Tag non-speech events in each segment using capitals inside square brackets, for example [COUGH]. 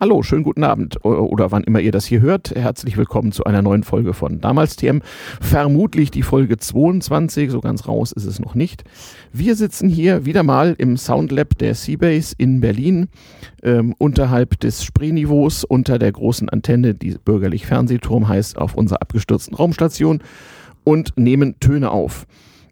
Hallo, schönen guten Abend oder wann immer ihr das hier hört. Herzlich willkommen zu einer neuen Folge von Damals TM. Vermutlich die Folge 22, so ganz raus ist es noch nicht. Wir sitzen hier wieder mal im Soundlab der Seabase in Berlin, ähm, unterhalb des Spreeniveaus, unter der großen Antenne, die bürgerlich Fernsehturm heißt, auf unserer abgestürzten Raumstation und nehmen Töne auf.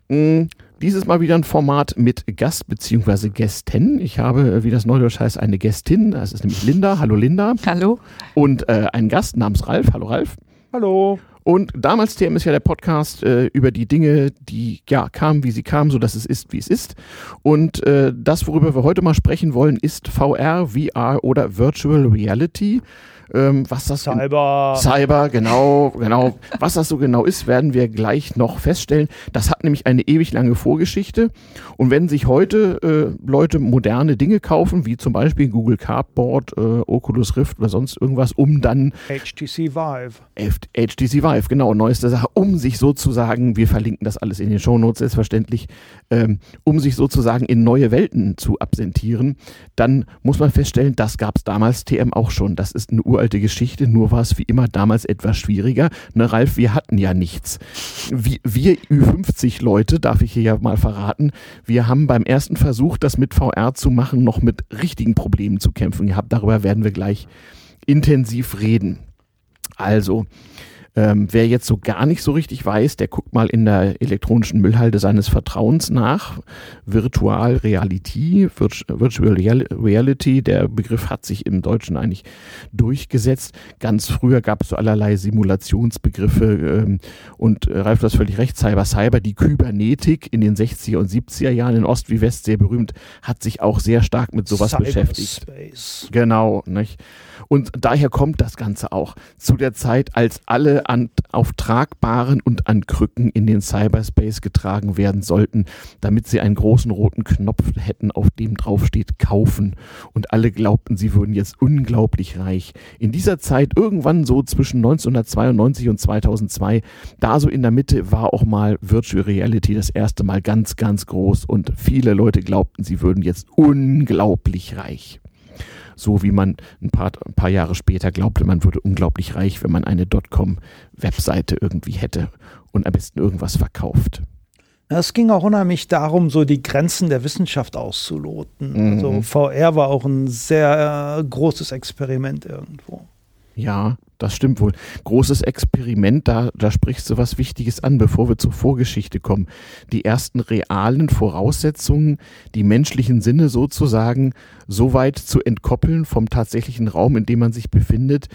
Mhm. Dieses Mal wieder ein Format mit Gast bzw. Gästen. Ich habe, wie das Neudeutsch heißt, eine Gästin. Das ist nämlich Linda. Hallo Linda. Hallo. Und äh, einen Gast namens Ralf. Hallo Ralf. Hallo. Und damals TM ist ja der Podcast äh, über die Dinge, die ja kamen, wie sie kamen, so dass es ist, wie es ist. Und äh, das, worüber wir heute mal sprechen wollen, ist VR, VR oder Virtual Reality. Ähm, was das Cyber. Cyber, genau, genau. Was das so genau ist, werden wir gleich noch feststellen. Das hat nämlich eine ewig lange Vorgeschichte. Und wenn sich heute äh, Leute moderne Dinge kaufen, wie zum Beispiel Google Cardboard, äh, Oculus Rift oder sonst irgendwas, um dann HTC Vive. HTC Vive, genau, neueste Sache, um sich sozusagen, wir verlinken das alles in den Shownotes selbstverständlich, ähm, um sich sozusagen in neue Welten zu absentieren, dann muss man feststellen, das gab es damals TM auch schon. Das ist eine uralte Geschichte, nur war es wie immer damals etwas schwieriger. Ne, Ralf, wir hatten ja nichts. Wir, wir Ü50 Leute, darf ich hier ja mal verraten, wir haben beim ersten Versuch, das mit VR zu machen, noch mit richtigen Problemen zu kämpfen gehabt. Darüber werden wir gleich intensiv reden. Also, ähm, wer jetzt so gar nicht so richtig weiß, der guckt mal in der elektronischen Müllhalde seines Vertrauens nach. Virtual Reality, Virtual Reality, der Begriff hat sich im Deutschen eigentlich durchgesetzt. Ganz früher gab es so allerlei Simulationsbegriffe ähm, und äh, Ralf, du hast völlig recht, Cyber Cyber, die Kybernetik in den 60er und 70er Jahren in Ost wie West sehr berühmt, hat sich auch sehr stark mit sowas beschäftigt. Genau, nicht? Und daher kommt das Ganze auch zu der Zeit, als alle an, auf tragbaren und an Krücken in den Cyberspace getragen werden sollten, damit sie einen großen roten Knopf hätten, auf dem draufsteht kaufen. Und alle glaubten, sie würden jetzt unglaublich reich. In dieser Zeit, irgendwann so zwischen 1992 und 2002, da so in der Mitte war auch mal Virtual Reality das erste Mal ganz, ganz groß und viele Leute glaubten, sie würden jetzt unglaublich reich so wie man ein paar, ein paar Jahre später glaubte, man würde unglaublich reich, wenn man eine Dotcom-Webseite irgendwie hätte und am besten irgendwas verkauft. Es ging auch unheimlich darum, so die Grenzen der Wissenschaft auszuloten. Mhm. Also VR war auch ein sehr großes Experiment irgendwo. Ja, das stimmt wohl. Großes Experiment, da, da sprichst du was Wichtiges an, bevor wir zur Vorgeschichte kommen. Die ersten realen Voraussetzungen, die menschlichen Sinne sozusagen so weit zu entkoppeln vom tatsächlichen Raum, in dem man sich befindet,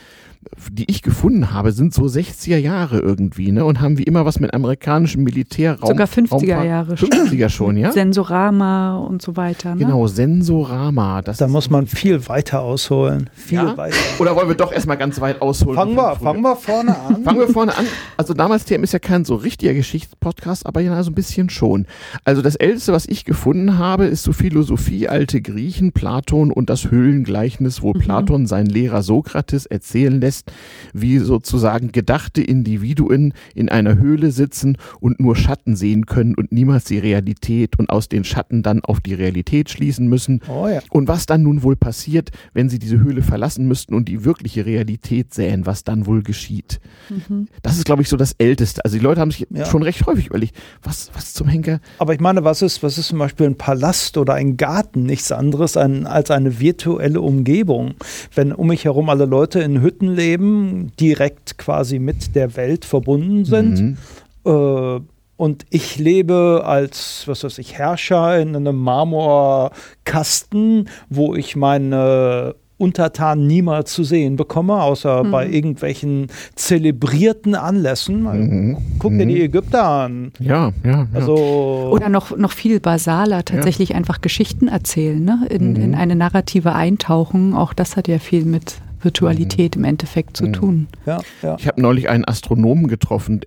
die ich gefunden habe, sind so 60er Jahre irgendwie, ne? Und haben wie immer was mit amerikanischem Militärraum. Sogar 50er Raumfahrt, Jahre. 50er schon, ja? Sensorama und so weiter. Ne? Genau, Sensorama. da muss man viel weiter ausholen. Viel ja? weiter. Oder wollen wir doch erstmal ganz weit ausholen? Fangen wir, fangen wir vorne an. [LAUGHS] fangen wir vorne an. Also damals TM ist ja kein so richtiger Geschichtspodcast, aber ja so ein bisschen schon. Also das Älteste, was ich gefunden habe, ist so Philosophie, alte Griechen, Platon und das Höhlengleichnis, wo mhm. Platon seinen Lehrer Sokrates erzählen lässt, lässt, wie sozusagen gedachte Individuen in einer Höhle sitzen und nur Schatten sehen können und niemals die Realität und aus den Schatten dann auf die Realität schließen müssen. Oh ja. Und was dann nun wohl passiert, wenn sie diese Höhle verlassen müssten und die wirkliche Realität sähen, was dann wohl geschieht. Mhm. Das ist, glaube ich, so das Älteste. Also die Leute haben sich ja. schon recht häufig überlegt, was, was zum Henker. Aber ich meine, was ist, was ist zum Beispiel ein Palast oder ein Garten? Nichts anderes als eine virtuelle Umgebung. Wenn um mich herum alle Leute in Hütten leben, leben, direkt quasi mit der Welt verbunden sind. Mhm. Äh, und ich lebe als, was weiß ich, Herrscher in einem Marmorkasten, wo ich meine Untertanen niemals zu sehen bekomme, außer mhm. bei irgendwelchen zelebrierten Anlässen. Mhm. Guck dir die mhm. Ägypter an. Ja, ja. ja. Also Oder noch, noch viel basaler, tatsächlich ja. einfach Geschichten erzählen, ne? in, in mhm. eine Narrative eintauchen. Auch das hat ja viel mit Virtualität im Endeffekt zu mhm. tun. Ja, ja. Ich habe neulich einen Astronomen getroffen,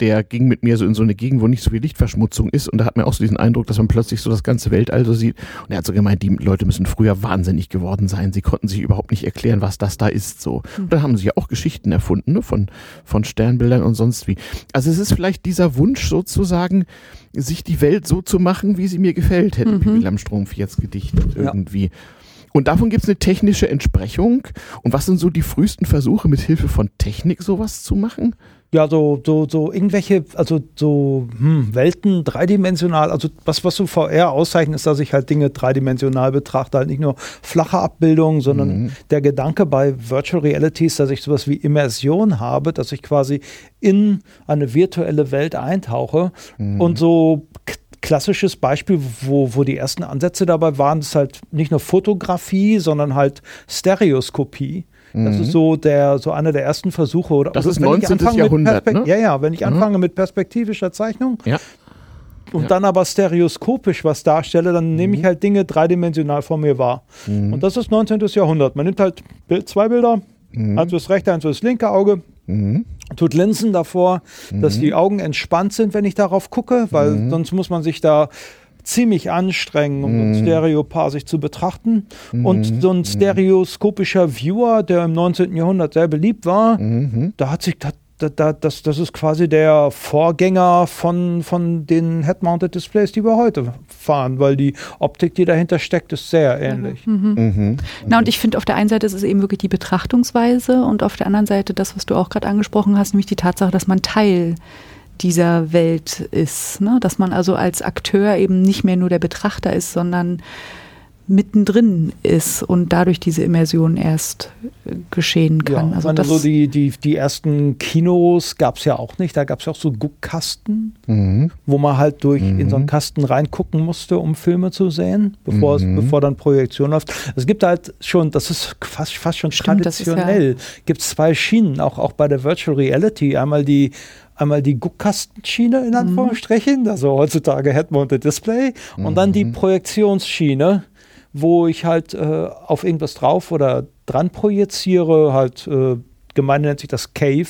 der ging mit mir so in so eine Gegend, wo nicht so viel Lichtverschmutzung ist und da hat mir auch so diesen Eindruck, dass man plötzlich so das ganze Weltall so sieht. Und er hat so gemeint, die Leute müssen früher wahnsinnig geworden sein. Sie konnten sich überhaupt nicht erklären, was das da ist. So. Mhm. Und dann haben sie ja auch Geschichten erfunden ne? von, von Sternbildern und sonst wie. Also es ist vielleicht dieser Wunsch sozusagen, sich die Welt so zu machen, wie sie mir gefällt, hätte mhm. Pippi Lamstrumpf jetzt gedichtet irgendwie. Ja. Und davon gibt es eine technische Entsprechung. Und was sind so die frühesten Versuche, mit Hilfe von Technik sowas zu machen? Ja, so, so, so irgendwelche, also so hm, Welten dreidimensional, also was, was so VR auszeichnet, ist, dass ich halt Dinge dreidimensional betrachte, halt nicht nur flache Abbildungen, sondern mhm. der Gedanke bei Virtual Reality ist, dass ich sowas wie Immersion habe, dass ich quasi in eine virtuelle Welt eintauche mhm. und so klassisches Beispiel, wo, wo die ersten Ansätze dabei waren, ist halt nicht nur Fotografie, sondern halt Stereoskopie. Das mhm. ist so der so einer der ersten Versuche. Oder, das ist 19. Jahrhundert. Ne? Ja, ja, wenn ich mhm. anfange mit perspektivischer Zeichnung ja. und ja. dann aber stereoskopisch was darstelle, dann mhm. nehme ich halt Dinge dreidimensional vor mir wahr. Mhm. Und das ist 19. Jahrhundert. Man nimmt halt Bild, zwei Bilder, mhm. eins fürs rechte, eins fürs linke Auge. Mhm. Tut Linsen davor, dass die Augen entspannt sind, wenn ich darauf gucke, weil sonst muss man sich da ziemlich anstrengend, um mm. ein Stereopaar sich zu betrachten. Mm. Und so ein mhm. stereoskopischer Viewer, der im 19. Jahrhundert sehr beliebt war, mm da hat sich, da, da, das, das ist quasi der Vorgänger von, von den Head-Mounted Displays, die wir heute fahren, weil die Optik, die dahinter steckt, ist sehr ähnlich. Mhm. Mhm. Na, und ich finde, auf der einen Seite ist es eben wirklich die Betrachtungsweise und auf der anderen Seite das, was du auch gerade angesprochen hast, nämlich die Tatsache, dass man Teil dieser Welt ist. Ne? Dass man also als Akteur eben nicht mehr nur der Betrachter ist, sondern mittendrin ist und dadurch diese Immersion erst äh, geschehen kann. Ja, also meine, so die, die, die ersten Kinos gab es ja auch nicht. Da gab es ja auch so Guckkasten, mhm. wo man halt durch mhm. in so einen mhm. Kasten reingucken musste, um Filme zu sehen, bevor, mhm. es, bevor dann Projektion läuft. Es gibt halt schon, das ist fast, fast schon Stimmt, traditionell, ja gibt es zwei Schienen, auch, auch bei der Virtual Reality. Einmal die einmal die Guckkastenschiene in mhm. Anführungsstrichen, also heutzutage Head-Mounted Display, mhm. und dann die mhm. Projektionsschiene, wo ich halt äh, auf irgendwas drauf oder dran projiziere, halt äh, Gemeinde nennt sich das Cave,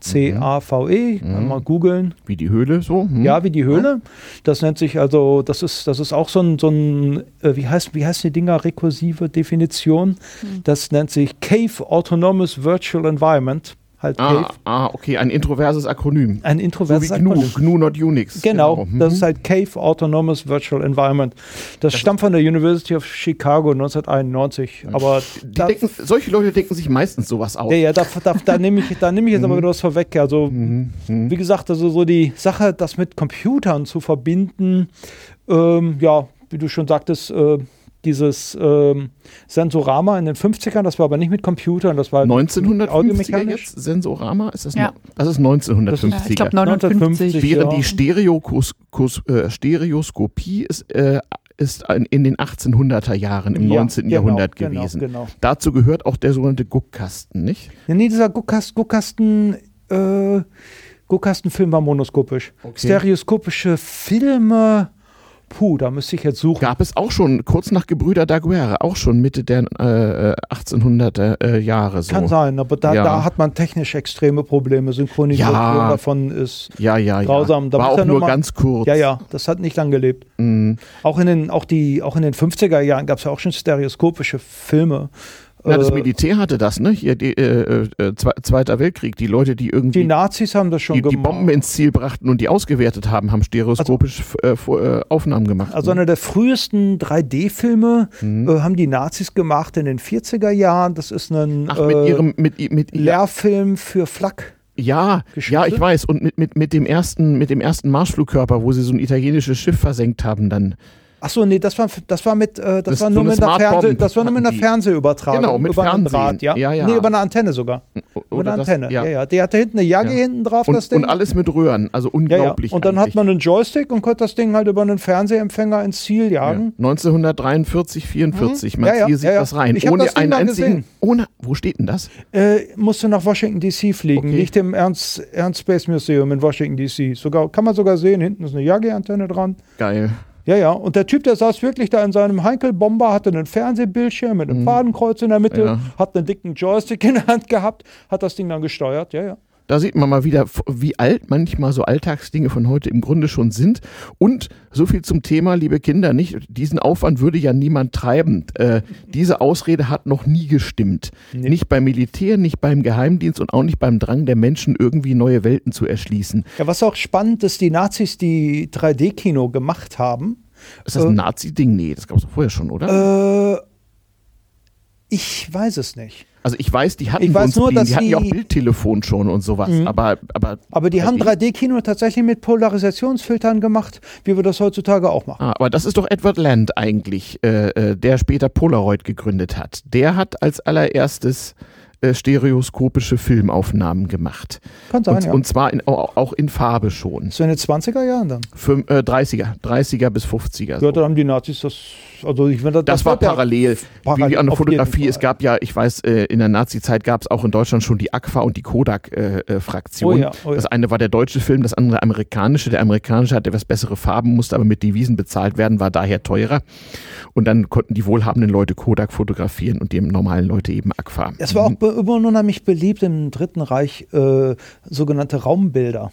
C-A-V-E, mhm. mal googeln. Wie die Höhle so? Hm. Ja, wie die Höhle. Das nennt sich also, das ist, das ist auch so ein, so ein äh, wie, heißt, wie heißt die Dinger, rekursive Definition? Mhm. Das nennt sich Cave Autonomous Virtual Environment halt ah, Cave. Ah, okay, ein introverses Akronym. Ein introverses so wie GNU, Akronym. GNU not Unix. Genau, genau. Mhm. das ist halt Cave Autonomous Virtual Environment. Das, das stammt von der University of Chicago 1991. Aber denken, solche Leute denken sich meistens sowas aus. Ja, ja, da, da, da nehme ich, da nehm ich jetzt aber mhm. wieder was vorweg. Also, mhm. mhm. wie gesagt, also so die Sache, das mit Computern zu verbinden, ähm, ja, wie du schon sagtest, äh, dieses ähm, Sensorama in den 50ern, das war aber nicht mit Computern, das war 1950er jetzt Sensorama? Ist das, ja. das ist 1950er. Das ist, ich glaube 1950. Während ja. die Stereokos äh, Stereoskopie ist, äh, ist in den 1800er Jahren im ja, 19. Genau, Jahrhundert genau, gewesen. Genau. Dazu gehört auch der sogenannte Guckkasten, nicht? Ja, nee, dieser Guckkasten, Guckkasten äh, Guckkastenfilm war monoskopisch. Okay. Stereoskopische Filme Puh, da müsste ich jetzt suchen. Gab es auch schon, kurz nach Gebrüder Daguerre, auch schon Mitte der äh, 1800er äh, Jahre. So. Kann sein, aber da, ja. da, hat man technisch extreme Probleme. Synchronisation ja. davon ist ja, ja, grausam. Da War auch nur mal, ganz kurz. Ja, ja, das hat nicht lang gelebt. Mhm. Auch, in den, auch, die, auch in den 50er Jahren gab es ja auch schon stereoskopische Filme. Na, das äh, Militär hatte das, ne? Hier, die, äh, äh, Zweiter Weltkrieg. Die Leute, die irgendwie. Die Nazis haben das schon die, gemacht. Die Bomben ins Ziel brachten und die ausgewertet haben, haben stereoskopisch also, äh, äh, Aufnahmen gemacht. Also, ne? einer der frühesten 3D-Filme mhm. Äh, haben die Nazis gemacht in den 40er Jahren. Das ist ein Ach, mit ihrem mit, mit, Lehrfilm für Flak. Ja, ja, ich weiß. Und mit, mit, mit, dem ersten, mit dem ersten Marschflugkörper, wo sie so ein italienisches Schiff versenkt haben, dann. Achso, nee, das war, das war mit, äh, das, das, war nur mit einer Fernseh, das war nur mit einer Fernsehübertragung. Genau, mit über Fernsehen. Draht, ja? Ja, ja. Nee, über eine Antenne sogar. Oder über eine Antenne, ja. ja, ja. Die hatte hinten eine Jagge ja. hinten drauf, und, das Ding. Und alles mit Röhren, also unglaublich. Und dann eigentlich. hat man einen Joystick und konnte das Ding halt über einen Fernsehempfänger ins Ziel jagen. 1943, 44, mhm. man ja, ziehe das rein. Ich ohne das einen einzigen, ohne, wo steht denn das? Äh, musste nach Washington D.C. fliegen, okay. liegt im Ernst, Ernst Space Museum in Washington D.C. Sogar, kann man sogar sehen, hinten ist eine Jagge-Antenne dran. Geil. Ja, ja. Und der Typ, der saß wirklich da in seinem Heinkel-Bomber, hatte einen Fernsehbildschirm mit einem mhm. Fadenkreuz in der Mitte, ja. hat einen dicken Joystick in der Hand gehabt, hat das Ding dann gesteuert. Ja, ja. Da sieht man mal wieder, wie alt manchmal so Alltagsdinge von heute im Grunde schon sind. Und so viel zum Thema, liebe Kinder, nicht, diesen Aufwand würde ja niemand treiben. Äh, diese Ausrede hat noch nie gestimmt. Nee. Nicht beim Militär, nicht beim Geheimdienst und auch nicht beim Drang der Menschen, irgendwie neue Welten zu erschließen. Ja, was auch spannend ist, die Nazis, die 3D-Kino gemacht haben. Ist das ein äh, Nazi-Ding? Nee, das gab es vorher schon, oder? Äh, Ich weiß es nicht. Also ich weiß, die hatten Ich weiß nur, dass die hatten ja auch Bildtelefon schon und sowas, Mhm. aber, aber Aber die haben 3D-Kino tatsächlich mit Polarisationsfiltern gemacht, wie wir das heutzutage auch machen. Ah, aber das ist doch Edward Land eigentlich, äh, äh, der später Polaroid gegründet hat. Der hat als allererstes äh, stereoskopische Filmaufnahmen gemacht. Kann sein, Und, ja. und zwar in, au- auch in Farbe schon. so in den 20er Jahren dann. Fünf, äh, 30er, 30er bis 50er. Ja, So. dann haben die Nazis das, also ich meine, Das, war wird ja parallel. parallel Wie an der Fotografie. Es gab ja, ich weiß, äh, in der Nazi-Zeit gab es auch in Deutschland schon die Aqua und die Kodak-Fraktion. Oh ja, oh ja. Das eine war der deutsche Film, das andere amerikanische. Der amerikanische hatte etwas bessere Farben, musste aber mit Devisen bezahlt werden, war daher teurer. Und dann konnten die wohlhabenden Leute Kodak fotografieren und die normalen Leute eben Aqua. Es war auch be- immer unheimlich beliebt im Dritten Reich, äh, sogenannte Raumbilder.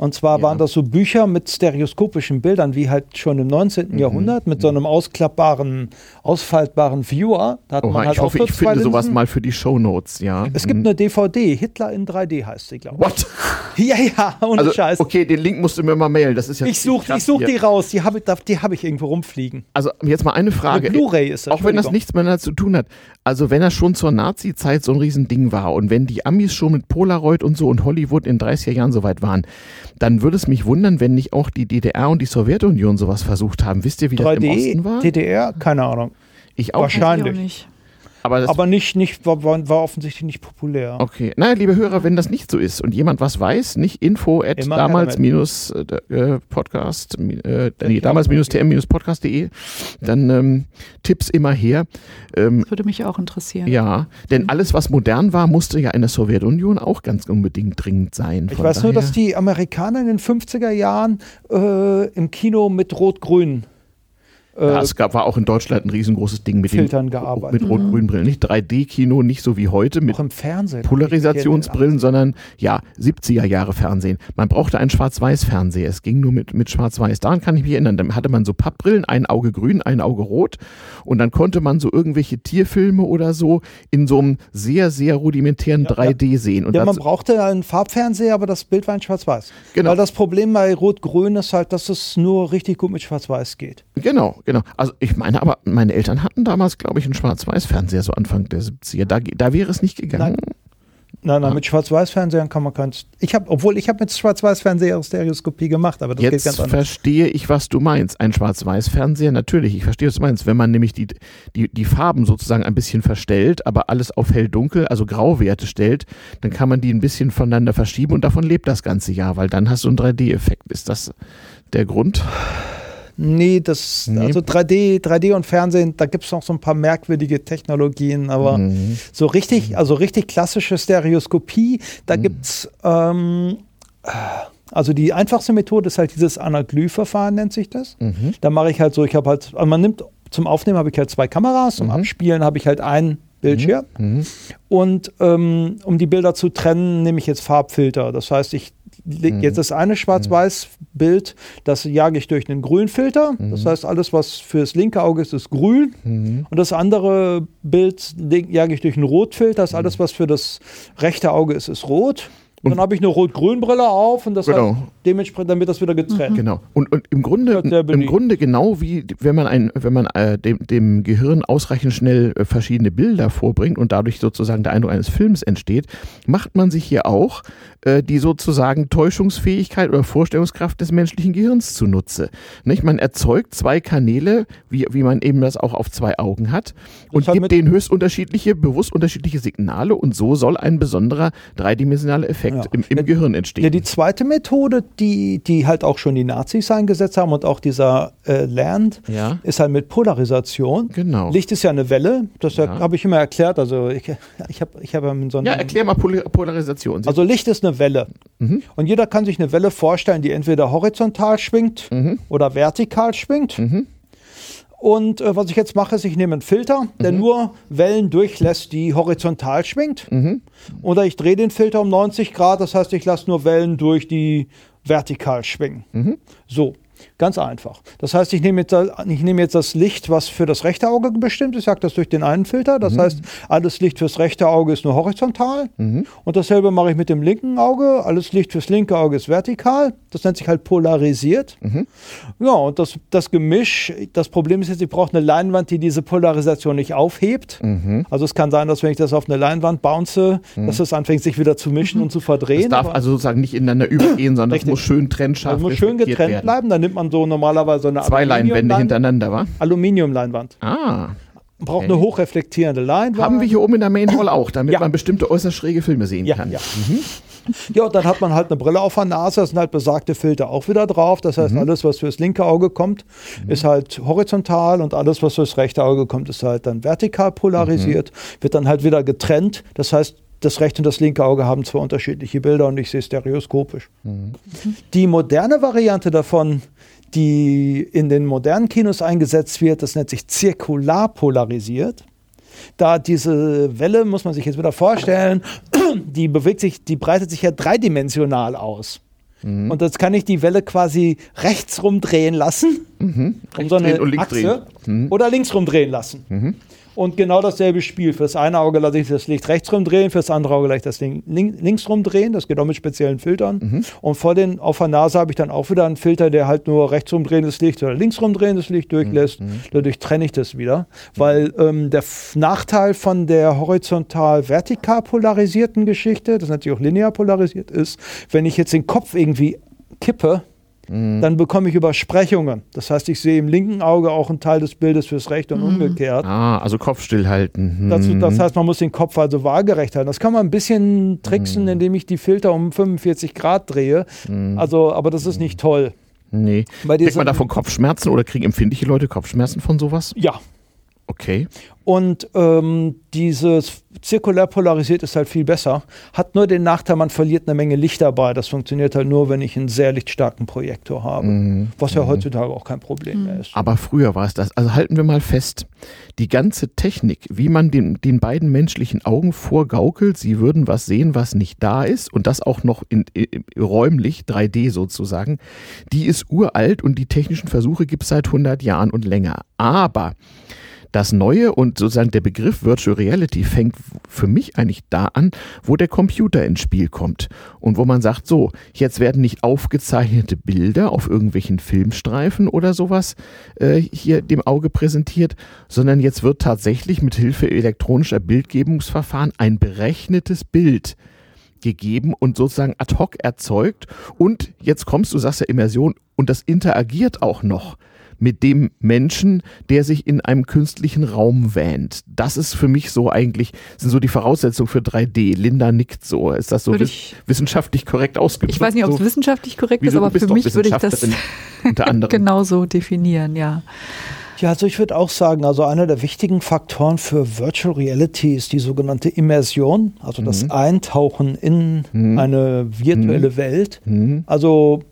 Und zwar Ja. waren das so Bücher mit stereoskopischen Bildern, wie halt schon im 19. Mhm. Jahrhundert, mit so einem ausklappbaren, ausfaltbaren Viewer. Da hat Oha, man halt ich hoffe, ich finde sowas mal für die Shownotes, ja. Es gibt Mhm. eine DVD, Hitler in 3D heißt sie, glaube What? ich. [LAUGHS] Ja, ja, ohne Also, Scheiß. okay, den Link musst du mir mal mailen. Das ist ja Ich suche such die raus, die habe die hab ich irgendwo rumfliegen. Also jetzt mal eine Frage. Eine Blu-ray ist das, Auch wenn das nichts miteinander zu tun hat. Also wenn das schon zur Nazi-Zeit so ein Riesending war und wenn die Amis schon mit Polaroid und so und Hollywood in 30er Jahren so weit waren, dann würde es mich wundern, wenn nicht auch die DDR und die Sowjetunion sowas versucht haben. Wisst ihr, wie das im 3D, Osten war? DDR, keine Ahnung. Ich auch. Wahrscheinlich. Weiß ich auch nicht. Aber Aber nicht, nicht war, war offensichtlich nicht populär. Okay. Naja, liebe Hörer, wenn das nicht so ist und jemand was weiß, nicht info at Immer damals minus äh, Podcast, äh, nee, damals minus tm minus podcast.de, dann ähm, Tipps immer her. Ähm, Das würde mich auch interessieren. ja, denn alles, was modern war, musste ja in der Sowjetunion auch ganz unbedingt dringend sein. Ich weiß nur, daher- dass die Amerikaner in den 50er Jahren äh, im Kino mit Rot-Grün äh, Ja, es gab, war auch in Deutschland ein riesengroßes Ding mit Filtern den, gearbeitet. mit rot-grünen Brillen. Nicht 3D-Kino, nicht so wie heute mit auch im Fernsehen. Polarisationsbrillen, sondern ja, 70er Jahre Fernsehen. Man brauchte einen Schwarz-Weiß-Fernseher. Es ging nur mit, mit Schwarz-Weiß. Daran kann ich mich erinnern. Dann hatte man so Pappbrillen, ein Auge grün, ein Auge rot. Und dann konnte man so irgendwelche Tierfilme oder so in so einem sehr, sehr rudimentären Ja, 3D sehen. Und Ja, man brauchte einen Farbfernseher, aber das Bild war in Schwarz-Weiß. Genau. Weil das Problem bei Rot-Grün ist halt, dass es nur richtig gut mit Schwarz-Weiß geht. Genau, genau. Also ich meine aber, meine Eltern hatten damals, glaube ich, einen Schwarz-Weiß-Fernseher, so Anfang der 70er. Da, da wäre es nicht gegangen. Nein, nein, Ah. mit Schwarz-Weiß-Fernsehern kann man keins. Ich habe, obwohl ich habe mit Schwarz-Weiß-Fernseher Stereoskopie gemacht, aber das geht Jetzt ganz anders. verstehe ich, was du meinst. Ein Schwarz-Weiß-Fernseher, natürlich, ich verstehe, was du meinst. Wenn man nämlich die, die, die Farben sozusagen ein bisschen verstellt, aber alles auf hell-dunkel, also Grauwerte stellt, dann kann man die ein bisschen voneinander verschieben und davon lebt das ganze Jahr, weil dann hast du einen 3D-Effekt. Ist das der Grund? Nee, das, Nee. also 3D, 3D und Fernsehen, da gibt es noch so ein paar merkwürdige Technologien, aber Mhm. so richtig, also richtig klassische Stereoskopie, da Mhm. gibt's ähm, also die einfachste Methode ist halt dieses Anaglyph-Verfahren, nennt sich das. Mhm. Da mache ich halt so, ich habe halt, also man nimmt zum Aufnehmen habe ich halt zwei Kameras, zum Mhm. Abspielen habe ich halt ein Bildschirm. Mhm. Und ähm, um die Bilder zu trennen, nehme ich jetzt Farbfilter. Das heißt, ich Mhm. Jetzt das eine Schwarz-Weiß-Bild, das jage ich durch einen Grünfilter. Das heißt, alles, was fürs linke Auge ist, ist grün. Mhm. Und das andere Bild jage ich durch einen Rotfilter. Das alles, was für das rechte Auge ist, ist rot. Und dann habe ich eine Rot-Grün-Brille auf und das Genau. hat dementsprechend, damit das wieder getrennt. Genau. Und, und im Grunde, im. Grunde genau wie wenn man ein, wenn man äh, dem, dem Gehirn ausreichend schnell äh, verschiedene Bilder vorbringt und dadurch sozusagen der Eindruck eines Films entsteht, macht man sich hier auch äh, die sozusagen Täuschungsfähigkeit oder Vorstellungskraft des menschlichen Gehirns zunutze. Nicht? Man erzeugt zwei Kanäle, wie, wie man eben das auch auf zwei Augen hat, und hat gibt denen höchst unterschiedliche, bewusst unterschiedliche Signale und so soll ein besonderer dreidimensionaler Effekt Ja. im, im Gehirn entstehen. Ja, die zweite Methode, die, die halt auch schon die Nazis eingesetzt haben und auch dieser äh, Land, Ja. ist halt mit Polarisation. Genau. Licht ist ja eine Welle, das Ja. habe ich immer erklärt. Also ich, [LAUGHS] ich habe ich hab ja so einem, Ja, erklär mal Pol Polarisation. Also Licht ist eine Welle. Mhm. Und jeder kann sich eine Welle vorstellen, die entweder horizontal schwingt Mhm. oder vertikal schwingt. Mhm. Und äh, was ich jetzt mache, ist, ich nehme einen Filter, der nur Wellen durchlässt, die horizontal schwingt. Mhm. Oder ich drehe den Filter um 90 Grad, das heißt, ich lasse nur Wellen durch, die vertikal schwingen. Mhm. So. Ganz einfach. Das heißt, ich nehme jetzt, ich nehme jetzt das Licht, was für das rechte Auge bestimmt ist, sage das durch den einen Filter. Das mhm. heißt, alles Licht fürs rechte Auge ist nur horizontal. Mhm. Und dasselbe mache ich mit dem linken Auge. Alles Licht fürs linke Auge ist vertikal. Das nennt sich halt polarisiert. Mhm. Ja, und das, das Gemisch, das Problem ist jetzt, ich brauche eine Leinwand, die diese Polarisation nicht aufhebt. Mhm. Also es kann sein, dass wenn ich das auf eine Leinwand bounce, mhm. dass es anfängt, sich wieder zu mischen [LAUGHS] und zu verdrehen. Das darf also sozusagen nicht ineinander übergehen, sondern es muss schön trennscharf Das muss schön getrennt werden. bleiben. Dann nimmt man so normalerweise eine Zwei Leinwände hintereinander, wa? Aluminiumleinwand. Ah. Braucht okay. eine hochreflektierende Leinwand. Haben wir hier oben in der Main Hall auch, damit ja. man bestimmte äußerst schräge Filme sehen ja, kann. Ja. Mhm. ja, und dann hat man halt eine Brille auf der Nase, da sind halt besagte Filter auch wieder drauf. Das heißt, mhm. alles, was fürs linke Auge kommt, mhm. ist halt horizontal und alles, was fürs rechte Auge kommt, ist halt dann vertikal polarisiert, mhm. wird dann halt wieder getrennt. Das heißt, das rechte und das linke Auge haben zwei unterschiedliche Bilder und ich sehe stereoskopisch. Mhm. Die moderne Variante davon, die in den modernen Kinos eingesetzt wird, das nennt sich zirkular polarisiert. Da diese Welle, muss man sich jetzt wieder vorstellen, [CLEARS THROAT] die bewegt sich, die breitet sich ja dreidimensional aus. Mhm. Und jetzt kann ich die Welle quasi rechts rumdrehen lassen, mhm. um so eine Achse, mhm. oder links rumdrehen lassen. Mhm. Und genau dasselbe Spiel. Für das eine Auge lasse ich das Licht rechts rumdrehen, für das andere Auge lasse ich das Link, links rumdrehen. Das geht auch mit speziellen Filtern. Mhm. Und vor den, auf der Nase habe ich dann auch wieder einen Filter, der halt nur rechts rumdrehendes Licht oder links rumdrehendes Licht durchlässt. Mhm. Dadurch trenne ich das wieder. Weil ähm, der Nachteil von der horizontal-vertikal polarisierten Geschichte, das natürlich auch linear polarisiert ist, wenn ich jetzt den Kopf irgendwie kippe, Mhm. dann bekomme ich Übersprechungen. Das heißt, ich sehe im linken Auge auch einen Teil des Bildes fürs rechte und mhm. umgekehrt. Ah, also Kopf stillhalten. Mhm. Dazu, das heißt, man muss den Kopf also waagerecht halten. Das kann man ein bisschen tricksen, mhm. indem ich die Filter um 45 Grad drehe. Mhm. Also, aber das ist nicht toll. Nee. Kriegt man davon Kopfschmerzen oder kriegen empfindliche Leute Kopfschmerzen von sowas? Ja. Okay. Und ähm, dieses zirkulär polarisiert ist halt viel besser. Hat nur den Nachteil, man verliert eine Menge Licht dabei. Das funktioniert halt nur, wenn ich einen sehr lichtstarken Projektor habe. Mhm. Was ja mhm. heutzutage auch kein Problem mhm. mehr ist. Aber früher war es das. Also halten wir mal fest, die ganze Technik, wie man den, den beiden menschlichen Augen vorgaukelt, sie würden was sehen, was nicht da ist und das auch noch in, in, räumlich, 3D sozusagen, die ist uralt und die technischen Versuche gibt es seit 100 Jahren und länger. Aber das Neue und sozusagen der Begriff Virtual Reality fängt für mich eigentlich da an, wo der Computer ins Spiel kommt und wo man sagt, so, jetzt werden nicht aufgezeichnete Bilder auf irgendwelchen Filmstreifen oder sowas äh, hier dem Auge präsentiert, sondern jetzt wird tatsächlich mit Hilfe elektronischer Bildgebungsverfahren ein berechnetes Bild gegeben und sozusagen ad hoc erzeugt. Und jetzt kommst du, sagst ja Immersion, und das interagiert auch noch mit dem Menschen, der sich in einem künstlichen Raum wähnt. Das ist für mich so eigentlich, sind so die Voraussetzungen für 3D. Linda nickt so. Ist das so wiss wissenschaftlich korrekt ausgedrückt? Ich weiß nicht, ob es so? wissenschaftlich korrekt ist, aber für mich würde ich das [LAUGHS] unter anderem. genauso definieren, ja. Ja, also ich würde auch sagen, also einer der wichtigen Faktoren für Virtual Reality ist die sogenannte Immersion, also das mhm. Eintauchen in mhm. eine virtuelle mhm. Welt. Mhm. Also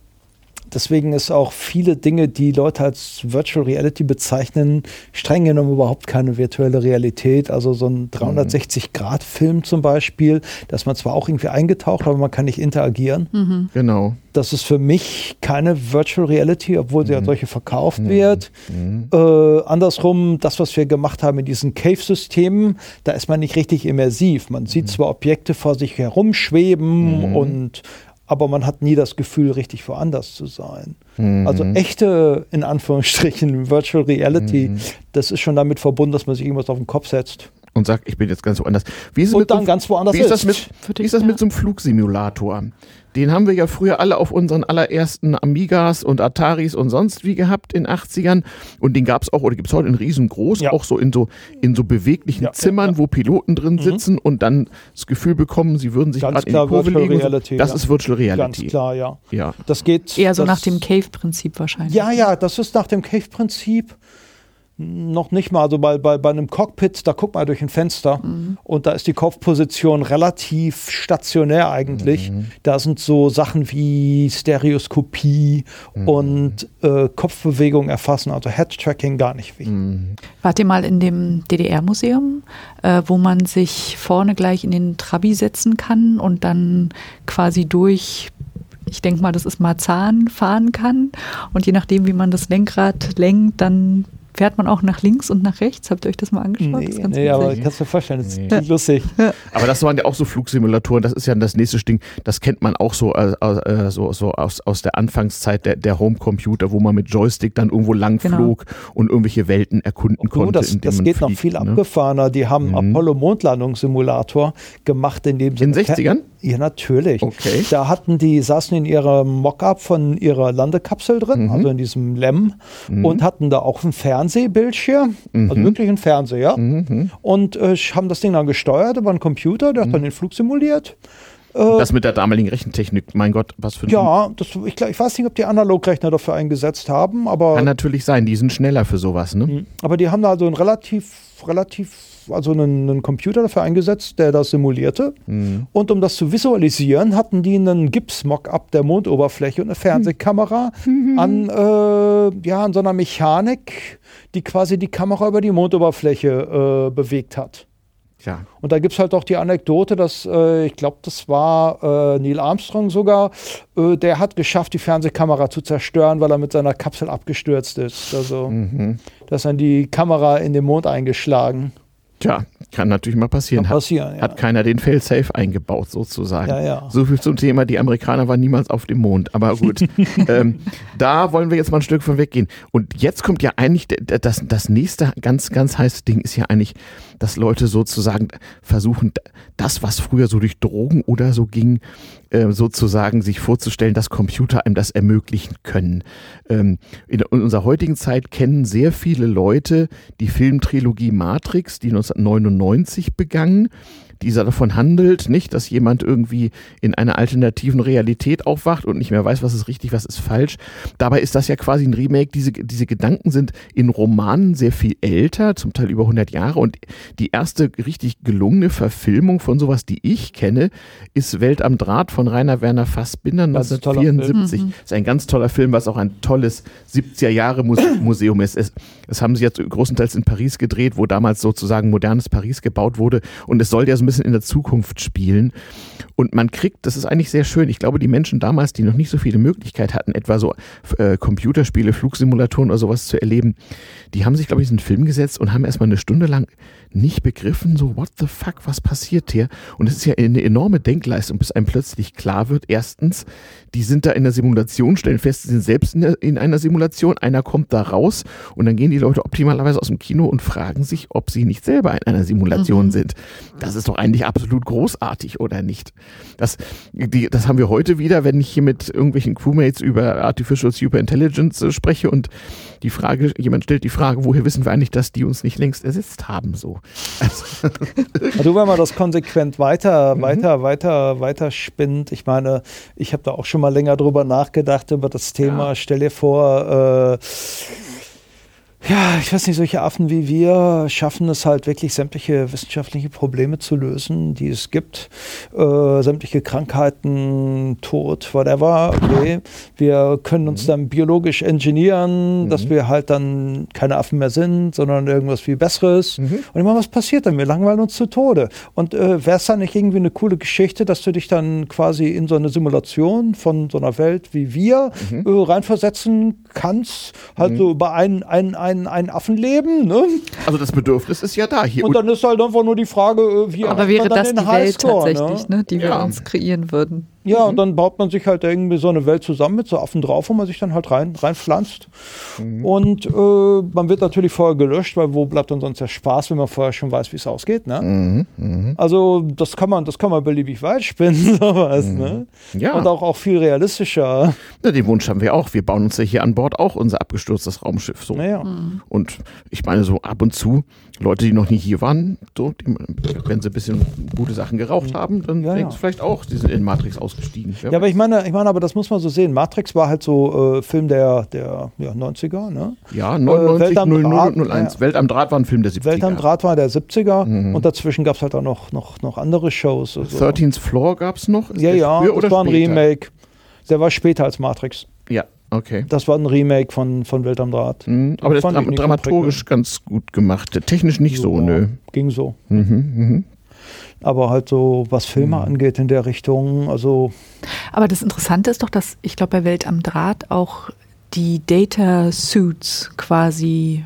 Deswegen ist auch viele Dinge, die Leute als Virtual Reality bezeichnen, streng genommen überhaupt keine virtuelle Realität. Also so ein 360-Grad-Film zum Beispiel, da ist man zwar auch irgendwie eingetaucht, aber man kann nicht interagieren. Mhm. Genau. Das ist für mich keine Virtual Reality, obwohl sie mhm. als solche verkauft mhm. wird. Mhm. Äh, andersrum, das, was wir gemacht haben in diesen Cave-Systemen, da ist man nicht richtig immersiv. Man sieht mhm. zwar Objekte vor sich herumschweben mhm. und aber man hat nie das Gefühl, richtig woanders zu sein. Mhm. Also echte, in Anführungsstrichen, Virtual Reality, mhm. das ist schon damit verbunden, dass man sich irgendwas auf den Kopf setzt. Und sagt, ich bin jetzt ganz woanders. Wie ist Und dann so, ganz woanders wie ist. Das mit, wie ist das mit so einem Flugsimulator? Den haben wir ja früher alle auf unseren allerersten Amigas und Ataris und sonst wie gehabt in 80ern. Und den gab es auch, oder gibt es heute in riesengroß, ja. auch so in so, in so beweglichen ja, Zimmern, ja, wo Piloten drin mhm. sitzen und dann das Gefühl bekommen, sie würden sich gerade in die Kurve legen. Reality, das ist Virtual Reality. Ganz klar, ja. ja. Das geht. Eher so nach dem Cave-Prinzip wahrscheinlich. Ja, ja, das ist nach dem Cave-Prinzip noch nicht mal, also bei, bei, bei einem Cockpit, da guckt man durch ein Fenster mhm. und da ist die Kopfposition relativ stationär eigentlich. Mhm. Da sind so Sachen wie Stereoskopie mhm. und äh, Kopfbewegung erfassen, also Head-Tracking gar nicht wichtig. Mhm. Wart ihr mal in dem DDR-Museum, äh, wo man sich vorne gleich in den Trabi setzen kann und dann quasi durch ich denke mal, das ist Marzahn fahren kann. Und je nachdem, wie man das Lenkrad lenkt, dann fährt man auch nach links und nach rechts. Habt ihr euch das mal angeschaut? Nee, das ist ganz nee aber kannst du dir vorstellen, das Nee. ist lustig. Aber das waren ja auch so Flugsimulatoren, das ist ja das nächste Ding, das kennt man auch so, äh, äh, so, so aus, aus der Anfangszeit der, der Homecomputer, wo man mit Joystick dann irgendwo lang Genau. flog und irgendwelche Welten erkunden Du, konnte. das, das man geht noch fliegt, viel ne? abgefahrener. Die haben Mhm. Apollo-Mondlandungssimulator gemacht, in dem In den 60ern? Ja, natürlich. Okay. Da hatten die, saßen in ihrem Mockup von ihrer Landekapsel drin, Mhm. also in diesem LEM, und hatten da auch einen Fernsehbildschirm, Mhm. also wirklich einen Fernseher, und äh, haben das Ding dann gesteuert über einen Computer, der hat Mhm. dann den Flug simuliert. Das mit der damaligen Rechentechnik, mein Gott, was für ein Ja, das, ich, ich weiß nicht, ob die Analogrechner dafür eingesetzt haben, aber, Kann natürlich sein, die sind schneller für sowas, ne? Mhm. aber die haben da also einen relativ, relativ, also einen, einen Computer dafür eingesetzt, der das simulierte. Mhm. Und um das zu visualisieren, hatten die einen Gips-Mock-up der Mondoberfläche und eine Fernsehkamera an, äh, ja, an so einer Mechanik, die quasi die Kamera über die Mondoberfläche äh, bewegt hat. Ja. Und da gibt es halt auch die Anekdote, dass, äh, ich glaube, das war äh, Neil Armstrong sogar, äh, der hat geschafft, die Fernsehkamera zu zerstören, weil er mit seiner Kapsel abgestürzt ist. Also, Mhm. da ist dann die Kamera in den Mond eingeschlagen. Tja, kann natürlich mal passieren. Kann Hat, passieren, ja. hat keiner den Failsafe eingebaut, sozusagen. Ja, ja. So viel zum Thema, die Amerikaner waren niemals auf dem Mond. Aber gut, [LAUGHS] ähm, da wollen wir jetzt mal ein Stück von weggehen. Und jetzt kommt ja eigentlich, das, das nächste ganz, ganz heiße Ding ist ja eigentlich, dass Leute sozusagen versuchen, das, was früher so durch Drogen oder so ging, äh, sozusagen sich vorzustellen, dass Computer einem das ermöglichen können. Ähm, in, unserer heutigen Zeit kennen sehr viele Leute die Filmtrilogie Matrix, die 1999 begann, dieser davon handelt, nicht, dass jemand irgendwie in einer alternativen Realität aufwacht und nicht mehr weiß, was ist richtig, was ist falsch. Dabei ist das ja quasi ein Remake. Diese, diese Gedanken sind in Romanen sehr viel älter, zum Teil über 100 Jahre. Und die erste richtig gelungene Verfilmung von sowas, die ich kenne, ist Welt am Draht von Rainer Werner Fassbinder Das ist ein toller Film. 1974. Ist ein ganz toller Film, was auch ein tolles 70er-Jahre-Museum ist. Es, es haben sie jetzt großenteils in Paris gedreht, wo damals sozusagen modernes Paris gebaut wurde. Und es soll ja so ein bisschen in der Zukunft spielen. Und man kriegt, das ist eigentlich sehr schön. Ich glaube, die Menschen damals, die noch nicht so viele Möglichkeit hatten, etwa so äh, Computerspiele, Flugsimulatoren oder sowas zu erleben, die haben sich, glaube ich, diesen Film gesetzt und haben erstmal eine Stunde lang nicht begriffen, so, what the fuck, was passiert hier? Und es ist ja eine enorme Denkleistung, bis einem plötzlich klar wird, erstens, die sind da in der Simulation, stellen fest, sie sind selbst in, der, in einer Simulation, einer kommt da raus und dann gehen die Leute optimalerweise aus dem Kino und fragen sich, ob sie nicht selber in einer Simulation sind. Das ist doch eigentlich absolut großartig, oder nicht? Das, die, das haben wir heute wieder, wenn ich hier mit irgendwelchen Crewmates über Artificial Superintelligence äh, spreche und die Frage, jemand stellt die Frage, woher wissen wir eigentlich, dass die uns nicht längst ersetzt haben, so. Also, [LAUGHS] Also wenn man das konsequent weiter, Mhm. weiter, weiter, weiter spinnt, ich meine, ich habe da auch schon mal länger drüber nachgedacht über das Thema. Ja. Stell dir vor, äh, ja, ich weiß nicht, solche Affen wie wir schaffen es halt wirklich, sämtliche wissenschaftliche Probleme zu lösen, die es gibt. Äh, sämtliche Krankheiten, Tod, whatever. Okay. Wir können uns dann biologisch engineeren, dass wir halt dann keine Affen mehr sind, sondern irgendwas viel Besseres. Und ich meine, was passiert dann? Wir langweilen uns zu Tode. Und äh, wäre es dann nicht irgendwie eine coole Geschichte, dass du dich dann quasi in so eine Simulation von so einer Welt wie wir äh, reinversetzen kannst, halt so über einen, einen, einen, einen Affenleben, ne? also das Bedürfnis ist ja da. Hier Und dann ist halt einfach nur die Frage, äh, wie Aber wäre man dann das den die Welt Highscore, tatsächlich, ne? die wir Ja. uns kreieren würden? Ja, und dann baut man sich halt irgendwie so eine Welt zusammen mit so Affen drauf, wo man sich dann halt rein, reinpflanzt. Und äh, man wird natürlich vorher gelöscht, weil wo bleibt dann sonst der Spaß, wenn man vorher schon weiß, wie es ausgeht, ne? Also das kann man, das kann man beliebig weit spinnen, [LAUGHS] sowas, ne? Ja. Und auch, auch viel realistischer. Na, den Wunsch haben wir auch. Wir bauen uns ja hier an Bord auch unser abgestürztes Raumschiff so. Naja. Und ich meine, so ab und zu, Leute, die noch nie hier waren, so, die, wenn sie ein bisschen gute Sachen geraucht haben, dann Ja, denken ja. sie vielleicht auch, die sind in Matrix ausgestiegen. Ja, aber ich meine, ich meine, aber das muss man so sehen. Matrix war halt so äh, Film der, der ja, 90er, ne? ja, 99, Welt am 00 Draht, und 01. ja. Welt am Draht war ein Film der 70er. Welt am Draht war der 70er und dazwischen gab es halt auch noch, noch, noch andere Shows. Also. 13th Floor gab es noch? Ist Ja, ja, das war ein später? Remake. Der war später als Matrix. Ja, okay. Das war ein Remake von, von Welt am Draht. Mhm, aber das ist dram so dramaturgisch ganz gut gemacht. Technisch nicht so, Ja, nö. Ging so. Mhm, mhm. Aber halt so, was Filme mhm. angeht in der Richtung, also. Aber das Interessante ist doch, dass ich glaube, bei Welt am Draht auch die Data Suits quasi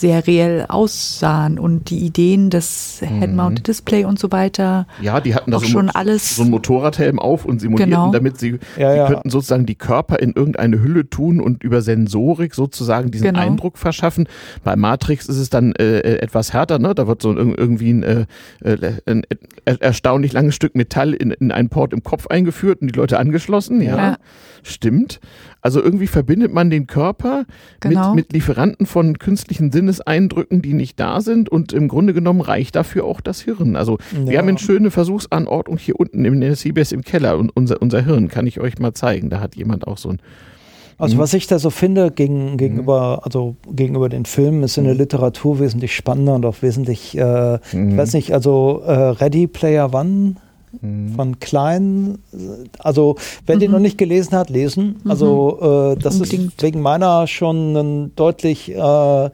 sehr reell aussahen und die Ideen des Head-Mounted mhm. Display und so weiter. Ja, die hatten da so, schon alles so ein Motorradhelm auf und simulierten genau. damit sie, ja, sie ja. könnten sozusagen die Körper in irgendeine Hülle tun und über Sensorik sozusagen diesen genau. Eindruck verschaffen. Bei Matrix ist es dann äh, äh etwas härter, ne? Da wird so irgendwie ein, äh, äh ein erstaunlich langes Stück Metall in, in einen Port im Kopf eingeführt und die Leute angeschlossen. ja. ja. stimmt. Also irgendwie verbindet man den Körper genau. mit, mit Lieferanten von künstlichen Sinneseindrücken, die nicht da sind und im Grunde genommen reicht dafür auch das Hirn. Also ja. wir haben eine schöne Versuchsanordnung hier unten der CBS im Keller und unser, unser Hirn kann ich euch mal zeigen. Da hat jemand auch so ein also mhm. was ich da so finde gegen, gegenüber, also gegenüber den Filmen, ist in der mhm. Literatur wesentlich spannender und auch wesentlich, äh, mhm. ich weiß nicht, also äh, Ready Player One Mhm. von Klein. Also, wer mhm. den noch nicht gelesen hat, lesen. Also, äh, das Unbedingt. ist wegen meiner schon ein deutlich äh, mhm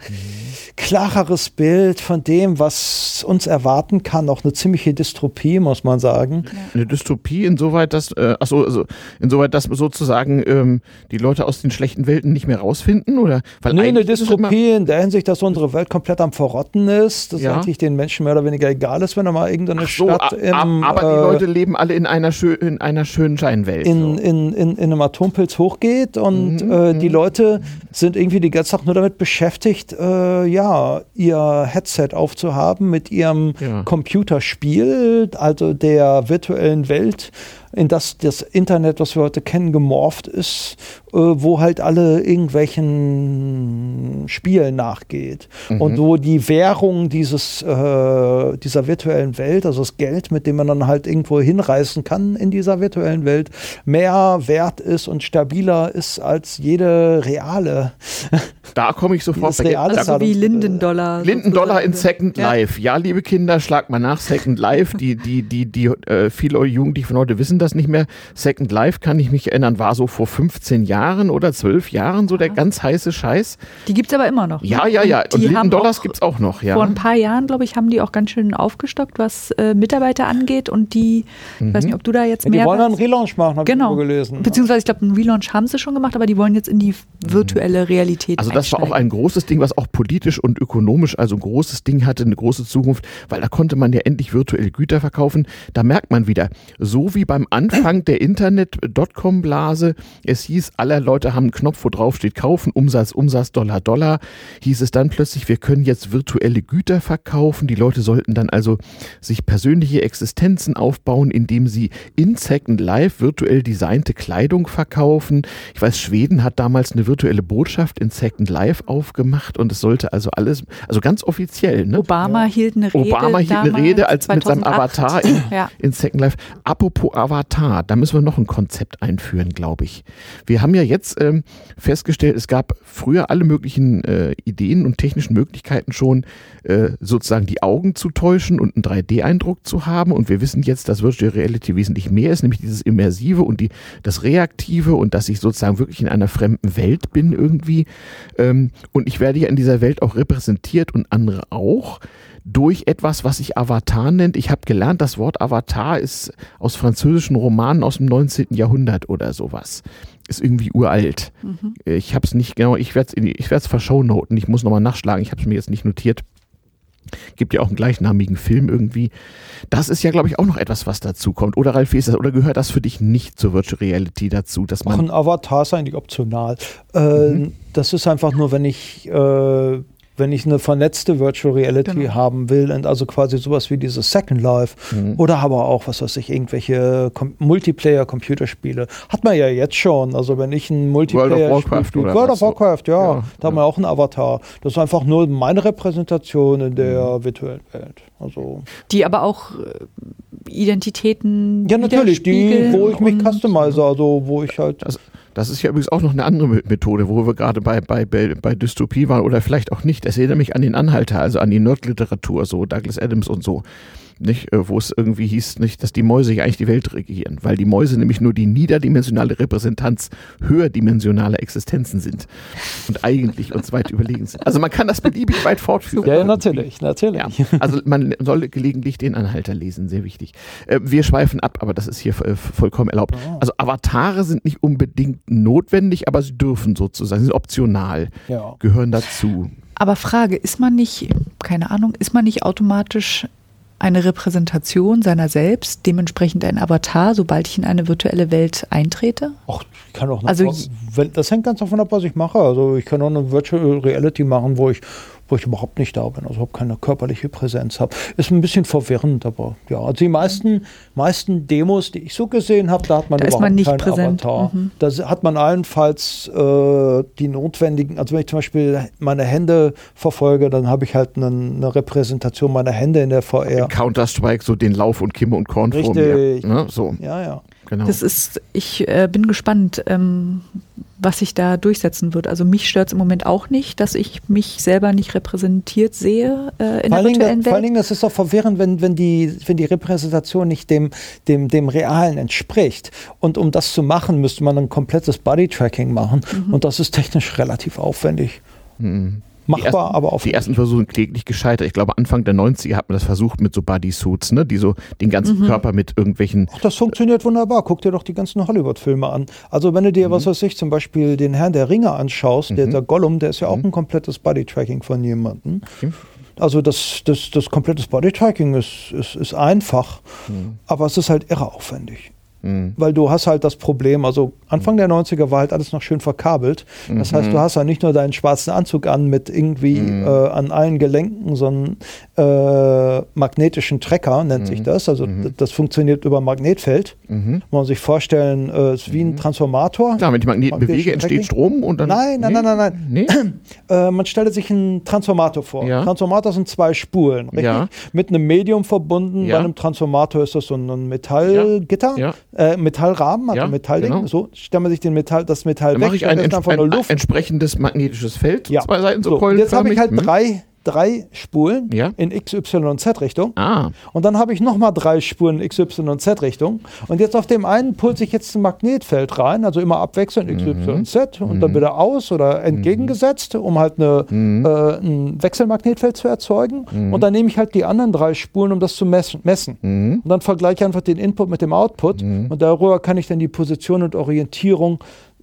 klareres Bild von dem, was uns erwarten kann. Auch eine ziemliche Dystopie, muss man sagen. Eine Dystopie insoweit, dass, äh, achso, also insoweit, dass sozusagen ähm, die Leute aus den schlechten Welten nicht mehr rausfinden? Oder? Weil nee, eine Dystopie in der Hinsicht, dass unsere Welt komplett am Verrotten ist, dass ja. eigentlich den Menschen mehr oder weniger egal ist, wenn er mal irgendeine so, Stadt im, Aber äh, die Leute leben alle in einer, schö in einer schönen Scheinwelt. In, so. in, in, in einem Atompilz hochgeht und mhm, äh, die mhm. Leute sind irgendwie die ganze Zeit nur damit beschäftigt, äh, ja, ihr Headset aufzuhaben mit ihrem ja. Computerspiel, also der virtuellen Welt in das das Internet, was wir heute kennen, gemorpht ist, wo halt alle irgendwelchen Spielen nachgeht. Mhm. Und wo die Währung dieses, äh, dieser virtuellen Welt, also das Geld, mit dem man dann halt irgendwo hinreißen kann in dieser virtuellen Welt, mehr wert ist und stabiler ist als jede reale. [LAUGHS] Da komme ich sofort. Reale also wie Lindendollar. Lindendollar in Second Life. Ja, liebe Kinder, schlagt mal nach Second Life. Die, die, die, die, äh, viele Jugendliche von heute wissen das nicht mehr. Second Life, kann ich mich erinnern, war so vor 15 Jahren oder 12 Jahren so der ganz heiße Scheiß. Die gibt es aber immer noch. Ja, ja, ja. Und, Und Dollars gibt es auch noch, ja. Vor ein paar Jahren, glaube ich, haben die auch ganz schön aufgestockt, was äh, Mitarbeiter angeht. Und die, mhm. ich weiß nicht, ob du da jetzt ja, mehr. Die wollen einen Relaunch machen, habe genau. ich gelesen. Beziehungsweise, ich glaube, einen Relaunch haben sie schon gemacht, aber die wollen jetzt in die virtuelle Realität. Also, das war auch ein großes Ding, was auch politisch und ökonomisch, also ein großes Ding hatte, eine große Zukunft, weil da konnte man ja endlich virtuell Güter verkaufen. Da merkt man wieder, so wie beim Anfang der Internet-Dotcom-Blase. Es hieß, alle Leute haben einen Knopf, wo drauf steht kaufen, Umsatz, Umsatz, Dollar, Dollar. Hieß es dann plötzlich, wir können jetzt virtuelle Güter verkaufen. Die Leute sollten dann also sich persönliche Existenzen aufbauen, indem sie in Second Life virtuell designte Kleidung verkaufen. Ich weiß, Schweden hat damals eine virtuelle Botschaft in Second Life aufgemacht und es sollte also alles, also ganz offiziell. Ne? Obama ja. hielt eine Rede. Obama hielt eine Rede als 2008. mit seinem Avatar in, [CLEARS THROAT] ja. in Second Life. Apropos Avatar, da müssen wir noch ein Konzept einführen, glaube ich. Wir haben ja jetzt ähm, festgestellt, es gab früher alle möglichen äh, Ideen und technischen Möglichkeiten schon, äh, sozusagen die Augen zu täuschen und einen 3D-Eindruck zu haben. Und wir wissen jetzt, dass Virtual Reality wesentlich mehr ist, nämlich dieses Immersive und die, das Reaktive und dass ich sozusagen wirklich in einer fremden Welt bin irgendwie. Ähm, und ich werde ja in dieser Welt auch repräsentiert und andere auch durch etwas, was sich Avatar nennt. Ich habe gelernt, das Wort Avatar ist aus französischen Romanen aus dem 19. Jahrhundert oder sowas. Ist irgendwie uralt. Mhm. Ich habe es nicht genau, ich werde es ich werd's verschonoten, ich muss nochmal nachschlagen, ich habe es mir jetzt nicht notiert. Gibt ja auch einen gleichnamigen Film irgendwie. Das ist ja, glaube ich, auch noch etwas, was dazu kommt. Oder Ralf, wie ist das? Oder gehört das für dich nicht zur Virtual Reality dazu? Dass man Auch ein Avatar ist eigentlich optional. Äh, mhm. Das ist einfach nur, wenn ich äh, wenn ich eine vernetzte Virtual Reality genau. haben will und also quasi sowas wie dieses Second Life mhm. oder aber auch, was weiß ich, irgendwelche Multiplayer-Computerspiele. Hat man ja jetzt schon. Also wenn ich ein Multiplayer World of Warcraft, spiele, World of Warcraft, ja, ja, da haben wir auch einen Avatar. Das ist einfach nur meine Repräsentation in der mhm. virtuellen Welt. Also die aber auch äh, Identitäten Ja, natürlich, die, wo ich mich customize, also wo ich halt also das ist ja übrigens auch noch eine andere Methode, wo wir gerade bei, bei, bei Dystopie waren oder vielleicht auch nicht. Es erinnert mich an den Anhalter, also an die Nerdliteratur, so Douglas Adams und so. Nicht, äh, wo es irgendwie hieß, nicht, dass die Mäuse ja eigentlich die Welt regieren, weil die Mäuse nämlich nur die niederdimensionale Repräsentanz höherdimensionaler Existenzen sind und eigentlich uns weit [LAUGHS] überlegen sind. Also man kann das beliebig weit fortführen. Ja, natürlich, natürlich. Ja, also man soll gelegentlich den Anhalter lesen, sehr wichtig. Äh, wir schweifen ab, aber das ist hier äh, vollkommen erlaubt. Ah. Also Avatare sind nicht unbedingt notwendig, aber sie dürfen sozusagen, sie sind optional, Ja. gehören dazu. Aber Frage, ist man nicht, keine Ahnung, ist man nicht automatisch eine Repräsentation seiner selbst, dementsprechend ein Avatar, sobald ich in eine virtuelle Welt eintrete? Ach, ich kann auch eine Also wenn- das hängt ganz davon ab, was ich mache. Also ich kann auch eine Virtual Reality machen, wo ich, wo ich überhaupt nicht da bin, also überhaupt keine körperliche Präsenz habe. Ist ein bisschen verwirrend, aber ja. Also die meisten, meisten Demos, die ich so gesehen habe, da hat man Da ist überhaupt man nicht keinen präsent. Avatar. Mhm. Da hat man allenfalls äh, die notwendigen, also wenn ich zum Beispiel meine Hände verfolge, dann habe ich halt eine, eine Repräsentation meiner Hände in der VR. Counter-Strike, so den Lauf und Kimme und Korn vor mir. Richtig. Ne? So, Ja, ja. Genau. Das ist, ich äh, bin gespannt, ähm, was sich da durchsetzen wird. Also mich stört es im Moment auch nicht, dass ich mich selber nicht repräsentiert sehe äh, in Vor der allen, Dingen, virtuellen vor allen Welt. Dingen, das ist auch verwirrend, wenn, wenn, die, wenn die Repräsentation nicht dem, dem, dem Realen entspricht. Und um das zu machen, müsste man ein komplettes Bodytracking machen. Mhm. Und das ist technisch relativ aufwendig. Mhm. Machbar, die ersten, aber Die aufwendig. ersten Versuche sind kläglich gescheitert. Ich glaube, Anfang der 90er hat man das versucht mit so Bodysuits, ne? die so den ganzen Mhm. Körper mit irgendwelchen Ach, das funktioniert wunderbar. Guck dir doch die ganzen Hollywood-Filme an. Also wenn du dir, Mhm. was weiß ich, zum Beispiel den Herrn der Ringe anschaust, der, der Gollum, der ist ja auch Mhm. ein komplettes Bodytracking von jemandem. Okay. Also das, das, das komplettes Bodytracking ist, ist, ist einfach, Mhm. aber es ist halt irre aufwendig. Mhm. Weil du hast halt das Problem, also Anfang der 90er war halt alles noch schön verkabelt. Das heißt, du hast ja nicht nur deinen schwarzen Anzug an mit irgendwie Mhm. äh, an allen Gelenken so einen äh, magnetischen Trecker, nennt sich das. Also d- das funktioniert über Magnetfeld. Mhm. Muss man sich vorstellen, äh, ist wie ein Transformator. Klar, wenn ich Magneten bewege, entsteht? Strom und dann. Nein, nein, nee? nein, nein, Nee? [CLEARS THROAT] Äh, man stelle sich einen Transformator vor. Ja. Transformator sind zwei Spulen, richtig? Ja. Mit einem Medium verbunden. Ja. Bei einem Transformator ist das so ein Metallgitter, Ja. Äh, Metallrahmen, also Ja, Metallding. genau. So stellt man sich den Metall, das Metall Dann weg, mache ich dann ein, ist ents einfach ein, ein entsprechendes magnetisches Feld, Ja. zwei Seiten so, So, jetzt habe ich halt keulenförmig. drei, drei Spulen Ja. in X, Y und Z-Richtung. Ah, Und dann habe ich nochmal drei Spuren X, Y und Z-Richtung. Und jetzt auf dem einen pulse ich jetzt ein Magnetfeld rein, also immer abwechselnd X, Y und Z und dann wieder aus oder entgegengesetzt, um halt eine, äh, ein Wechselmagnetfeld zu erzeugen. Und dann nehme ich halt die anderen drei Spuren, um das zu messen. messen. Und dann vergleiche ich einfach den Input mit dem Output. Und darüber kann ich dann die Position und Orientierung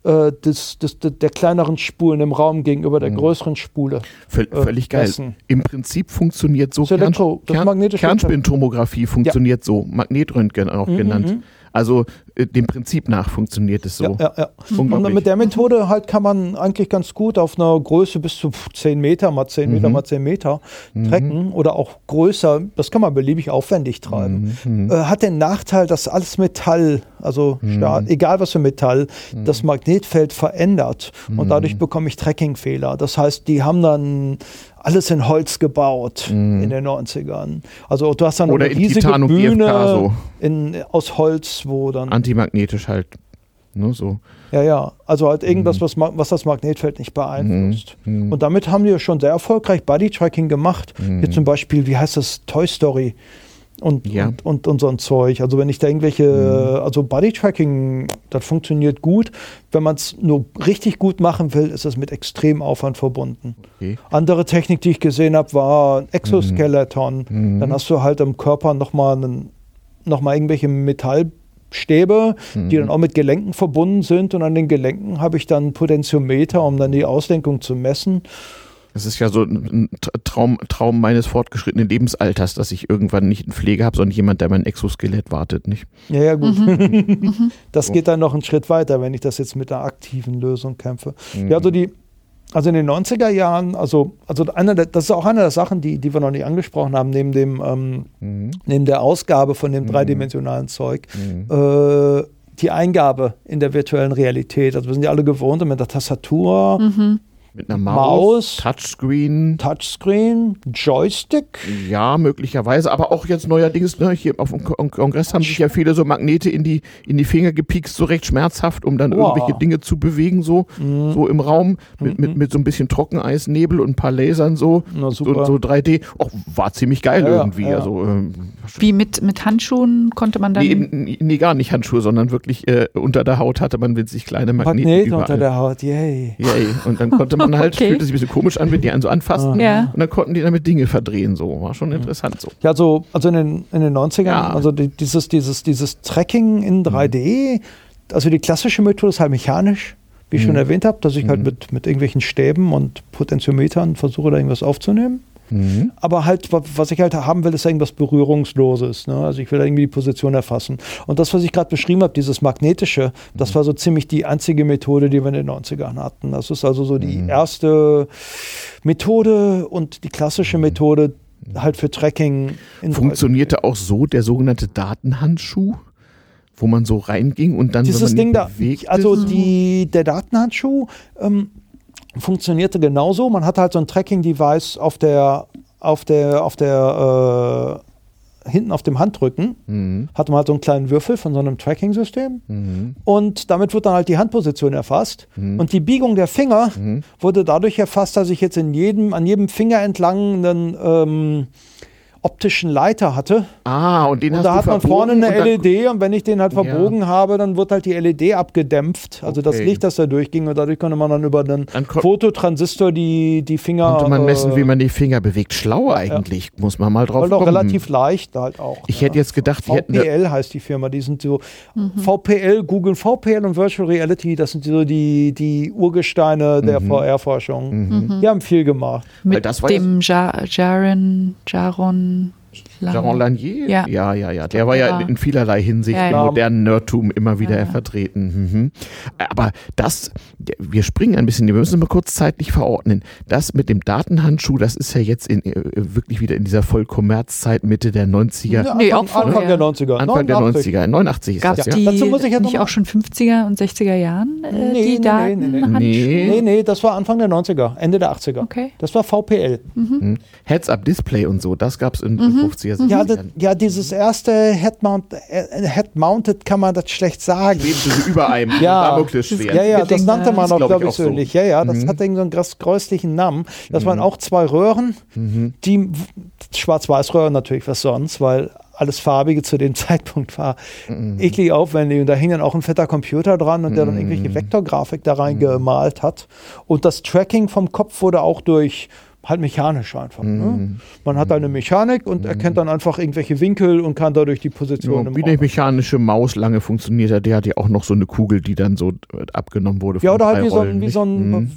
äh, des, des, der kleineren Spulen im Raum gegenüber der größeren Spule. völ Äh, völlig geil. messen. Im Prinzip funktioniert so Das Elektro- das magnetische Kernspintomographie funktioniert so, Magnetröntgen auch genannt. Also äh, dem Prinzip nach funktioniert es so. Ja, ja, ja. Und mit der Methode halt kann man eigentlich ganz gut auf einer Größe bis zu 10 Meter mal 10 Mhm. Meter mal 10 Meter trecken oder auch größer. Das kann man beliebig aufwendig treiben. Mhm. Äh, hat den Nachteil, dass alles Metall, also Mhm. Stahl, egal was für Metall, das Magnetfeld verändert und dadurch Mhm. bekomme ich Trackingfehler. Das heißt, die haben dann alles in Holz gebaut in den 90ern. Also du hast dann Mhm. Oder eine in riesige Titan Bühne GFK so. in, aus Holz, wo dann Antimagnetisch halt. Ne, so. ja, ja. Also halt irgendwas, was, ma- was das Magnetfeld nicht beeinflusst. Mhm. Und damit haben die schon sehr erfolgreich Bodytracking gemacht. Mhm. Hier zum Beispiel, wie heißt das, Toy Story und, Ja. und, und, und so ein Zeug. Also wenn ich da irgendwelche, Mhm. also Bodytracking, das funktioniert gut. Wenn man es nur richtig gut machen will, ist es mit extrem Aufwand verbunden. Okay. Andere Technik, die ich gesehen habe, war ein Exoskeleton. Mhm. Dann hast du halt im Körper nochmal noch mal irgendwelche Metallstäbe, Mhm. die dann auch mit Gelenken verbunden sind. Und an den Gelenken habe ich dann Potentiometer, um dann die Auslenkung zu messen. Das ist ja so ein Tra- Traum, Traum meines fortgeschrittenen Lebensalters, dass ich irgendwann nicht einen Pfleger habe, sondern jemand, der mein Exoskelett wartet, nicht? Ja, ja, gut. Mhm. [LAUGHS] das geht dann noch einen Schritt weiter, wenn ich das jetzt mit einer aktiven Lösung kämpfe. Mhm. Ja, also die, also in den 90er Jahren, also, also einer der, das ist auch eine der Sachen, die, die wir noch nicht angesprochen haben, neben dem, ähm, Mhm. neben der Ausgabe von dem dreidimensionalen Zeug, Mhm. äh, die Eingabe in der virtuellen Realität. Also wir sind ja alle gewohnt, mit der Tastatur Mit einer Maus, Maus. Touchscreen. Touchscreen, Joystick. Ja, möglicherweise, aber auch jetzt neuerdings, ne, hier auf dem Kon- Kongress haben sich ja viele so Magnete in die, in die Finger gepiekst, so recht schmerzhaft, um dann Wow. irgendwelche Dinge zu bewegen, so, Mhm. so im Raum, mit, mit, mit so ein bisschen Trockeneisnebel und ein paar Lasern so, Na, so, super. so 3D. Auch war ziemlich geil Ja, irgendwie. ja. Also, ähm, Wie mit, mit Handschuhen konnte man dann. nee, nee, gar nicht Handschuhe, sondern wirklich äh, unter der Haut hatte man winzig kleine Magnete. Magnet überall. unter der Haut, yay. Yay. Und dann konnte man [LAUGHS] halt, Okay. fühlte sich ein bisschen komisch an, wenn die einen so anfassten. Ja. Und dann konnten die damit Dinge verdrehen. So, war schon interessant so. Ja, also, also in, den, in den 90ern, Ja. also die, dieses, dieses, dieses Tracking in 3D, also die klassische Methode ist halt mechanisch, wie ich schon Mhm. erwähnt habe, dass ich halt Mhm. mit, mit irgendwelchen Stäben und Potentiometern versuche, da irgendwas aufzunehmen. Mhm. Aber halt, wa- was ich halt haben will, ist irgendwas Berührungsloses. Ne? Also ich will irgendwie die Position erfassen. Und das, was ich gerade beschrieben habe, dieses Magnetische, das war so ziemlich die einzige Methode, die wir in den 90ern hatten. Das ist also so die Mhm. erste Methode und die klassische Methode halt für Tracking. in Funktionierte auch so der sogenannte Datenhandschuh, wo man so reinging und dann wenn Dieses man Ding da, bewegte, also so- die, der Datenhandschuh ähm, funktionierte genauso. Man hatte halt so ein Tracking-Device auf der, auf der, auf der, äh, hinten auf dem Handrücken, Mhm. hatte man halt so einen kleinen Würfel von so einem Tracking-System. Mhm. Und damit wird dann halt die Handposition erfasst. Mhm. Und die Biegung der Finger Mhm. wurde dadurch erfasst, dass ich jetzt in jedem, an jedem Finger entlang einen ähm, optischen Leiter hatte. Ah, und den Und hast da du hat man vorne eine und LED und wenn ich den halt Ja. verbogen habe, dann wird halt die LED abgedämpft. Also das Okay. Licht, das da durchging und dadurch konnte man dann über einen Dann Fototransistor die, die Finger. konnte man messen, äh, wie man die Finger bewegt. Schlau eigentlich, muss man mal drauf Weil kommen. relativ leicht halt auch. Ich ja. hätte jetzt gedacht, VPL heißt die Firma, die sind so VPL, Google VPL und Virtual Reality, das sind so die, die Urgesteine der Mhm. VR-Forschung. Mhm. Die haben viel gemacht. Weil mit das war ja dem ja Jaron, Jaron, um, Lang. Jaron Lanier? Ja, ja, ja. ja. Der war ja in vielerlei Hinsicht ja, im modernen Nerdtum immer wieder ja, vertreten. Mhm. Aber das, wir springen ein bisschen, wir müssen mal kurz zeitlich verordnen. Das mit dem Datenhandschuh, das ist ja jetzt in, äh, wirklich wieder in dieser Vollkommerzzeit Mitte der 90er. Nee, Anfang, Anfang der 90er. Anfang 89. der 90er, 89 ist Gab das, ja. Die, Dazu muss ich jetzt nicht auch schon 50er und 60er Jahren äh, nee, die nee, Datenhandschuhe? Nee. nee, nee, das war Anfang der 90er, Ende der 80er. Okay. Das war VPL. Mhm. Heads-up-Display und so, das gab es in mhm. 50 sehr sicher. Ja, ja dieses erste Head-Mounted Head äh, kann man das schlecht sagen. Lebte über einem ja. Damoklesschwert. Ja, ja, das nannte man auch, glaube ich, persönlich. So. Ja, ja, das mhm. hat irgendeinen so gräuslichen Namen. Das mhm. waren auch zwei Röhren, mhm. die Schwarz-Weiß-Röhren natürlich, was sonst, weil alles Farbige zu dem [LAUGHS] Zeitpunkt war mhm. eklig aufwendig. Und da hing dann auch ein fetter Computer dran und der dann mhm. irgendwelche Vektorgrafik da reingemalt hat. Und das Tracking vom Kopf wurde auch durch halt mechanisch einfach. Ne? Mhm. Man hat eine Mechanik und erkennt dann einfach irgendwelche Winkel und kann dadurch die Position Ja, wie eine mechanische Maus lange funktioniert hat, der hat ja auch noch so eine Kugel, die dann so äh, abgenommen wurde. Ja, oder halt wie so, ein, wie so ein, Mhm.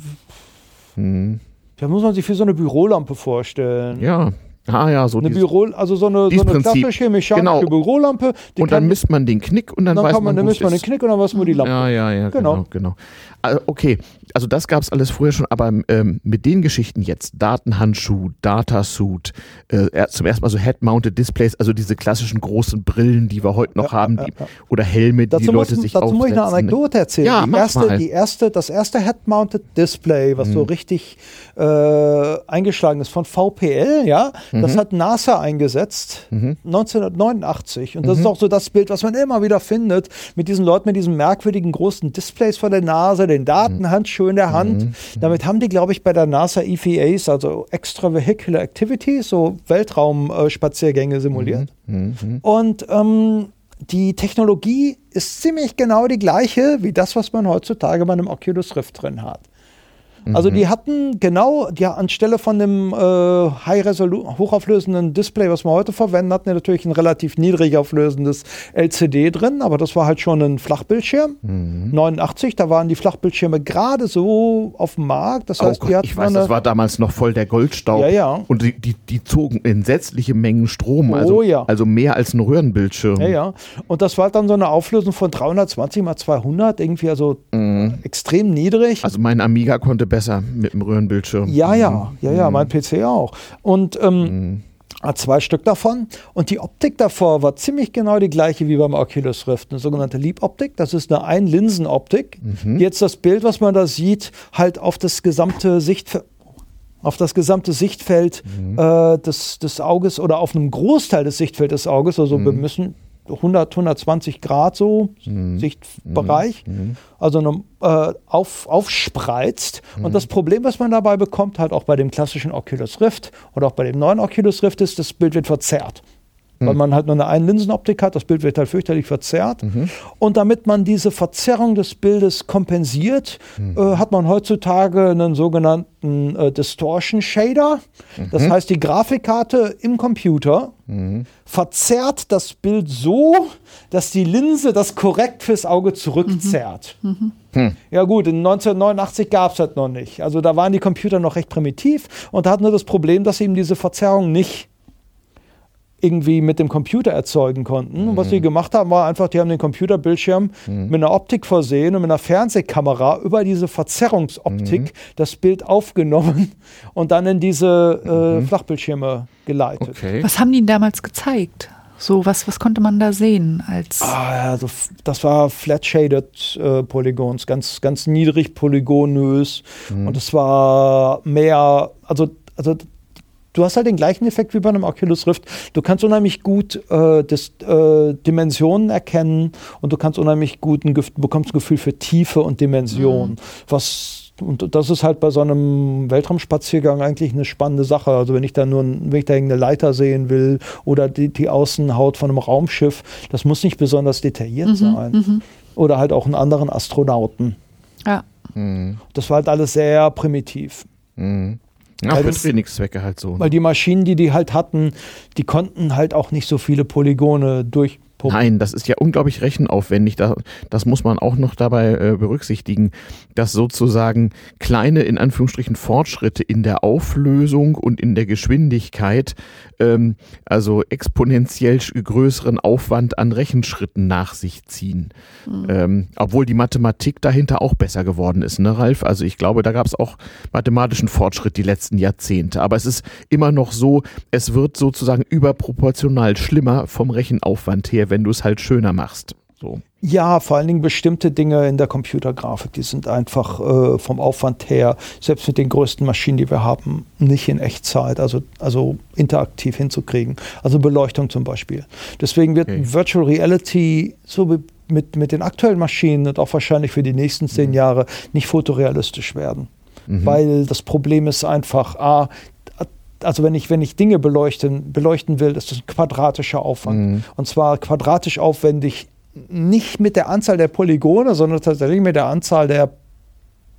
Mhm. da muss man sich wie so eine Bürolampe vorstellen. Ja, ah ja, so Eine dieses- Büro, also so eine, so eine klassische mechanische Genau. Bürolampe. Und dann misst man den Knick und dann, dann weiß kann man, man, dann misst man den. Knick und dann weiß man die Lampe. Ja, ja, ja, Genau. genau, genau. Also, okay, also das gab es alles vorher schon, aber ähm, mit den Geschichten jetzt, Datenhandschuh, Datasuit, äh, zum ersten Mal so Head-Mounted Displays, also diese klassischen großen Brillen, die wir heute noch Ja, haben, ja, die, ja. oder Helme, die Dazu, die Leute muss, sich dazu muss ich eine aufsetzen. Anekdote erzählen. Ja, die, erste, mal. die erste, das erste Head-Mounted Display, was so richtig äh, eingeschlagen ist von VPL, ja, das hat NASA eingesetzt 1989. Und das ist auch so das Bild, was man immer wieder findet, mit diesen Leuten mit diesen merkwürdigen großen Displays vor der Nase, den Datenhandschuh in der Hand. Damit haben die, glaube ich, bei der NASA EVAs, also Extravehicular Activities, so Weltraumspaziergänge simuliert. Mhm. Und ähm, die Technologie ist ziemlich genau die gleiche wie das, was man heutzutage bei einem Oculus Rift drin hat. Also die hatten genau, die anstelle von dem äh, high hochauflösenden Display, was wir heute verwenden, hatten die natürlich ein relativ niedrig auflösendes LCD drin, aber das war halt schon ein Flachbildschirm. Mhm. 89, da waren die Flachbildschirme gerade so auf dem Markt. Das Oh heißt, die Gott, hatten ich weiß, das war damals noch voll der Goldstaub. Ja, ja. Und die, die, die zogen entsetzliche Mengen Strom, Oh, also, ja. also mehr als ein Röhrenbildschirm. Ja, ja. Und das war halt dann so eine Auflösung von 320 mal 200, irgendwie also extrem niedrig. Also mein Amiga konnte besser mit dem Röhrenbildschirm. ja, ja, ja, ja, mein PC auch. Und ähm, Hat zwei Stück davon. Und die Optik davor war ziemlich genau die gleiche wie beim Oculus Rift. Eine sogenannte Leap-Optik. Das ist eine Einlinsen-Optik. Mhm. Jetzt das Bild, was man da sieht, halt auf das gesamte Sichtfeld auf das gesamte Sichtfeld mhm. äh, des, des Auges oder auf einem Großteil des Sichtfeldes des Auges. Also mhm. wir müssen 100, 120 Grad so mhm. Sichtbereich, mhm. mhm. also eine, äh, auf, aufspreizt. Mhm. Und das Problem, was man dabei bekommt, halt auch bei dem klassischen Oculus Rift oder auch bei dem neuen Oculus Rift, ist, das Bild wird verzerrt weil hm. man halt nur eine Einlinsenoptik hat. Das Bild wird halt fürchterlich verzerrt. Mhm. Und damit man diese Verzerrung des Bildes kompensiert, mhm. äh, hat man heutzutage einen sogenannten äh, Distortion Shader. Mhm. Das heißt, die Grafikkarte im Computer mhm. verzerrt das Bild so, dass die Linse das korrekt fürs Auge zurückzerrt. Mhm. Mhm. Hm. Ja gut, in 1989 gab es das noch nicht. Also da waren die Computer noch recht primitiv und da hatten nur das Problem, dass sie eben diese Verzerrung nicht irgendwie mit dem Computer erzeugen konnten. Und was sie mhm. gemacht haben, war einfach, die haben den Computerbildschirm mhm. mit einer Optik versehen und mit einer Fernsehkamera über diese Verzerrungsoptik mhm. das Bild aufgenommen [LAUGHS] und dann in diese äh, mhm. Flachbildschirme geleitet. Okay. Was haben die damals gezeigt? So, was, was konnte man da sehen als. Ah, also das war flat-shaded äh, Polygons, ganz, ganz niedrig polygonös. Mhm. Und es war mehr, also, also du hast halt den gleichen Effekt wie bei einem Oculus Rift. Du kannst unheimlich gut äh, das, äh, Dimensionen erkennen und du kannst unheimlich gut ein, bekommst ein Gefühl für Tiefe und Dimension. Mhm. Was und das ist halt bei so einem Weltraumspaziergang eigentlich eine spannende Sache. Also wenn ich da nur wenn ich da irgendeine Leiter sehen will oder die, die Außenhaut von einem Raumschiff, das muss nicht besonders detailliert mhm, sein. Mhm. Oder halt auch einen anderen Astronauten. Ja. Mhm. Das war halt alles sehr primitiv. Ja, für Trainingszwecke halt so. Ne? Weil die Maschinen, die die halt hatten, die konnten halt auch nicht so viele Polygone durch. Nein, das ist ja unglaublich rechenaufwendig. Das, das muss man auch noch dabei äh, berücksichtigen, dass sozusagen kleine, in Anführungsstrichen, Fortschritte in der Auflösung und in der Geschwindigkeit, ähm, also exponentiell größeren Aufwand an Rechenschritten nach sich ziehen. Mhm. Ähm, obwohl die Mathematik dahinter auch besser geworden ist, ne, Ralf? Also ich glaube, da gab es auch mathematischen Fortschritt die letzten Jahrzehnte. Aber es ist immer noch so, es wird sozusagen überproportional schlimmer vom Rechenaufwand her, wenn du es halt schöner machst. So. Ja, vor allen Dingen bestimmte Dinge in der Computergrafik, die sind einfach äh, vom Aufwand her, selbst mit den größten Maschinen, die wir haben, nicht in Echtzeit, also, also interaktiv hinzukriegen. Also Beleuchtung zum Beispiel. Deswegen wird okay. Virtual Reality so mit, mit den aktuellen Maschinen und auch wahrscheinlich für die nächsten zehn mhm. Jahre nicht fotorealistisch werden. Mhm. Weil das Problem ist einfach, A, also wenn ich, wenn ich Dinge beleuchten, beleuchten will, ist das ein quadratischer Aufwand. Mhm. Und zwar quadratisch aufwendig, nicht mit der Anzahl der Polygone, sondern tatsächlich mit der Anzahl der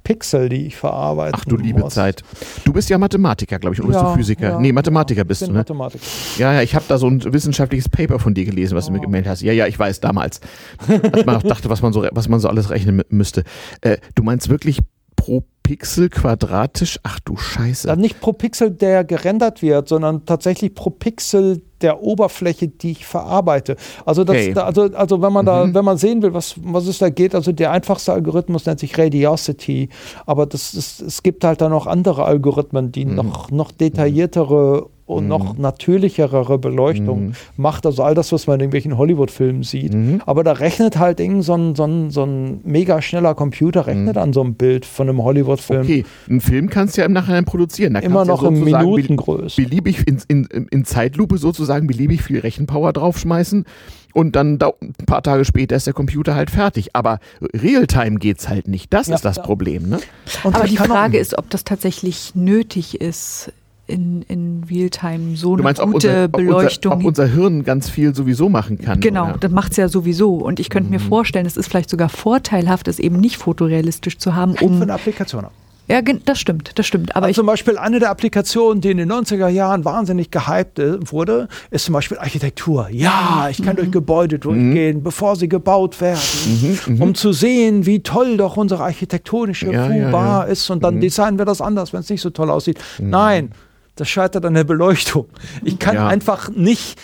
Pixel, die ich verarbeite. Ach du liebe muss. Zeit. Du bist ja Mathematiker, glaube ich, oder ja, bist du Physiker? Ja, nee, Mathematiker ja, bist du, ne? Mathematiker. Ja, ja, ich habe da so ein wissenschaftliches Paper von dir gelesen, was oh. du mir gemeldet hast. Ja, ja, ich weiß, damals. Als man auch dachte, was man so, was man so alles rechnen müsste. Äh, du meinst wirklich pro Pixel quadratisch? Ach du Scheiße. Dann nicht pro Pixel, der gerendert wird, sondern tatsächlich pro Pixel der Oberfläche, die ich verarbeite. Also, das, okay. also, also wenn man da, mhm. wenn man sehen will, was, was es da geht, also der einfachste Algorithmus nennt sich Radiosity, aber das, das, es gibt halt dann noch andere Algorithmen, die mhm. noch, noch detailliertere und mhm. noch natürlichere Beleuchtung mhm. macht. Also all das, was man in irgendwelchen Hollywood-Filmen sieht. Mhm. Aber da rechnet halt irgend so ein, so ein, so ein mega schneller Computer, rechnet mhm. an so einem Bild von einem Hollywood-Film. Okay, einen Film kannst du ja im Nachhinein produzieren. Da Immer noch ja in Minutengröße. Beliebig in, in, in Zeitlupe sozusagen beliebig viel Rechenpower draufschmeißen und dann ein paar Tage später ist der Computer halt fertig. Aber Realtime geht es halt nicht. Das ja, ist das ja. Problem. Ne? Aber die Frage ist, ob das tatsächlich nötig ist in, in Realtime so du meinst, eine gute unser, Beleuchtung. Ob unser, ob unser, Hirn ganz viel sowieso machen kann. Genau, oder? das macht es ja sowieso. Und ich könnte mhm. mir vorstellen, es ist vielleicht sogar vorteilhaft, es eben nicht fotorealistisch zu haben. Um Für eine Applikation auch. Ja, das stimmt, das stimmt. Aber also zum Beispiel eine der Applikationen, die in den 90er Jahren wahnsinnig gehypt äh, wurde, ist zum Beispiel Architektur. Ja, ich kann mhm. durch Gebäude durchgehen, mhm. bevor sie gebaut werden, mhm, mhm. um zu sehen, wie toll doch unsere architektonische ja, Fuba ja, ja. ist. Und dann mhm. designen wir das anders, wenn es nicht so toll aussieht. Mhm. Nein, das scheitert an der Beleuchtung. Ich kann ja. einfach nicht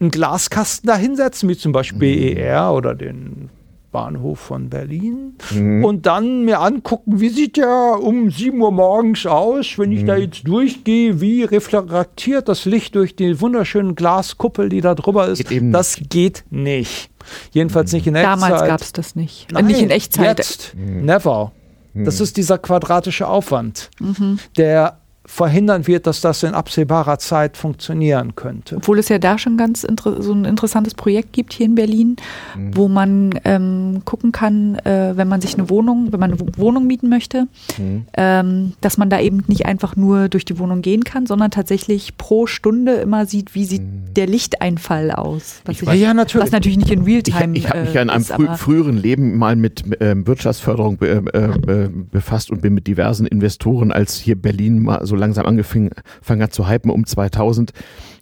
einen Glaskasten da hinsetzen, wie zum Beispiel mhm. ER oder den Hauptbahnhof von Berlin mhm. und dann mir angucken, wie sieht der um 7 Uhr morgens aus, wenn ich mhm. da jetzt durchgehe, wie reflektiert das Licht durch die wunderschönen Glaskuppel, die da drüber ist. Geht das geht nicht. Jedenfalls nicht in Echtzeit. Damals gab es das nicht. Nein, nicht in Echtzeit. Jetzt. Mhm. Never. Das ist dieser quadratische Aufwand, mhm. der verhindern wird, dass das in absehbarer Zeit funktionieren könnte. Obwohl es ja da schon ganz so ein interessantes Projekt gibt hier in Berlin, mhm. wo man ähm, gucken kann, äh, wenn man sich eine Wohnung, wenn man eine Wohnung mieten möchte, mhm. ähm, dass man da eben nicht einfach nur durch die Wohnung gehen kann, sondern tatsächlich pro Stunde immer sieht, wie sieht mhm. der Lichteinfall aus. Was, ich, ich, ja, natürlich. was natürlich nicht in Realtime Ich, ich habe mich ja in einem ist, frü früheren Leben mal mit äh, Wirtschaftsförderung be äh, äh, befasst und bin mit diversen Investoren, als hier Berlin mal so so langsam angefangen hat zu hypen um 2000,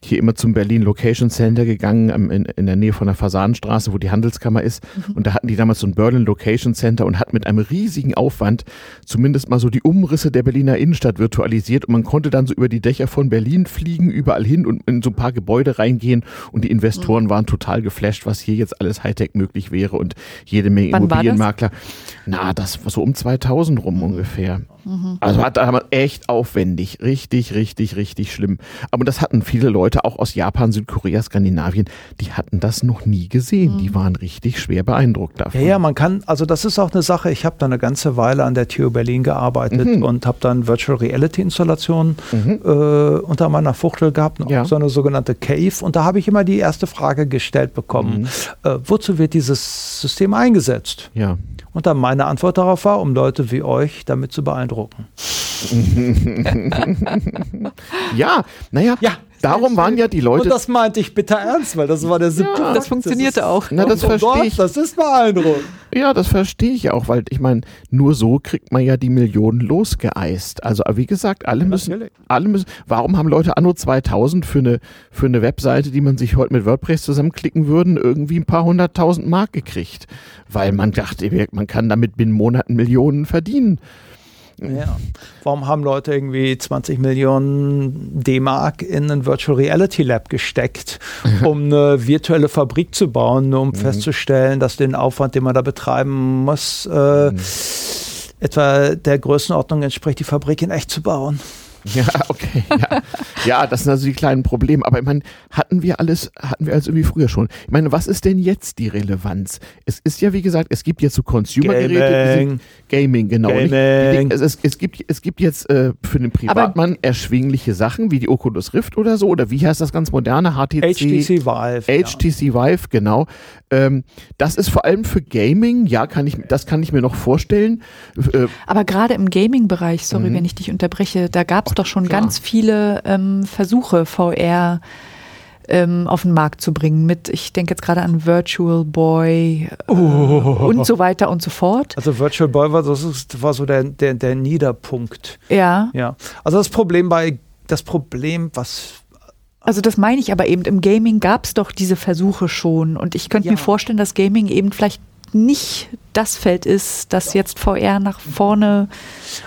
hier immer zum Berlin Location Center gegangen, in, in der Nähe von der Fasanenstraße, wo die Handelskammer ist. Mhm. Und da hatten die damals so ein Berlin Location Center und hat mit einem riesigen Aufwand zumindest mal so die Umrisse der Berliner Innenstadt virtualisiert. Und man konnte dann so über die Dächer von Berlin fliegen, überall hin und in so ein paar Gebäude reingehen. Und die Investoren mhm. waren total geflasht, was hier jetzt alles Hightech möglich wäre und jede Menge Wann Immobilienmakler. Das? Na, das war so um 2000 rum ungefähr. Mhm. Also hat damals echt aufwendig, richtig, richtig, richtig schlimm. Aber das hatten viele Leute auch aus Japan, Südkorea, Skandinavien, die hatten das noch nie gesehen. Mhm. Die waren richtig schwer beeindruckt davon. Ja, ja, man kann, also das ist auch eine Sache. Ich habe da eine ganze Weile an der TU Berlin gearbeitet mhm. und habe dann Virtual Reality Installationen mhm. äh, unter meiner Fuchtel gehabt, ja. so eine sogenannte Cave. Und da habe ich immer die erste Frage gestellt bekommen: mhm. äh, Wozu wird dieses System eingesetzt? Ja. Und dann meine Antwort darauf war, um Leute wie euch damit zu beeindrucken. [LAUGHS] ja, naja, ja, darum waren ja die Leute. Und das meinte ich bitter ernst, weil das war der siebte. Ja, das funktionierte das auch. Na, das verstehe ich. Das ist beeindruckend. Ja, das verstehe ich auch, weil ich meine, nur so kriegt man ja die Millionen losgeeist. Also wie gesagt, alle müssen, alle müssen. Warum haben Leute anno 2000 für eine für eine Webseite, die man sich heute mit WordPress zusammenklicken würden, irgendwie ein paar hunderttausend Mark gekriegt? Weil man dachte, man kann damit binnen Monaten Millionen verdienen. Ja. Warum haben Leute irgendwie 20 Millionen D-Mark in ein Virtual Reality Lab gesteckt, um eine virtuelle Fabrik zu bauen, nur um mhm. festzustellen, dass den Aufwand, den man da betreiben muss, äh, mhm. etwa der Größenordnung entspricht, die Fabrik in echt zu bauen? [LAUGHS] Ja, okay. Ja. ja, das sind also die kleinen Probleme. Aber ich meine, hatten wir alles, hatten wir alles irgendwie früher schon. Ich meine, was ist denn jetzt die Relevanz? Es ist ja, wie gesagt, es gibt jetzt so Consumer-Geräte. Gaming. Gaming, genau. Gaming. Es, es, es, gibt, es gibt jetzt äh, für den Privatmann Aber erschwingliche Sachen wie die Oculus Rift oder so. Oder wie heißt das ganz moderne? HTC. HTC Vive. HTC ja. Vive, genau. Ähm, das ist vor allem für Gaming, ja, kann ich, das kann ich mir noch vorstellen. Äh, Aber gerade im Gaming-Bereich, sorry, mhm. wenn ich dich unterbreche, da gab es doch schon klar. ganz viele ähm, Versuche, VR ähm, auf den Markt zu bringen mit, ich denke jetzt gerade an Virtual Boy äh, oh. und so weiter und so fort. Also Virtual Boy war, das war so der, der, der Niederpunkt. Ja. Ja. Also das Problem bei, das Problem, was also das meine ich aber eben, im Gaming gab es doch diese Versuche schon und ich könnte ja. mir vorstellen, dass Gaming eben vielleicht nicht das Feld ist, das jetzt VR nach vorne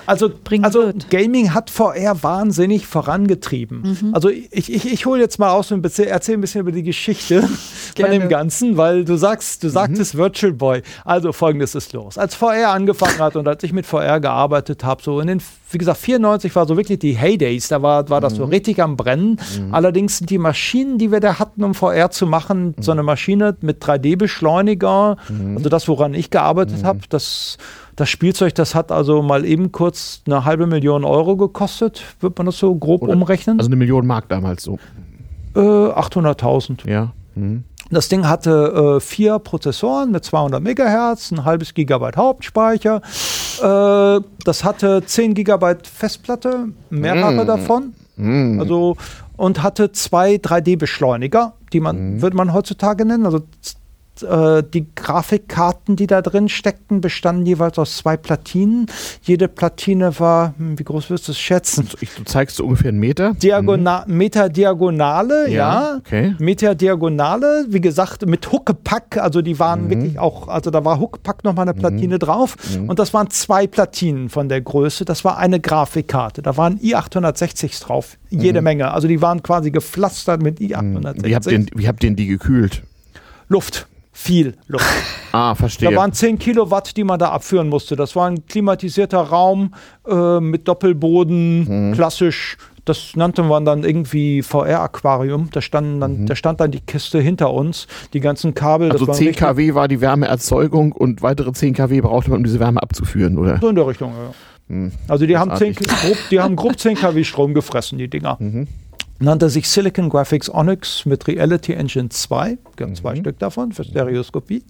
also, bringen also wird. Gaming hat VR wahnsinnig vorangetrieben. Mhm. Also ich, ich, ich hole jetzt mal aus und erzähle ein bisschen über die Geschichte von dem Ganzen, weil du sagst, du sagtest mhm. Virtual Boy. Also folgendes ist los. Als VR angefangen hat und als ich mit VR gearbeitet habe, so in den, wie gesagt, 94 war so wirklich die Heydays, da war, war das mhm. so richtig am Brennen. Mhm. Allerdings sind die Maschinen, die wir da hatten, um VR zu machen, so eine Maschine mit 3D-Beschleuniger, mhm. also das, woran ich gearbeitet mhm. habe. Das, das Spielzeug, das hat also mal eben kurz eine halbe Million Euro gekostet, wird man das so grob Oder, umrechnen. Also eine Million Mark damals so. Äh, 800.000. Ja. Mhm. Das Ding hatte äh, vier Prozessoren mit 200 Megahertz, ein halbes Gigabyte Hauptspeicher. Äh, das hatte 10 Gigabyte Festplatte, mehrere mm. davon. Mm. Also und hatte zwei 3D-Beschleuniger, die man, mm. würde man heutzutage nennen, also äh, die Grafikkarten, die da drin steckten, bestanden jeweils aus zwei Platinen. Jede Platine war, hm, wie groß wirst du es schätzen? Du zeigst so ungefähr einen Meter. Diagona mhm. Meter Diagonale, ja. ja. Okay. Meter Diagonale, wie gesagt, mit Huckepack, also die waren mhm. wirklich auch, also da war Huckepack nochmal eine mhm. Platine mhm. drauf. Und das waren zwei Platinen von der Größe. Das war eine Grafikkarte. Da waren i860 drauf. Jede mhm. Menge. Also die waren quasi gepflastert mit i860. Wie habt ihr, wie habt ihr die gekühlt? Luft. Viel Luft. [LAUGHS] Ah, verstehe. Da waren 10 Kilowatt, die man da abführen musste. Das war ein klimatisierter Raum äh, mit Doppelboden, Mhm. klassisch. Das nannte man dann irgendwie VR-Aquarium. Da, standen dann- da stand dann die Kiste hinter uns, die ganzen Kabel. Mhm. also war 10 richtig- kW war die Wärmeerzeugung und weitere 10 kW brauchte man, um diese Wärme abzuführen, oder? So in der Richtung, ja. Hm. Also die haben, 10, Großartig. grob, die haben grob 10 kW Strom gefressen, die Dinger. Mhm. Nannte sich Silicon Graphics Onyx mit Reality Engine 2. Gab Mhm. zwei Stück davon für Stereoskopie.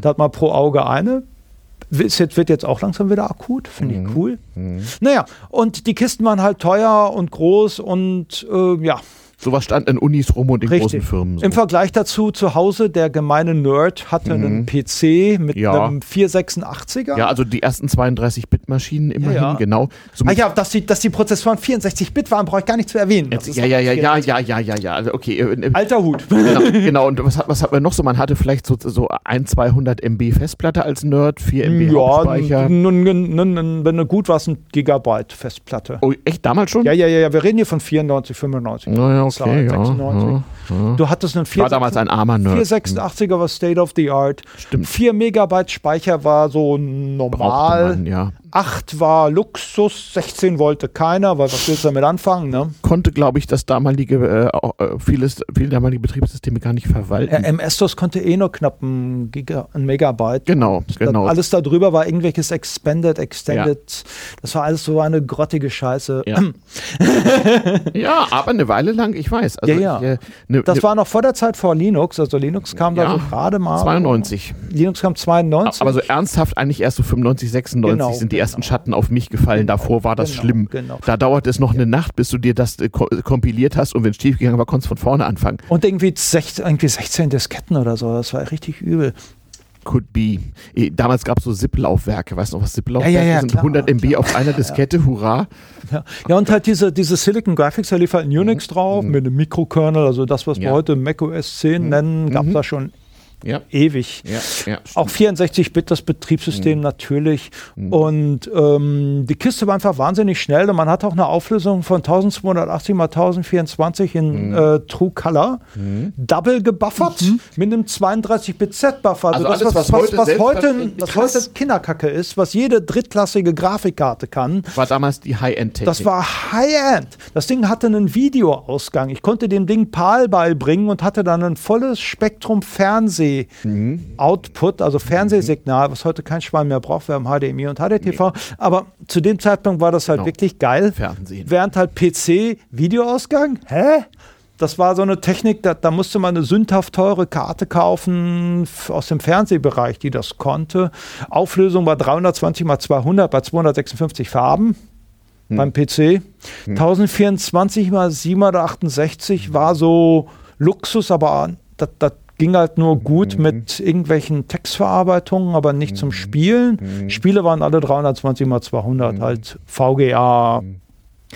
Da hat man pro Auge eine. Jetzt, wird jetzt auch langsam wieder akut, finde Mhm. ich cool. Naja, und die Kisten waren halt teuer und groß und äh, ja, Sowas stand in Unis rum und in großen richtig. Firmen. So. Im Vergleich dazu zu Hause, der gemeine Nerd hatte einen PC mit Mhm. Ja. einem 486er. ja, also die ersten 32-Bit-Maschinen immerhin, ja. genau. So Ah ja, dass die, dass die Prozessoren 64-Bit waren, brauche ich gar nicht zu erwähnen. Jetzt, ja, ja, ja, ja, ja, ja, ja, ja. Also, okay. äh, äh, Alter Hut. [LAUGHS] Genau, genau. Und was hat, was hat man noch so? Man hatte vielleicht so, so ein, 200 MB Festplatte als Nerd, 4 MB Ja, nun, nun, wenn du gut warst, ein Gigabyte Festplatte. Oh, echt damals schon? Ja, ja, ja, ja, wir reden hier von 94, 95. Naja, Zahl, okay, ja. 96. ja, ja. Du hattest einen Ich war damals ein armer Nerd. 486er war State of the Art. Stimmt. 4 Megabyte Speicher war so normal. man, ja. 8 war Luxus, 16 wollte keiner, weil was willst du damit anfangen, ne? Konnte, glaube ich, das damalige, äh, äh, vieles, viele damalige Betriebssysteme gar nicht verwalten. Ja, MS-DOS konnte eh nur knapp ein, Giga, ein Megabyte. genau, genau. Das, alles darüber war irgendwelches Expanded, Extended. Das war alles so eine grottige Scheiße. Ja. [LAUGHS] ja, aber eine Weile lang, ich weiß. Also Ja, ja. Ich, äh, ne, Das ne, war noch vor der Zeit vor Linux. Also Linux kam da Ja, so gerade mal. 92. Linux kam 92. Aber so ernsthaft eigentlich erst so 95, 96 Genau, sind die. Ersten Schatten auf mich gefallen. Davor war das Genau, schlimm. genau. Da dauert es noch eine Nacht, bis du dir das äh, ko kompiliert hast und wenn es schief gegangen war, konntest du von vorne anfangen. Und irgendwie 16, irgendwie 16 Disketten oder so. Das war richtig übel. Could be. Eh, Damals gab es so ZIP-Laufwerke. Weißt du noch, was ZIP-Laufwerke Ja, ja, ja, sind? klar, 100 MB auf einer Diskette, hurra. Ja, ja und halt diese, diese Silicon Graphics, da lief halt ein Unix drauf mit einem Mikrokernel. Also das, was wir Mhm. Ja. Mhm. heute Mac OS 10 nennen, gab es da schon Ja, ewig. ja, ja. Auch 64-Bit das Betriebssystem natürlich. Und ähm, die Kiste war einfach wahnsinnig schnell und man hat auch eine Auflösung von 1280 mal 1024 in äh, True Color. Double gebuffert mit einem 32-Bit-Z-Buffer. Also das, alles, was was, heute was, heute, was heute Kinderkacke ist, was jede drittklassige Grafikkarte kann. War damals die High-End-Technik. Das war High-End. Das Ding hatte einen Videoausgang. Ich konnte dem Ding PAL beibringen und hatte dann ein volles Spektrum Fernseh-Output, also Fernsehsignal, was heute kein Schwein mehr braucht. Wir haben HDMI und HDTV. Aber zu dem Zeitpunkt war das halt Genau. wirklich geil. Fernsehen. Während halt PC Videoausgang, hä? Das war so eine Technik, da, da musste man eine sündhaft teure Karte kaufen aus dem Fernsehbereich, die das konnte. Auflösung war 320 mal 200 bei 256 Farben beim PC. 1024 mal 768 war so Luxus, aber das, das ging halt nur gut mit irgendwelchen Textverarbeitungen, aber nicht zum Spielen. Spiele waren alle 320 mal 200, halt VGA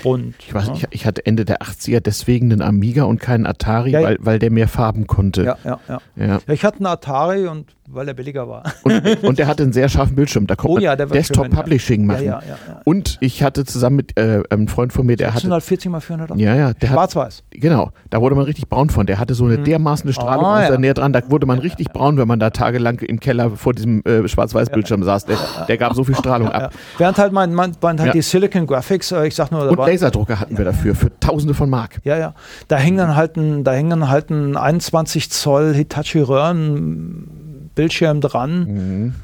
und. Ich, weiß, ja. ich, ich hatte Ende der 80er deswegen einen Amiga und keinen Atari, Ja, weil, weil der mehr Farben konnte. Ja, ja. Ja. Ja, ich hatte einen Atari und weil er billiger war. Und, und der hatte einen sehr scharfen Bildschirm. Da konnte Oh man ja, Desktop schön, ja. Publishing machen. Ja. Und ich hatte zusammen mit äh, einem Freund von mir, der hatte. 640 mal 400 Ja, ja, der Schwarz-Weiß. genau, da wurde man richtig braun von. Der hatte so eine dermaßen Strahlung Ah, aus der. Nähe dran, da wurde man richtig braun, wenn man da tagelang im Keller vor diesem äh, Schwarz-Weiß-Bildschirm saß. Der, der gab so viel Strahlung ab. Während halt mein, mein, mein halt die Silicon Graphics, äh, ich sag nur, Und Laserdrucker hatten wir dafür, für Tausende von Mark. ja, ja, da hängen dann halt ein, da hängen halt ein 21 Zoll Hitachi Röhren Bildschirm dran. Mhm.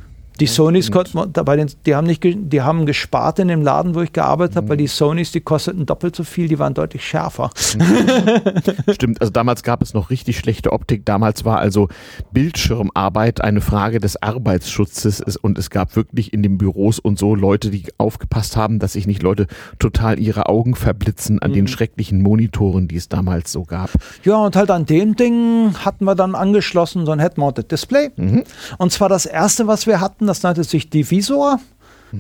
Die Sonys konnten man- da bei den, die haben nicht, die haben gespart in dem Laden, wo ich gearbeitet Mhm. habe, weil die Sonys, die kosteten doppelt so viel, die waren deutlich schärfer. [LAUGHS] Stimmt, also damals gab es noch richtig schlechte Optik. Damals war also Bildschirmarbeit eine Frage des Arbeitsschutzes Es- und es gab wirklich in den Büros und so Leute, die aufgepasst haben, dass sich nicht Leute total ihre Augen verblitzen an Mhm. den schrecklichen Monitoren, die es damals so gab. Ja, und halt an dem Ding hatten wir dann angeschlossen so ein Head-Mounted Display. Mhm. Und zwar das erste, was wir hatten, das nannte sich Divisor.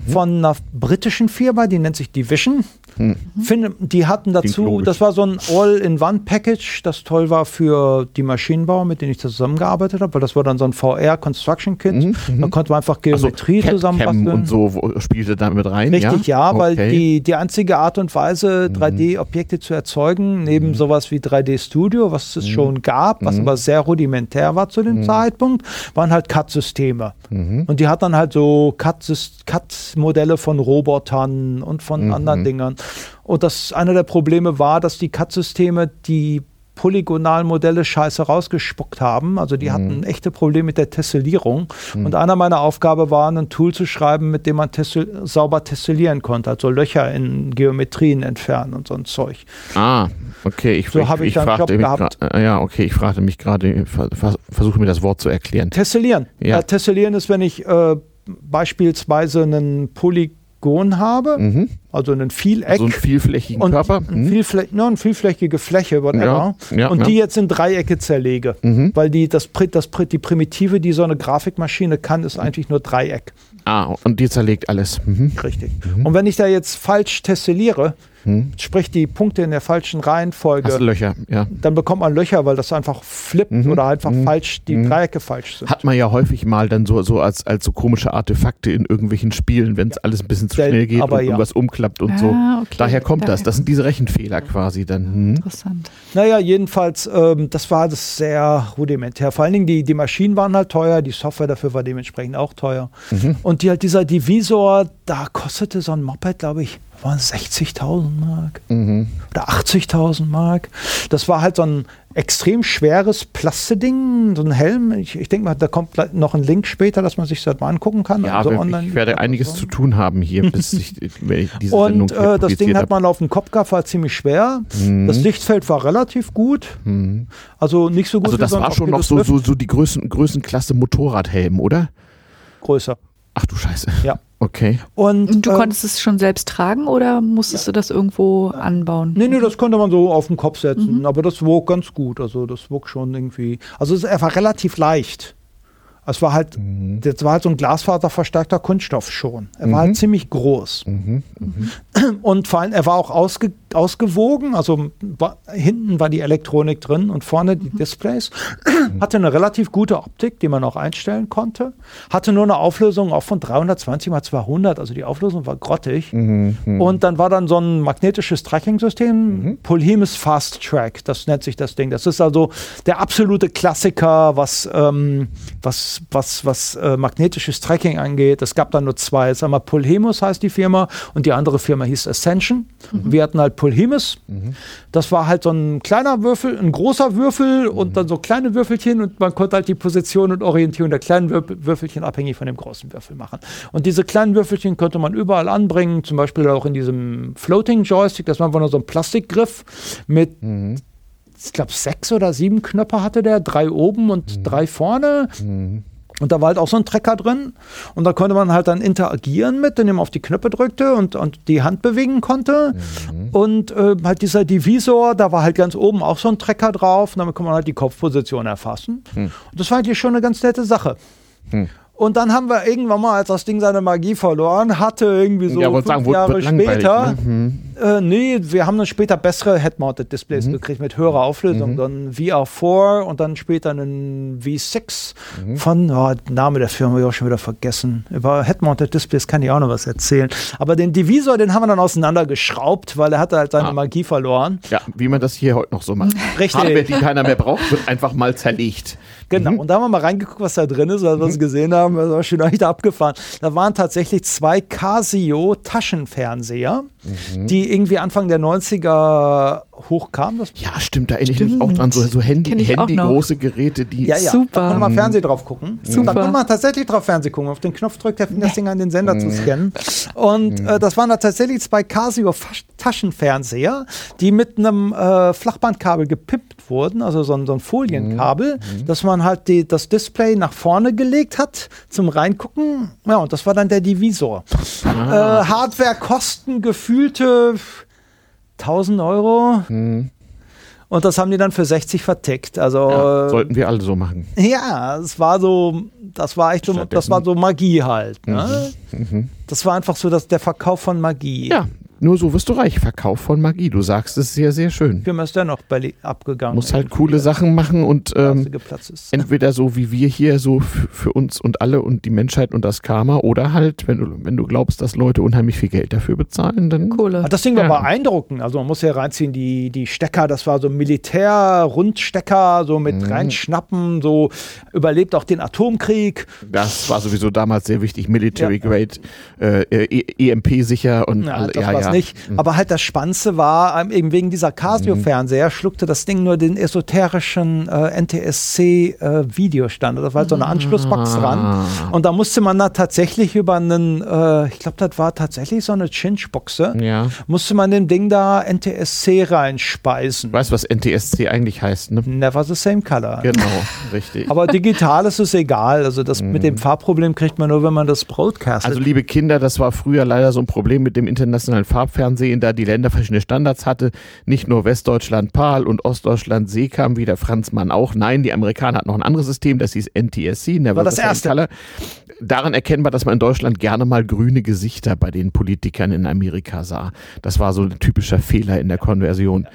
Von einer britischen Firma, die nennt sich Division. Hm. Finde, die hatten dazu, das war so ein All-in-One-Package, das toll war für die Maschinenbauer, mit denen ich zusammengearbeitet habe, weil das war dann so ein VR-Construction-Kit. Mhm, Da konnte man einfach Geometrie Cad-Cam zusammenbasteln. und so spielte da mit rein. Richtig, ja, weil Okay. Mhm. die, die einzige Art und Weise, 3D-Objekte zu erzeugen, neben sowas wie 3D Studio, was Mhm. es schon gab, was aber sehr rudimentär war zu dem Zeitpunkt, waren halt CAD-Systeme. Mhm. Und die hat dann halt so CAD-Modelle von Robotern und von Mhm. anderen Dingern. Und das einer der Probleme war, dass die CAD-Systeme die polygonalen Modelle scheiße rausgespuckt haben. Also Mhm. die hatten echte Probleme mit der Tessellierung. Und einer meiner Aufgabe war, ein Tool zu schreiben, mit dem man tessel sauber tessellieren konnte. Also Löcher in Geometrien entfernen und so ein Zeug. Ah, okay. Ich, So ich, hab ich ich dann fragte Job gehabt. Ja, okay. Ich fragte mich gerade, ver, vers- versuche mir das Wort zu erklären. Tessellieren. Ja. Äh, tessellieren ist, wenn ich äh, beispielsweise einen Polygon habe, Mhm. also einen Vieleck. So einen vielflächigen und Körper. Ein Mhm. Vielflä no, eine vielflächige Fläche, whatever. Ja, ja, und ja. die jetzt in Dreiecke zerlege. Mhm. Weil die, das, das, die Primitive, die so eine Grafikmaschine kann, ist eigentlich nur Dreieck. Ah, und die zerlegt alles. Mhm. Richtig. Und wenn ich da jetzt falsch tesselliere, Mhm. sprich die Punkte in der falschen Reihenfolge, Hast Löcher, ja. dann bekommt man Löcher, weil das einfach flippt Mhm. oder einfach Mhm. falsch, die Mhm. Dreiecke falsch sind. Hat man ja häufig mal dann so, so als, als so komische Artefakte in irgendwelchen Spielen, wenn es alles ein bisschen zu Selten, schnell geht aber und ja. irgendwas umklappt und so. Ah, okay. Daher kommt das. Daher. Das sind diese Rechenfehler quasi dann. Mhm. Interessant. Naja, jedenfalls, ähm, das war das sehr rudimentär. Vor allen Dingen, die, die Maschinen waren halt teuer, die Software dafür war dementsprechend auch teuer. Mhm. Und die, halt dieser Divisor, da kostete so ein Moped, glaube ich, waren 60.000 Mark Mhm. oder 80.000 Mark. Das war halt so ein extrem schweres Plasteding, so ein Helm. Ich, ich denke mal, da kommt noch ein Link später, dass man sich das mal angucken kann. Ja, also online. ich werde einiges zu tun haben hier, [LAUGHS] bis ich, ich diese Und Sendung äh, das Ding hat man auf dem Kopf gehabt, war ziemlich schwer. Mhm. Das Lichtfeld war relativ gut. Mhm. Also nicht so gut Also das so war schon noch so, so, so die Größen, Größenklasse Motorradhelm, oder? größer. Ach du Scheiße. Ja. Okay. Und, Und du äh, konntest es schon selbst tragen oder musstest du das irgendwo anbauen? Nee, nee, das konnte man so auf den Kopf setzen, Mhm. aber das wog ganz gut. Also das wog schon irgendwie. Also es, er war relativ leicht. Es war halt, Mhm. das war halt so ein glasfaserverstärkter Kunststoff schon. Er war Mhm. halt ziemlich groß. Mhm. Mhm. [CLEARS THROAT] Und vor allem, er war auch ausge, ausgewogen. Also war, hinten war die Elektronik drin und vorne die Displays. [CLEARS THROAT] Hatte eine relativ gute Optik, die man auch einstellen konnte. Hatte nur eine Auflösung auch von 320 mal 200. Also die Auflösung war grottig. Mhm. Mhm. Und dann war dann so ein magnetisches Tracking-System, Mhm. Polhemus Fast Track, das nennt sich das Ding. Das ist also der absolute Klassiker, was, ähm, was, was, was äh, magnetisches Tracking angeht. Es gab da nur zwei. Jetzt einmal Polhemus heißt die Firma und die andere Firma hieß Ascension. Wir hatten halt Polhemus. Mhm. Das war halt so ein kleiner Würfel, ein großer Würfel und dann so kleine Würfelchen und man konnte halt die Position und Orientierung der kleinen Würfel, Würfelchen abhängig von dem großen Würfel machen. Und diese kleinen Würfelchen konnte man überall anbringen, zum Beispiel auch in diesem Floating Joystick, das war einfach nur so ein Plastikgriff mit, Mhm. Ich glaube, sechs oder sieben Knöpfe hatte der, drei oben und drei vorne. Mhm. Und da war halt auch so ein Trecker drin. Und da konnte man halt dann interagieren mit, indem man auf die Knöpfe drückte und, und die Hand bewegen konnte. Mhm. Und äh, halt dieser Divisor, da war halt ganz oben auch so ein Trecker drauf. Und damit kann man halt die Kopfposition erfassen. Hm. Und das war eigentlich schon eine ganz nette Sache. Hm. Und dann haben wir irgendwann mal, als das Ding seine Magie verloren hatte, irgendwie so ja, fünf sagen, wurde, Jahre wird langweilig. später, Ne? Mhm. äh, nee, wir haben dann später bessere Head-Mounted-Displays gekriegt mit höherer Auflösung. Mhm. Dann VR4 und dann später einen V6 Mhm. von, oh, Name der Firma habe ich auch schon wieder vergessen. Über Head-Mounted-Displays kann ich auch noch was erzählen. Aber den Divisor, den haben wir dann auseinandergeschraubt, weil er hatte halt seine Ah. Magie verloren. Ja, wie man das hier heute noch so macht. Richtig. Hardware, die keiner mehr braucht, wird einfach mal zerlegt. Genau, Mhm. und da haben wir mal reingeguckt, was da drin ist, weil wir es gesehen haben, das war schon echt abgefahren. Da waren tatsächlich zwei Casio Taschenfernseher, Mhm. die irgendwie Anfang der 90er hochkamen. Das Ja, stimmt, da erinnere ich mich auch dran. So, so Handy, noch. Handy-große Geräte, die. Ja, ja. Super. Da konnte man Fernsehen drauf gucken. Super. Da konnte man tatsächlich drauf Fernsehen gucken. Auf den Knopf drückt, der fing das Ding an, den Sender zu scannen. Und äh, das waren da tatsächlich zwei Casio Fasch- Taschenfernseher, die mit einem äh, Flachbandkabel gepippt wurden, also so ein, so ein Folienkabel, dass man halt die, das Display nach vorne gelegt hat zum Reingucken. Ja, und das war dann der Divisor. Äh, Hardware-Kosten gefühlte 1000 Euro. Mhm. Und das haben die dann für 60 vertickt. Also Ja, sollten wir alle so machen. ja, es war so, das war echt so, das war so Magie halt. Ne? Mhm. Das war einfach so dass der Verkauf von Magie. Ja, nur so wirst du reich. Verkauf von Magie. Du sagst es sehr, sehr schön. Wie ist der noch Berlin abgegangen? Musst halt coole Sachen machen und ähm, entweder so wie wir hier, so für uns und alle und die Menschheit und das Karma, oder halt, wenn du, wenn du glaubst, dass Leute unheimlich viel Geld dafür bezahlen, dann. Kohle. Ah, Das Ding war Ja. beeindruckend. Also man muss ja reinziehen, die, die Stecker, das war so Militär-Rundstecker, so mit Mhm. reinschnappen, so überlebt auch den Atomkrieg. Das war sowieso damals sehr wichtig. Military Grade, äh, äh, EMP-sicher und Ja, alle- das ja, war's ja. nicht. Aber halt das Spannendste war, ähm, eben wegen dieser Casio-Fernseher schluckte das Ding nur den esoterischen äh, NTSC-Videostandard. da war halt so eine Anschlussbox Ah. dran. Und da musste man da tatsächlich über einen, äh, ich glaube, das war tatsächlich so eine Chinch-Boxe, Ja. musste man dem Ding da NTSC reinspeisen. Weißt du, was NTSC eigentlich heißt, ne? Never the same color. Genau, richtig. Aber digital ist es egal. Also das mit dem Farbproblem kriegt man nur, wenn man das broadcastet. Also liebe Kinder, das war früher leider so ein Problem mit dem internationalen Farbfernsehen, da die Länder verschiedene Standards hatte. Nicht nur Westdeutschland PAL und Ostdeutschland SECAM, wie der Franzmann auch. Nein, die Amerikaner hatten noch ein anderes System, das hieß NTSC, Never War das erste. Color. Daran erkennbar, dass man in Deutschland gerne mal grüne Gesichter bei den Politikern in Amerika sah. Das war so ein typischer Fehler in der Konversion.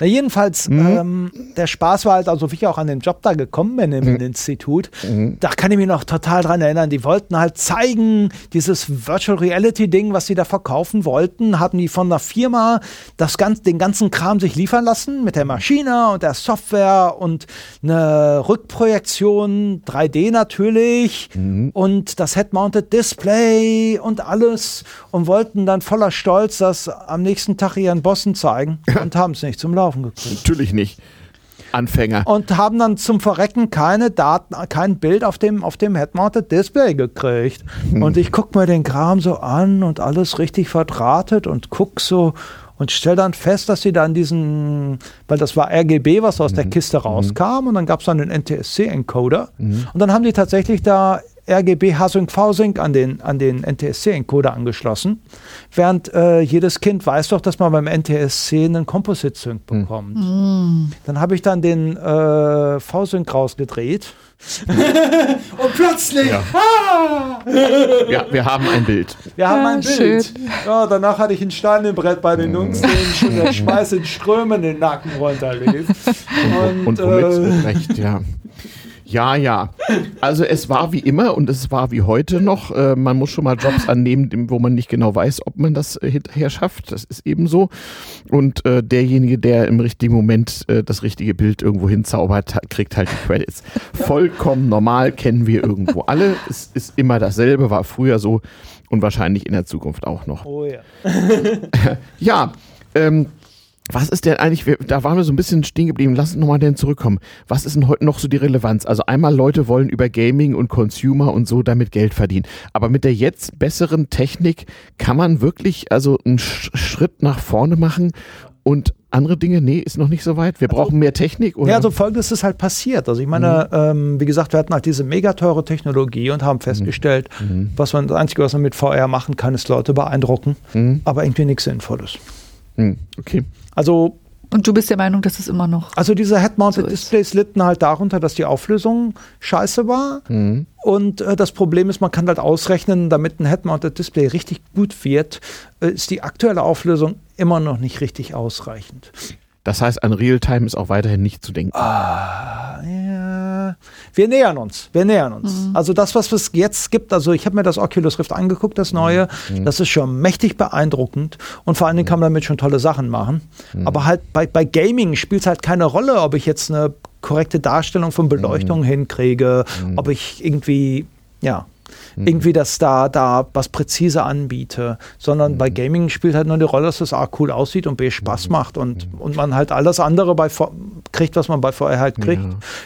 Na, jedenfalls, Mhm. ähm, der Spaß war halt, also wie ich auch an den Job da gekommen bin im Institut, Mhm. da kann ich mich noch total dran erinnern. Die wollten halt zeigen, dieses Virtual Reality Ding, was sie da verkaufen wollten, haben die von der Firma das ganz, den ganzen Kram sich liefern lassen mit der Maschine und der Software und eine Rückprojektion, 3D natürlich Mhm. und das Head-Mounted Display und alles und wollten dann voller Stolz das am nächsten Tag ihren Bossen zeigen und haben es nicht zum Laufen gekriegt. Natürlich nicht. Anfänger. Und haben dann zum Verrecken keine Daten, kein Bild auf dem, auf dem Head-Mounted Display gekriegt. Und ich guck mir den Kram so an und alles richtig verdrahtet und guck so und stell dann fest, dass sie dann diesen, weil das war RGB, was aus der Kiste rauskam und dann gab es dann den NTSC-Encoder und dann haben die tatsächlich da RGB H-Sync V-Sync an den, an den NTSC-Encoder angeschlossen, während äh, jedes Kind weiß doch, dass man beim NTSC einen Composite-Sync bekommt. Dann habe ich dann den äh, V-Sync rausgedreht. [LAUGHS] und plötzlich, Ja. ah, Ja, wir haben ein Bild. wir haben Ja, ein Bild. schön. Ja, danach hatte ich einen Stein im Brett bei den Jungs, den schon der Schmeiß in Strömen den Nacken runterlief. Und, Und womit äh, mit Recht, ja. Ja, ja. Also es war wie immer und es war wie heute noch. Äh, man muss schon mal Jobs annehmen, wo man nicht genau weiß, ob man das äh, hinterher schafft. Das ist eben so. Und äh, derjenige, der im richtigen Moment äh, das richtige Bild irgendwo hinzaubert, kriegt halt die Credits. [LAUGHS] Vollkommen normal, kennen wir irgendwo alle. Es ist immer dasselbe, war früher so und wahrscheinlich in der Zukunft auch noch. oh ja. [LAUGHS] Ja, ähm, was ist denn eigentlich, wir, da waren wir so ein bisschen stehen geblieben, lass uns nochmal denn zurückkommen. Was ist denn heute noch so die Relevanz? Also einmal Leute wollen über Gaming und Consumer und so damit Geld verdienen. Aber mit der jetzt besseren Technik kann man wirklich also einen Sch Schritt nach vorne machen und andere Dinge, nee, ist noch nicht so weit. Wir brauchen mehr Technik oder? Ja, also folgendes ist halt passiert. Also ich meine, ähm, wie gesagt, wir hatten halt diese megateure Technologie und haben festgestellt, was man, das Einzige, was man mit VR machen kann, ist Leute beeindrucken, Hm, aber irgendwie nichts Sinnvolles. hm, okay. Also, Und du bist der Meinung, dass es immer noch. also diese Head-Mounted So. Displays litten halt darunter, dass die Auflösung scheiße war. Hm. Und äh, das Problem ist, man kann halt ausrechnen, damit ein Head-Mounted Display richtig gut wird, äh, ist die aktuelle Auflösung immer noch nicht richtig ausreichend. Das heißt, an Realtime ist auch weiterhin nicht zu denken. Ah, ja. Wir nähern uns. Wir nähern uns. Also das, was es jetzt gibt, also ich habe mir das Oculus Rift angeguckt, das neue, das ist schon mächtig beeindruckend und vor allen Dingen kann man damit schon tolle Sachen machen. Aber halt bei, bei Gaming spielt es halt keine Rolle, ob ich jetzt eine korrekte Darstellung von Beleuchtung hinkriege, ob ich irgendwie, ja, irgendwie das da, da was präzise anbiete, sondern bei Gaming spielt halt nur die Rolle, dass das A cool aussieht und B Spaß macht und, und man halt alles andere bei V- kriegt, was man bei VR halt kriegt.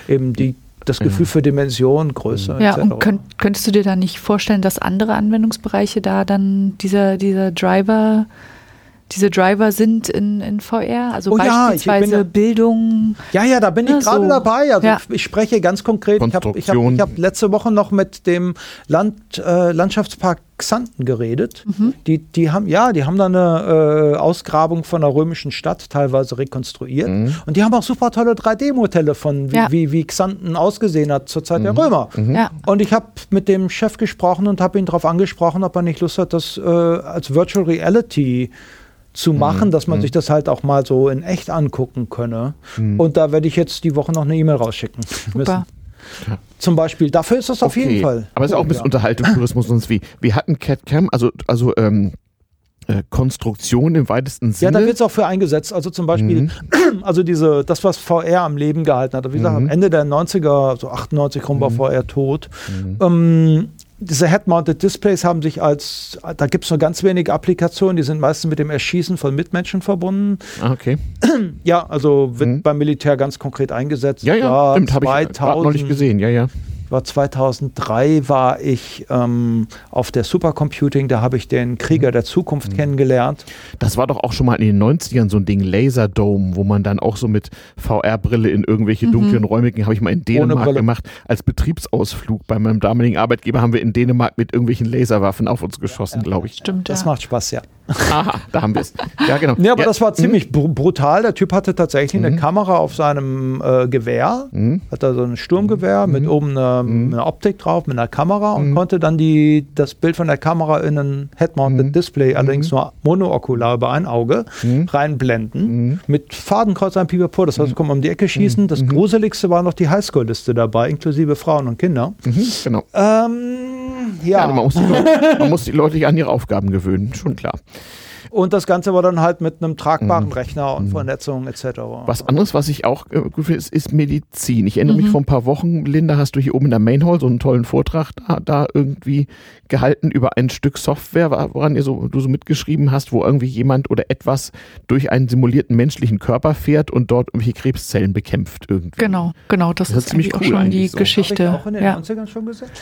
Eben die, das Gefühl für Dimension, Größe. Ja, etc. und könnt, könntest du dir da nicht vorstellen, dass andere Anwendungsbereiche da dann dieser, dieser Driver diese Driver sind in, in VR, also Oh ja, ich beispielsweise bin ja- Bildung. Ja, ja, da bin ich Ja, gerade so. dabei. Also Ja. ich, spreche ganz konkret. Ich habe ich hab, Konstruktion. ich hab letzte Woche noch mit dem Land, äh, Landschaftspark Xanten geredet. Mhm. Die, die haben, ja, die haben da eine äh, Ausgrabung von der römischen Stadt teilweise rekonstruiert. Und die haben auch super tolle 3D-Modelle von, wie, Ja. wie, wie Xanten ausgesehen hat zur Zeit der Römer. Ja. Und ich habe mit dem Chef gesprochen und habe ihn darauf angesprochen, ob er nicht Lust hat, das äh, als Virtual Reality zu machen, dass man sich das halt auch mal so in echt angucken könne. Und da werde ich jetzt die Woche noch eine E-Mail rausschicken. Super. Zum Beispiel. Dafür ist das auf jeden Fall. Aber es ist auch ein bisschen Ja. Unterhaltungstourismus sonst wie. Wir hatten CatCam, also, also ähm, äh, Konstruktion im weitesten Ja, Sinne. da wird es auch für eingesetzt. Also zum Beispiel, [CLEARS THROAT] also diese, das, was VR am Leben gehalten hat. Wie gesagt, am Ende der 90er, so 98 rum war VR tot. Ähm, diese Head-Mounted Displays haben sich als, da gibt es nur ganz wenige Applikationen, die sind meistens mit dem Erschießen von Mitmenschen verbunden. ah, okay. Ja, also wird beim Militär ganz konkret eingesetzt. Ja, ja, stimmt, habe ich nicht gesehen. Ja, ja. War 2003 war ich ähm, auf der Supercomputing, da habe ich den Krieger der Zukunft kennengelernt. Das war doch auch schon mal in den 90ern so ein Ding, Laserdome, wo man dann auch so mit VR-Brille in irgendwelche dunklen Räume ging, habe ich mal in Dänemark gemacht. Als Betriebsausflug bei meinem damaligen Arbeitgeber haben wir in Dänemark mit irgendwelchen Laserwaffen auf uns geschossen, glaube ich. Stimmt, Das ja. macht Spaß, ja. Aha, da haben wir es. Ja, genau. Ja, aber Ja, das war ziemlich br brutal. Der Typ hatte tatsächlich eine Kamera auf seinem äh, Gewehr. Hat da so ein Sturmgewehr mit oben eine, eine Optik drauf, mit einer Kamera und konnte dann die, das Bild von der Kamera in ein Head-Mounted Display, allerdings nur monookular über ein Auge, reinblenden. Mit Fadenkreuz ein Pipapo. Das heißt, kommen um die Ecke schießen. Das Gruseligste war noch die Highschool-Liste dabei, inklusive Frauen und Kinder. mhm, genau. Ähm, Ja, ja. man, muss die Leute, man muss die Leute an ihre Aufgaben gewöhnen, schon klar. Und das Ganze war dann halt mit einem tragbaren Rechner und Vernetzung etc. Was anderes, was ich auch äh, gut finde, ist, ist Medizin. Ich erinnere mich vor ein paar Wochen, Linda, hast du hier oben in der Main Hall so einen tollen Vortrag da, da irgendwie gehalten über ein Stück Software, woran ihr so, du so mitgeschrieben hast, wo irgendwie jemand oder etwas durch einen simulierten menschlichen Körper fährt und dort irgendwelche Krebszellen bekämpft irgendwie. Genau, genau, das, Das ist ist ziemlich eigentlich auch cool schon die so. Geschichte. auch in den Ja. 90ern schon gesagt?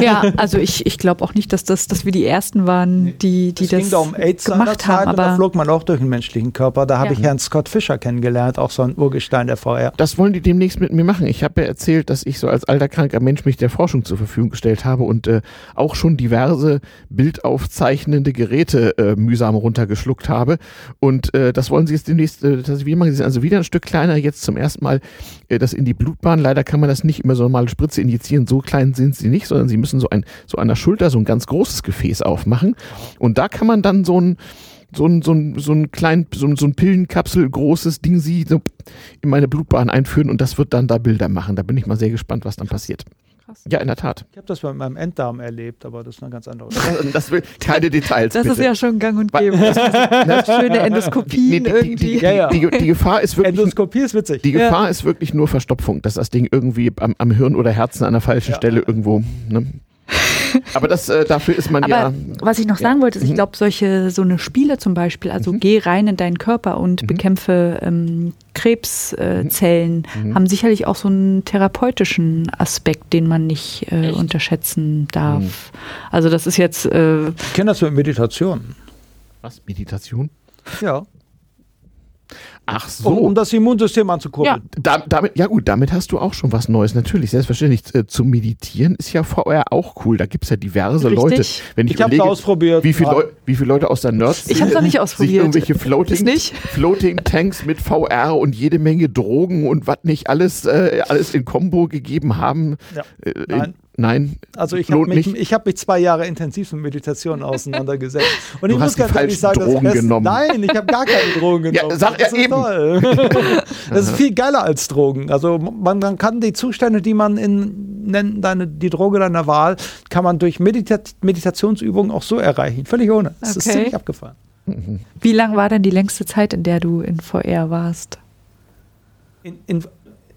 ja, also ich, ich glaube auch nicht, dass, das, dass wir die Ersten waren, die, die das ging da um AIDS gemacht seinerzeit haben. und da Aber flog man auch durch den menschlichen Körper. Da habe Ja. ich Herrn Scott Fischer kennengelernt, auch so ein Urgestein der VR. Das wollen die demnächst mit mir machen. Ich habe ja erzählt, dass ich so als alter kranker Mensch mich der Forschung zur Verfügung gestellt habe und äh, auch schon diverse bildaufzeichnende Geräte äh, mühsam runtergeschluckt habe. Und äh, das wollen sie jetzt demnächst, äh, wieder machen. Sie sind also wieder ein Stück kleiner, jetzt zum ersten Mal äh, das in die Blutbahn. Leider kann man das nicht immer so normale Spritze injizieren. So klein sind sie nicht, sondern sie müssen so ein so an der Schulter so ein ganz großes Gefäß aufmachen. Und da kann man dann so ein so ein, so ein, so ein klein, so ein, so ein Pillenkapsel großes Ding sie so in meine Blutbahn einführen und das wird dann da Bilder machen. Da bin ich mal sehr gespannt, was dann passiert. Krass. Ja, in der Tat. Ich habe das bei meinem Enddarm erlebt, aber das ist eine ganz andere [LAUGHS] Das, das will keine Details. das bitte. ist ja schon gang und gäbe. Das ist [LAUGHS] schöne die, Endoskopien nee, die, die, irgendwie. die, Ja, ja. die, die Gefahr ist wirklich Endoskopie ist witzig. die Ja. Gefahr ist wirklich nur Verstopfung, dass das Ding irgendwie am, am Hirn oder Herzen an der falschen Ja. Stelle irgendwo. Ne? [LAUGHS] Aber das, äh, dafür ist man Aber ja. was ich noch Ja. sagen wollte, ist, ich Mhm. glaube, solche so eine Spiele zum Beispiel, also Mhm. geh rein in deinen Körper und bekämpfe ähm, Krebszellen, äh, Mhm. haben sicherlich auch so einen therapeutischen Aspekt, den man nicht äh, unterschätzen darf. Mhm. Also das ist jetzt äh, Ich kenne das mit Meditation. Was? Meditation? Ja. Ach so. Um, um das Immunsystem anzukurbeln. Da, damit, ja gut, damit hast du auch schon was Neues. Natürlich, selbstverständlich. Äh, zu meditieren ist ja VR auch cool. Da gibt es ja diverse Richtig. Leute. Wenn ich, Ich habe ausprobiert. wie viele, Ja. Leu wie viele Leute aus der Nerds Ich hab's noch nicht sich ausprobiert. irgendwelche Ist Floating, nicht? Floating Tanks mit VR und jede Menge Drogen und was nicht alles, äh, alles in Kombo gegeben haben. Ja. Äh, Nein. Nein. Also ich habe mich, ich hab mich zwei Jahre intensiv mit Meditation auseinandergesetzt. [LAUGHS] Und Du ich hast muss die ganz ehrlich falschen sagen, das Drogen Beste- genommen. Nein, ich habe gar keine Drogen [LAUGHS] Ja, genommen. sag das ist eben. toll. [LAUGHS] Das ist viel geiler als Drogen. Also man, man kann die Zustände, die man in nennen deine, die Droge deiner Wahl, kann man durch Medita Meditationsübungen auch so erreichen. Völlig ohne. Das ist Okay. ziemlich abgefahren. wie lang war denn die längste Zeit, in der du in VR warst? In, in,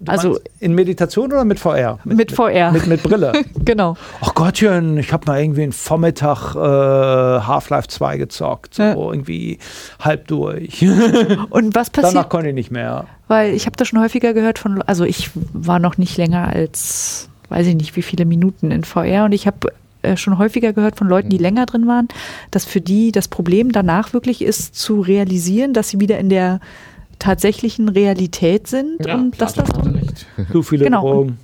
Also- in Meditation oder mit VR? Mit VR. Mit, mit Brille. [LAUGHS] Genau. Ach Gottchen, ich habe mal irgendwie einen Vormittag äh, Half-Life 2 gezockt. So Ja. irgendwie halb durch. [LAUGHS] Und was passiert? Danach konnte ich nicht mehr. Weil ich habe das schon häufiger gehört von, also ich war noch nicht länger als, weiß ich nicht, wie viele Minuten in VR und ich habe äh, schon häufiger gehört von Leuten, die Mhm. länger drin waren, dass für die das Problem danach wirklich ist, zu realisieren, dass sie wieder in der tatsächlichen Realität sind und dass das recht. Zu viele Genau. Drogen.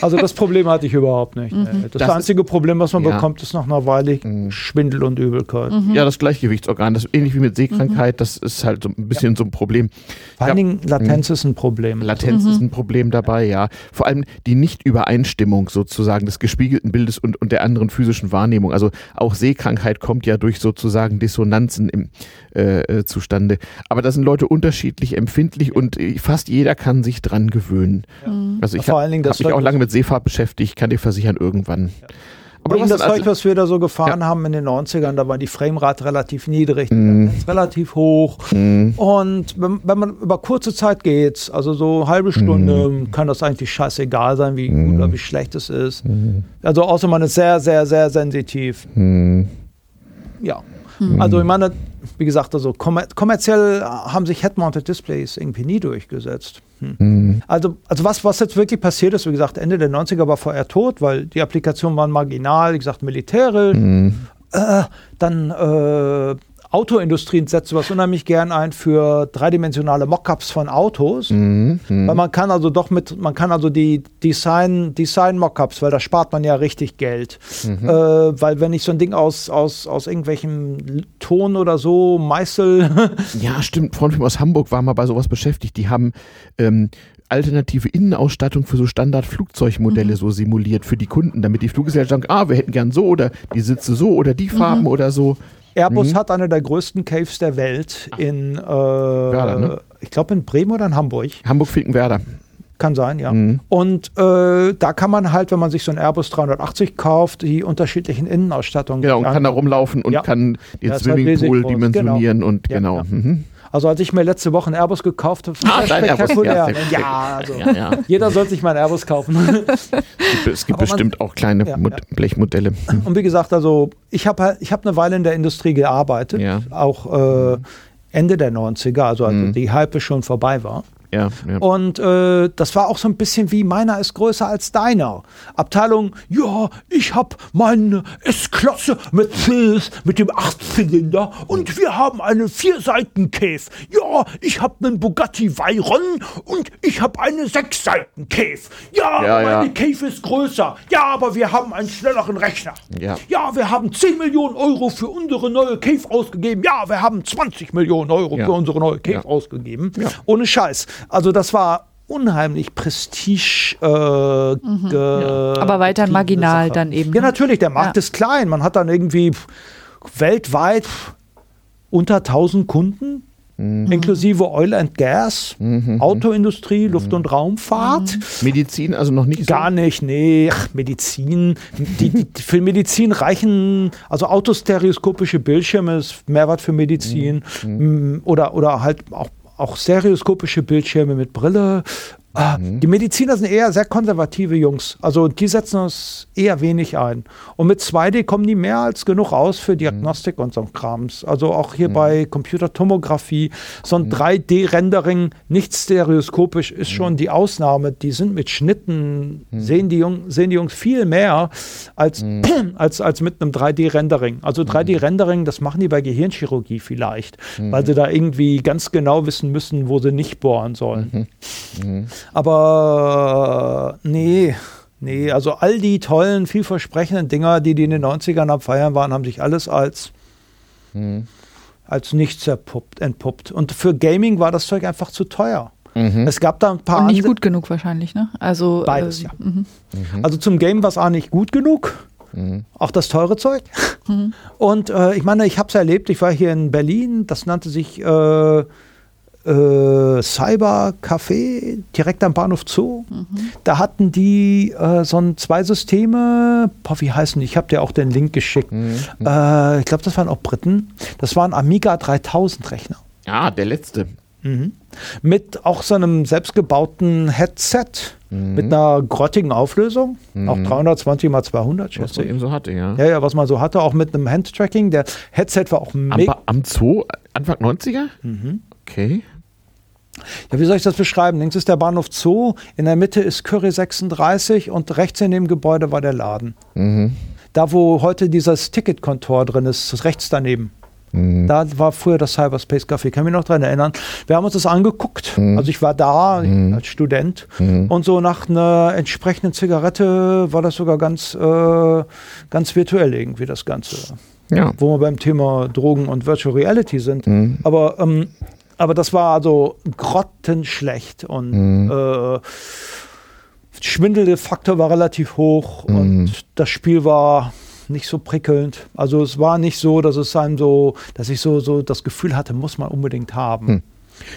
Also das Problem hatte ich überhaupt nicht. Nee. Das, Das einzige Problem, was man ja. bekommt, ist nach einer Weile Schwindel und Übelkeit. Ja, das Gleichgewichtsorgan, das ähnlich wie mit Sehkrankheit, das ist halt so ein bisschen so ein Problem. Vor allen Dingen Latenz ist ein Problem. Latenz ist ein Problem dabei, ja. Vor allem die Nicht-Übereinstimmung sozusagen des gespiegelten Bildes und, und der anderen physischen Wahrnehmung. Also auch Sehkrankheit kommt ja durch sozusagen Dissonanzen im, äh, äh, zustande. Aber da sind Leute unterschiedlich empfindlich und äh, fast jeder kann sich dran gewöhnen. Also ich Vor habe allen Dingen das hab mich auch lange mit Sehfarb beschäftigt, kann dir versichern, irgendwann. Aber was das Zeug, also- was wir da so gefahren haben in den 90ern, da war die Framerate relativ niedrig, Mhm. Latenz relativ hoch. Und wenn, wenn man über kurze Zeit geht, also so halbe Stunde, Mhm. kann das eigentlich scheißegal sein, wie gut oder wie schlecht es ist. Also außer man ist sehr, sehr, sehr sensitiv. Ja. Also ich meine, wie gesagt, also kommer kommerziell haben sich Head-Mounted Displays irgendwie nie durchgesetzt. Hm. Also, also was, was jetzt wirklich passiert ist, wie gesagt, Ende der 90er war VR tot, weil die Applikationen waren marginal, wie gesagt, militärisch. Äh, dann äh, Autoindustrie setzt sowas unheimlich gern ein für dreidimensionale Mockups von Autos. Mhm. Weil man kann also doch mit, man kann also die Design, Design Mockups, weil da spart man ja richtig Geld. Äh, weil wenn ich so ein Ding aus, aus, aus irgendwelchem Ton oder so meißel, [LAUGHS] Ja, stimmt. Ein Freund von mir aus Hamburg war mal bei sowas beschäftigt. Die haben ähm, alternative Innenausstattung für so Standard-Flugzeugmodelle so simuliert für die Kunden, damit die Fluggesellschaft sagen, ah, wir hätten gern so oder die Sitze so oder die Farben oder so. Airbus hat eine der größten Caves der Welt in, äh, ne? ich glaube in Bremen oder in Hamburg. Hamburg-Finkenwerder. Kann sein, ja. Mhm. Und äh, da kann man halt, wenn man sich so ein Airbus 380 kauft, die unterschiedlichen Innenausstattungen. Genau, und kann da rumlaufen und Ja. kann den halt Swimmingpool groß. dimensionieren und Ja, genau. ja. Mhm. Also als ich mir letzte Woche einen Airbus gekauft habe, Ah, sehr dein Airbus, spektakulär. ja, Ja, also Ja, ja. jeder sollte sich mal einen Airbus kaufen. [LAUGHS] Es gibt, man- bestimmt auch kleine Ja, Mod ja. Blechmodelle. Und wie gesagt, also ich habe halt, ich habe eine Weile in der Industrie gearbeitet, Ja. auch äh, Ende der 90er, also als Mhm. die Hype schon vorbei war. Ja, ja. Und äh, das war auch so ein bisschen wie meiner ist größer als deiner. Abteilung, ja, ich hab meine S-Klasse Mercedes mit dem Achtzylinder und wir haben eine Vier-Seiten-Cave. Ja, ich hab einen Bugatti Veyron und ich hab eine Sechs-Seiten-Cave. Ja, Ja, meine ja. Cave ist größer. Ja, aber wir haben einen schnelleren Rechner. Ja. ja, wir haben 10 Millionen Euro für unsere neue Cave ausgegeben. Ja, wir haben 20 Millionen Euro Ja. für unsere neue Cave Ja. ausgegeben. Ohne Scheiß. Also das war unheimlich Prestige. Äh, Mhm. Aber weiterhin marginal Sache. dann eben. Ja, natürlich, der Markt Ja. ist klein. Man hat dann irgendwie weltweit unter 1000 Kunden. Mhm. Inklusive Oil and Gas, Autoindustrie, Luft- und Raumfahrt. Medizin also noch nicht so. Gar nicht, nee. Ach, Medizin. Die, die, für Medizin reichen, also autostereoskopische Bildschirme ist Mehrwert für Medizin. Mm, Oder, oder halt auch, auch stereoskopische Bildschirme mit Brille. Ah, Die Mediziner sind eher sehr konservative Jungs. Also die setzen uns eher wenig ein. Und mit 2D kommen die mehr als genug aus für Diagnostik und so Krams. Also auch hier bei Computertomographie, so ein 3D-Rendering, nicht stereoskopisch, ist schon die Ausnahme. Die sind mit Schnitten, sehen, die Jung, sehen die Jungs viel mehr als, [CLEARS THROAT] als, als mit einem 3D-Rendering. Also 3D-Rendering, das machen die bei Gehirnchirurgie vielleicht, weil sie da irgendwie ganz genau wissen müssen, wo sie nicht bohren sollen. Aber äh, nee, nee, also all die tollen, vielversprechenden Dinger, die die in den 90ern am Feiern waren, haben sich alles als, als nichts entpuppt, entpuppt. Und für Gaming war das Zeug einfach zu teuer. Es gab da ein paar Und nicht gut genug wahrscheinlich, ne? Also Beides, äh, ja. mhm. Also zum Game war es auch nicht gut genug. Auch das teure Zeug. Und äh, ich meine, ich habe es erlebt, ich war hier in Berlin, das nannte sich äh, äh, Cyber Café, direkt am Bahnhof Zoo. Da hatten die äh, so ein, zwei Systeme, boah, wie heißen die? Ich habe dir auch den Link geschickt. Äh, ich glaube, das waren auch Briten. Das waren Amiga 3000 Rechner. Ah, der letzte. Mit auch so einem selbstgebauten Headset mit einer grottigen Auflösung. Auch 320 mal 200, Was schätze er ich. eben so hatte, ja. Ja, ja, was man so hatte, auch mit einem Handtracking. Der Headset war auch Am, mega. Ba- am Zoo, Anfang 90er? Mhm. Okay. Ja, wie soll ich das beschreiben? Links ist der Bahnhof Zoo, in der Mitte ist Curry 36 und rechts in dem Gebäude war der Laden. Mhm. da wo heute dieses Ticketkontor drin ist, rechts daneben. Mhm. Da war früher das Cyberspace Café, kann mich noch dran erinnern. Wir haben uns das angeguckt. Mhm. Also ich war da Mhm. als Student Mhm. und so nach einer entsprechenden Zigarette war das sogar ganz, äh, ganz virtuell irgendwie das Ganze. Ja. Wo wir beim Thema Drogen und Virtual Reality sind. Mhm. Aber, ähm, aber das war also grottenschlecht und Mhm. äh, Schwindelfaktor war relativ hoch Mhm. und das Spiel war nicht so prickelnd. Also es war nicht so, dass es einem so, dass ich so, so das Gefühl hatte, muss man unbedingt haben. Hm.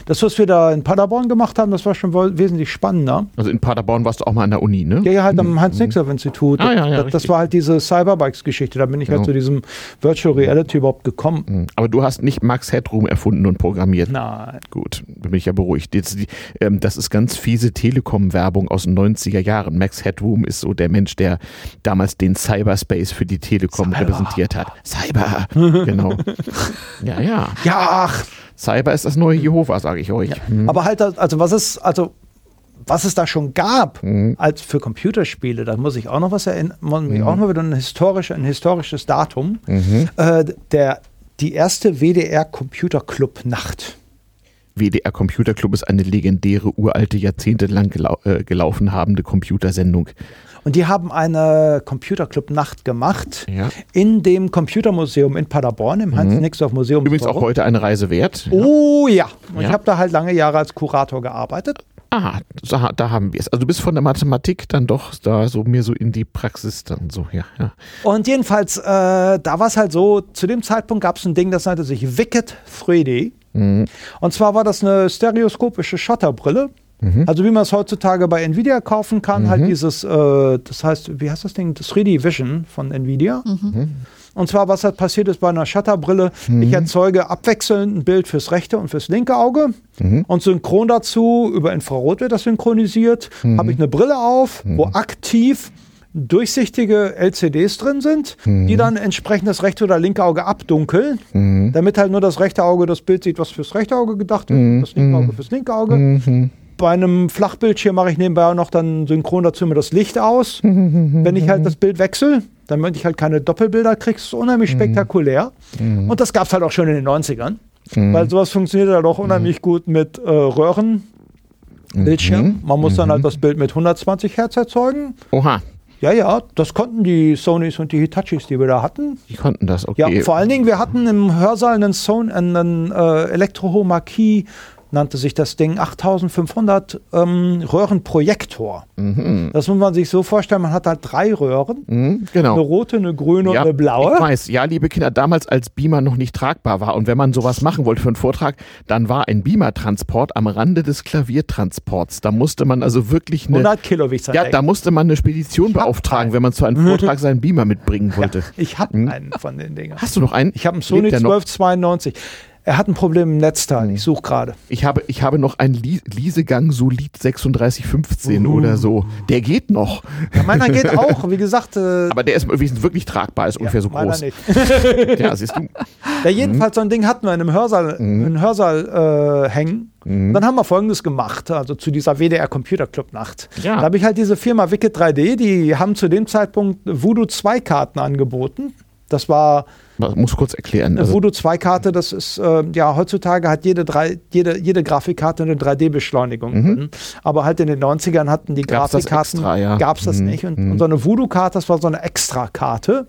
Das, was wir da in Paderborn gemacht haben, das war schon wesentlich spannender. Also in Paderborn warst du auch mal an der Uni, ne? Ja, ja, halt am Heinz-Nixdorf-Institut. Ah, ja, ja, das, das war halt diese Cyberbikes-Geschichte. Da bin ich halt Genau. zu diesem Virtual Reality überhaupt gekommen. Mhm. Aber du hast nicht Max Headroom erfunden und programmiert. Nein. Gut, da bin ich ja beruhigt. Jetzt ähm, das ist ganz fiese Telekom-Werbung aus den 90er Jahren. Max Headroom ist so der Mensch, der damals den Cyberspace für die Telekom Cyber. repräsentiert hat. Cyber, [LAUGHS] genau. [LAUGHS] Ja, ja. Ja, ach, Cyber ist das neue Jehova, sage ich euch. Mhm. Aber halt, also was es, also was es da schon gab Mhm. als für Computerspiele, da muss ich auch noch was erinnern, ich auch noch wieder ein, historisch, ein historisches Datum. Mhm. Äh, der, die erste WDR Computer Club Nacht. WDR Computer Club ist eine legendäre, uralte, jahrzehntelang gelau äh, gelaufen habende Computersendung. Und die haben eine Computer Club Nacht gemacht Ja. in dem Computermuseum in Paderborn, im. Mhm. Übrigens auch heute eine Reise wert. Oh ja. Und Ja. ich habe da halt lange Jahre als Kurator gearbeitet. Ah, da, da haben wir es. Also du bist von der Mathematik dann doch da so mir so in die Praxis dann so, ja. ja. Und jedenfalls, äh, da war es halt so, zu dem Zeitpunkt gab es ein Ding, das nannte sich Wicked 3D. Mhm. Und zwar war das eine stereoskopische Shutterbrille. Mhm. Also wie man es heutzutage bei Nvidia kaufen kann, halt dieses, äh, das heißt, wie heißt das Ding? Das 3D Vision von Nvidia. Und zwar, was halt passiert ist bei einer Shutterbrille, ich erzeuge abwechselnd ein Bild fürs rechte und fürs linke Auge und synchron dazu, über Infrarot wird das synchronisiert, habe ich eine Brille auf, wo aktiv durchsichtige LCDs drin sind, die dann entsprechend das rechte oder linke Auge abdunkeln, damit halt nur das rechte Auge das Bild sieht, was fürs rechte Auge gedacht ist, das linke Auge fürs linke Auge. Bei einem Flachbildschirm mache ich nebenbei auch noch dann synchron dazu immer das Licht aus. [LAUGHS] Wenn ich halt das Bild wechsle, damit ich halt keine Doppelbilder kriege, ist es unheimlich spektakulär. Und das gab es halt auch schon in den 90ern. Weil sowas funktioniert halt auch unheimlich gut mit äh, Röhrenbildschirm. Man muss dann halt das Bild mit 120 Hertz erzeugen. Oha, Ja, ja, das konnten die Sonys und die Hitachis, die wir da hatten. die konnten das, Ja, okay. vor allen Dingen, wir hatten im Hörsaal einen, Son einen äh, Elektrohomarquis, nannte sich das Ding, 8500 ähm, Röhrenprojektor. Das muss man sich so vorstellen, man hat halt drei Röhren, Mhm, genau. eine rote, eine grüne Ja, und eine blaue. Ich weiß, ja, liebe Kinder, damals als Beamer noch nicht tragbar war und wenn man sowas machen wollte für einen Vortrag, dann war ein Beamer-Transport am Rande des Klaviertransports. Da musste man also wirklich eine, 100 Kilo wiegt ja, da musste man eine Spedition beauftragen, einen. wenn man zu einem [LAUGHS] Vortrag seinen Beamer mitbringen wollte. Ich habe einen von den Dingern. Hast du noch einen? Ich habe einen Sony Lebt der noch? 1292. Er hat ein Problem im Netzteil. Ich suche gerade. Ich habe, ich habe noch einen Lie- Liesegang Solid 3615 Uh. oder so. Der geht noch. Ja, meiner geht [LAUGHS] auch. Wie gesagt, äh, Aber der ist wirklich wirklich tragbar, ist ungefähr so groß. nicht. [LAUGHS] Ja, siehst du. Ja, jedenfalls so ein Ding hatten wir in einem Hörsaal, in einem Hörsaal äh, hängen. Und Dann haben wir Folgendes gemacht, also zu dieser WDR Computer Club Nacht. Ja. Da habe ich halt diese Firma Wicked 3D, die haben zu dem Zeitpunkt Voodoo 2 Karten angeboten. Das war muss kurz erklären. eine Also, Voodoo 2 Karte, das ist, äh, ja, heutzutage hat jede, drei, jede, jede Grafikkarte eine 3D-Beschleunigung drin. Aber halt in den 90ern hatten die Mhm. Gab's das Grafikkarten, extra, ja. gab es das Mhm. nicht. Und, und so eine Voodoo-Karte, das war so eine Extra-Karte,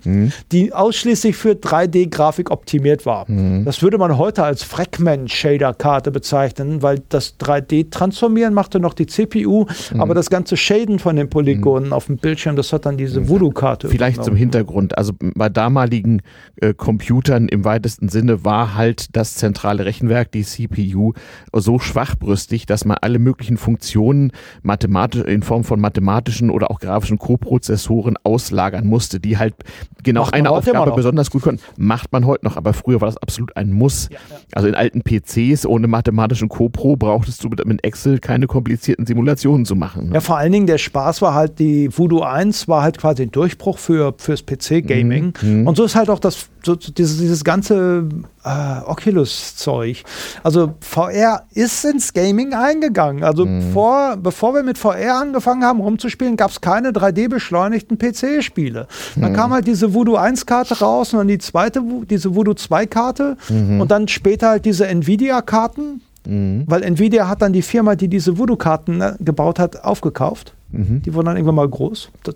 die ausschließlich für 3D-Grafik optimiert war. Mhm. Das würde man heute als Fragment-Shader-Karte bezeichnen, weil das 3D-Transformieren machte noch die CPU, Mhm. aber das ganze Shaden von den Polygonen auf dem Bildschirm, das hat dann diese Voodoo-Karte Vielleicht zum. Hintergrund. Also bei damaligen äh, Computern im weitesten Sinne war halt das zentrale Rechenwerk, die CPU, so schwachbrüstig, dass man alle möglichen Funktionen mathematisch, in Form von mathematischen oder auch grafischen Koprozessoren auslagern musste, die halt genau eine Aufgabe besonders gut konnten. Macht man heute noch, aber früher war das absolut ein Muss. Ja, ja. Also in alten PCs ohne mathematischen Copro brauchtest du mit, mit Excel keine komplizierten Simulationen zu machen. ne? Ja, vor allen Dingen der Spaß war halt, die Voodoo 1 war halt quasi ein Durchbruch für, fürs PC-Gaming. Mhm. Und so ist halt auch das, so so, dieses, dieses ganze äh, Oculus-Zeug. Also VR ist ins Gaming eingegangen. Also Mhm. vor, bevor wir mit VR angefangen haben rumzuspielen, gab es keine 3D-beschleunigten PC-Spiele. Mhm. Dann kam halt diese Voodoo 1-Karte raus und dann die zweite, diese Voodoo 2-Karte Mhm. und dann später halt diese Nvidia-Karten. Weil Nvidia hat dann die Firma, die diese Voodoo-Karten ne, gebaut hat, aufgekauft. Mhm. Die wurden dann irgendwann mal groß. Das,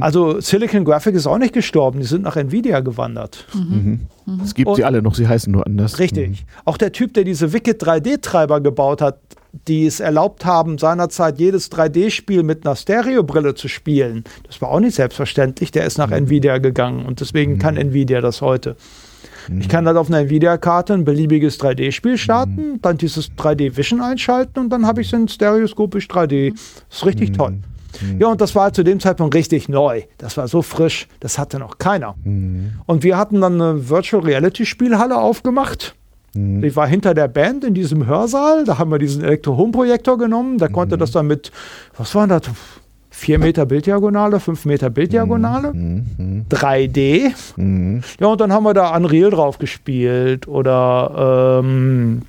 Also Silicon Graphics ist auch nicht gestorben, die sind nach Nvidia gewandert. Es gibt Und- sie alle noch, sie heißen nur anders. Richtig. Auch der Typ, der diese Wicked 3D-Treiber gebaut hat, die es erlaubt haben, seinerzeit jedes 3D-Spiel mit einer Stereobrille zu spielen, das war auch nicht selbstverständlich, der ist nach Nvidia gegangen und deswegen kann Nvidia das heute. Ich kann dann auf einer Nvidia-Karte ein beliebiges 3D-Spiel starten, dann dieses 3D-Vision einschalten und dann habe ich es in stereoskopisch 3D. Das ist richtig toll. Ja, und das war zu dem Zeitpunkt richtig neu. Das war so frisch, das hatte noch keiner. Und wir hatten dann eine Virtual Reality Spielhalle aufgemacht. Ich war hinter der Band in diesem Hörsaal. Da haben wir diesen Elektro-Home-Projektor genommen. Da konnte das dann mit, was waren das? 4 Meter Bilddiagonale, 5 Meter Bilddiagonale, 3D. Ja, und dann haben wir da Unreal drauf gespielt oder ähm,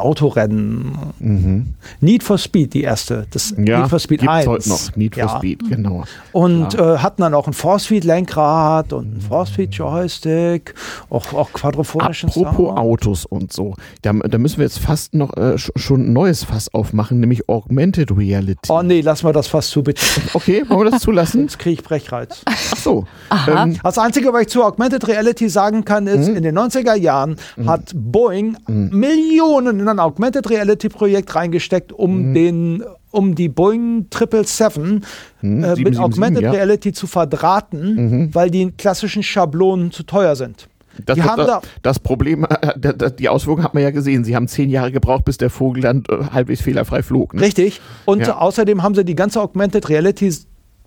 Autorennen. Mhm. Need for Speed, die erste. Das Ja, Need for Speed gibt's 1. heute noch. Need for Ja. Speed, genau. Und äh, hatten dann auch ein Force-Feed-Lenkrad und ein Force-Feed-Joystick, auch, auch quadrophonischen Apropos Sound. Autos und so, da, da müssen wir jetzt fast noch äh, sch- schon ein neues Fass aufmachen, nämlich Augmented Reality. Oh nee, lass mal das fast zu, bitte. Okay, wollen wir das zulassen? Jetzt kriege ich Brechreiz. Ach so. Aha. Ähm, Das Einzige, was ich zu Augmented Reality sagen kann, ist, in den 90er Jahren hat Boeing Millionen in ein Augmented Reality-Projekt reingesteckt, um den um die Boeing 777 äh, mit 777, Augmented ja. Reality zu verdrahten, weil die klassischen Schablonen zu teuer sind. das, die haben das, da, das Problem, [LAUGHS] die Auswirkungen hat man ja gesehen. Sie haben zehn Jahre gebraucht, bis der Vogel dann äh, halbwegs fehlerfrei flog. Ne? Richtig. Und Ja. außerdem haben sie die ganze Augmented Reality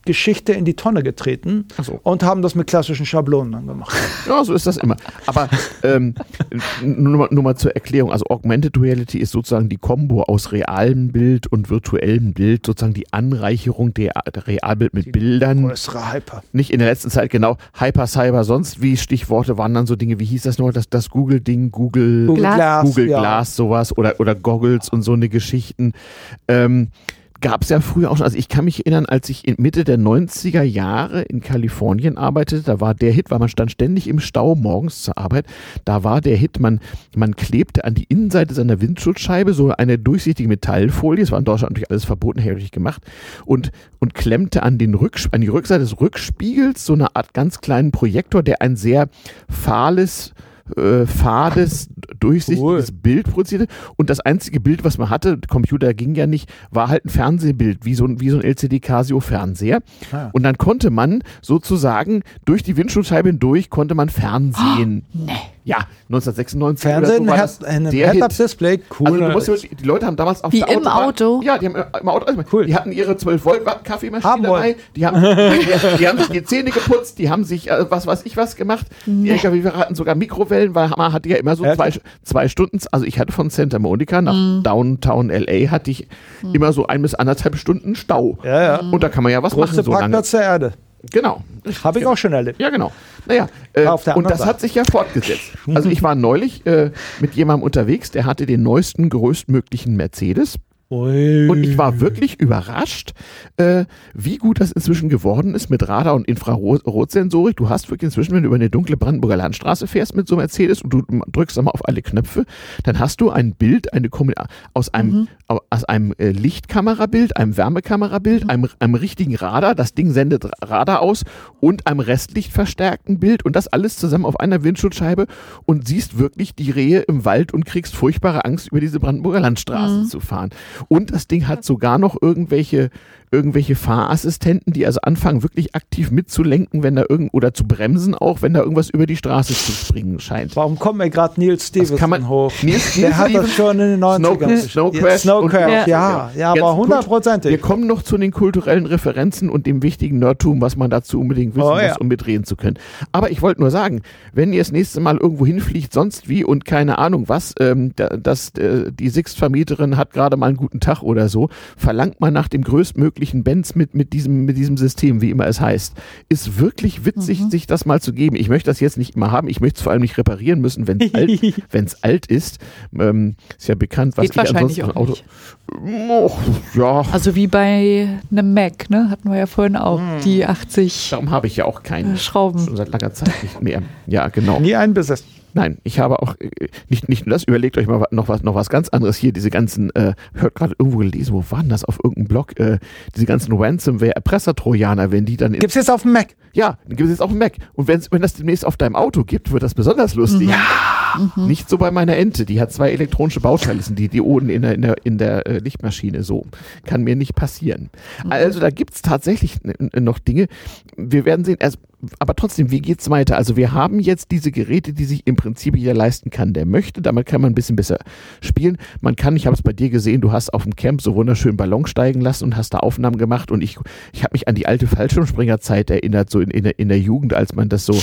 Geschichte in die Tonne getreten so. und haben das mit klassischen Schablonen dann gemacht. [LAUGHS] Ja, so ist das immer. Aber ähm, nur, mal, nur mal zur Erklärung. Also Augmented Reality ist sozusagen die Kombo aus realem Bild und virtuellem Bild, sozusagen die Anreicherung der, der Realbild mit Bildern. Größere Hyper. Nicht in der letzten Zeit genau Hyper, Cyber, sonst wie Stichworte waren dann so Dinge, wie hieß das noch, das, das Google-Ding, Google, Google Glass. Glass, Google ja. Glass, sowas oder, oder Goggles und so eine Geschichten. Ähm, Gab es ja früher auch schon. Also ich kann mich erinnern, als ich in Mitte der 90er Jahre in Kalifornien arbeitete, da war der Hit, weil man stand ständig im Stau morgens zur Arbeit, da war der Hit, man, man klebte an die Innenseite seiner Windschutzscheibe so eine durchsichtige Metallfolie, das war in Deutschland natürlich alles verboten, herrlich gemacht, und, und klemmte an, den an die Rückseite des Rückspiegels so eine Art ganz kleinen Projektor, der ein sehr fahles, äh, fades, durchsichtiges Bild produzierte. Und das einzige Bild, was man hatte, Computer ging ja nicht, war halt ein Fernsehbild, wie so ein, wie so ein LCD Casio Fernseher. Ah. Und dann konnte man sozusagen durch die Windschutzscheibe hindurch konnte man Fernsehen. Nee. Ja, 1996 Fernsehen, oder so ein. Head-Up-Display, cool. Also du musst, die Leute haben damals auf Wie der im Autobahn- Auto? Ja, die haben im Auto. Cool. Die hatten ihre 12 Volt Watt Kaffeemaschine Haben dabei. Die haben, die, die haben sich die Zähne geputzt. Die haben sich äh, was weiß ich was gemacht. Die LKW hatten sogar Mikrowellen, weil man hatte ja immer so zwei, zwei Stunden. Also ich hatte von Santa Monica nach Downtown LA hatte ich immer so ein bis anderthalb Stunden Stau. ja, ja. Und da kann man ja was Größte machen so lange. Parkplatz der Erde. Genau. Habe ich auch schon erlebt. Ja, genau. Naja, äh, und das hat sich ja fortgesetzt. Also ich war neulich äh, mit jemandem unterwegs, der hatte den neuesten, größtmöglichen Mercedes. Und ich war wirklich überrascht, äh, wie gut das inzwischen geworden ist mit Radar- und Infrarotsensorik. Du hast wirklich inzwischen, wenn du über eine dunkle Brandenburger Landstraße fährst mit so einem Mercedes und du drückst dann mal auf alle Knöpfe, dann hast du ein Bild, eine Kombi aus einem, au- aus einem äh, Lichtkamerabild, einem Wärmekamerabild, einem, einem richtigen Radar. Das Ding sendet Radar aus und einem restlichtverstärkten Bild und das alles zusammen auf einer Windschutzscheibe und siehst wirklich die Rehe im Wald und kriegst furchtbare Angst, über diese Brandenburger Landstraße zu fahren. Und das Ding hat sogar noch irgendwelche, irgendwelche Fahrassistenten, die also anfangen, wirklich aktiv mitzulenken, wenn da irgend oder zu bremsen auch, wenn da irgendwas über die Straße zu springen scheint. Warum kommt mir gerade Nils Stevenson kann man- hoch? Nils- Der Nils hat das Stevens- schon in den 90ern. Snow, Snow Ja, Crash. Snow und- Crash, ja, ja, aber gut, Wir hundertprozentig. kommen noch zu den kulturellen Referenzen und dem wichtigen Nerdtum, was man dazu unbedingt wissen Oh, ja. muss, um mitreden zu können. Aber ich wollte nur sagen, wenn ihr das nächste Mal irgendwo hinfliegt, sonst wie und keine Ahnung was, ähm, da, das, äh, die Sixt-Vermieterin hat gerade mal einen guten Tag oder so, verlangt man nach dem größtmöglichen ein Benz mit, mit, diesem, mit diesem System, wie immer es heißt. Ist wirklich witzig, Mhm. sich das mal zu geben. Ich möchte das jetzt nicht immer haben. Ich möchte es vor allem nicht reparieren müssen, wenn es alt, [LAUGHS] alt ist. Ähm, ist ja bekannt, was Geht ich wahrscheinlich ansonsten auch Auto. nicht. Och, ja, Also wie bei einem Mac, ne? Hatten wir ja vorhin auch die 80 darum habe ich ja auch keinen. Schrauben. Schon seit langer Zeit nicht mehr. Ja, genau. Nie einen besessen. Nein, ich habe auch äh, nicht, nicht nur das, überlegt euch mal noch was, noch was ganz anderes hier, diese ganzen, äh, hört gerade irgendwo gelesen, wo waren das auf irgendeinem Blog, äh, diese ganzen Ransomware-Erpresser-Trojaner, wenn die dann Gibt's jetzt auf dem Mac? ja, gibt es jetzt auf dem Mac. Und wenn's, wenn das demnächst auf deinem Auto gibt, wird das besonders lustig. Ja. Nicht so bei meiner Ente. Die hat zwei elektronische Bauteile, sind die Dioden in der, in der, in der äh, Lichtmaschine. So. Kann mir nicht passieren. Also da gibt's tatsächlich n- n- noch Dinge. Wir werden sehen. Erst, aber trotzdem, wie geht's weiter? Also wir haben jetzt diese Geräte, die sich im Prinzip jeder leisten kann, der möchte. Damit kann man ein bisschen besser spielen. Man kann, ich habe es bei dir gesehen, du hast auf dem Camp so wunderschön Ballon steigen lassen und hast da Aufnahmen gemacht. Und ich, ich habe mich an die alte Fallschirmspringerzeit erinnert, so in, in, in der Jugend, als man das so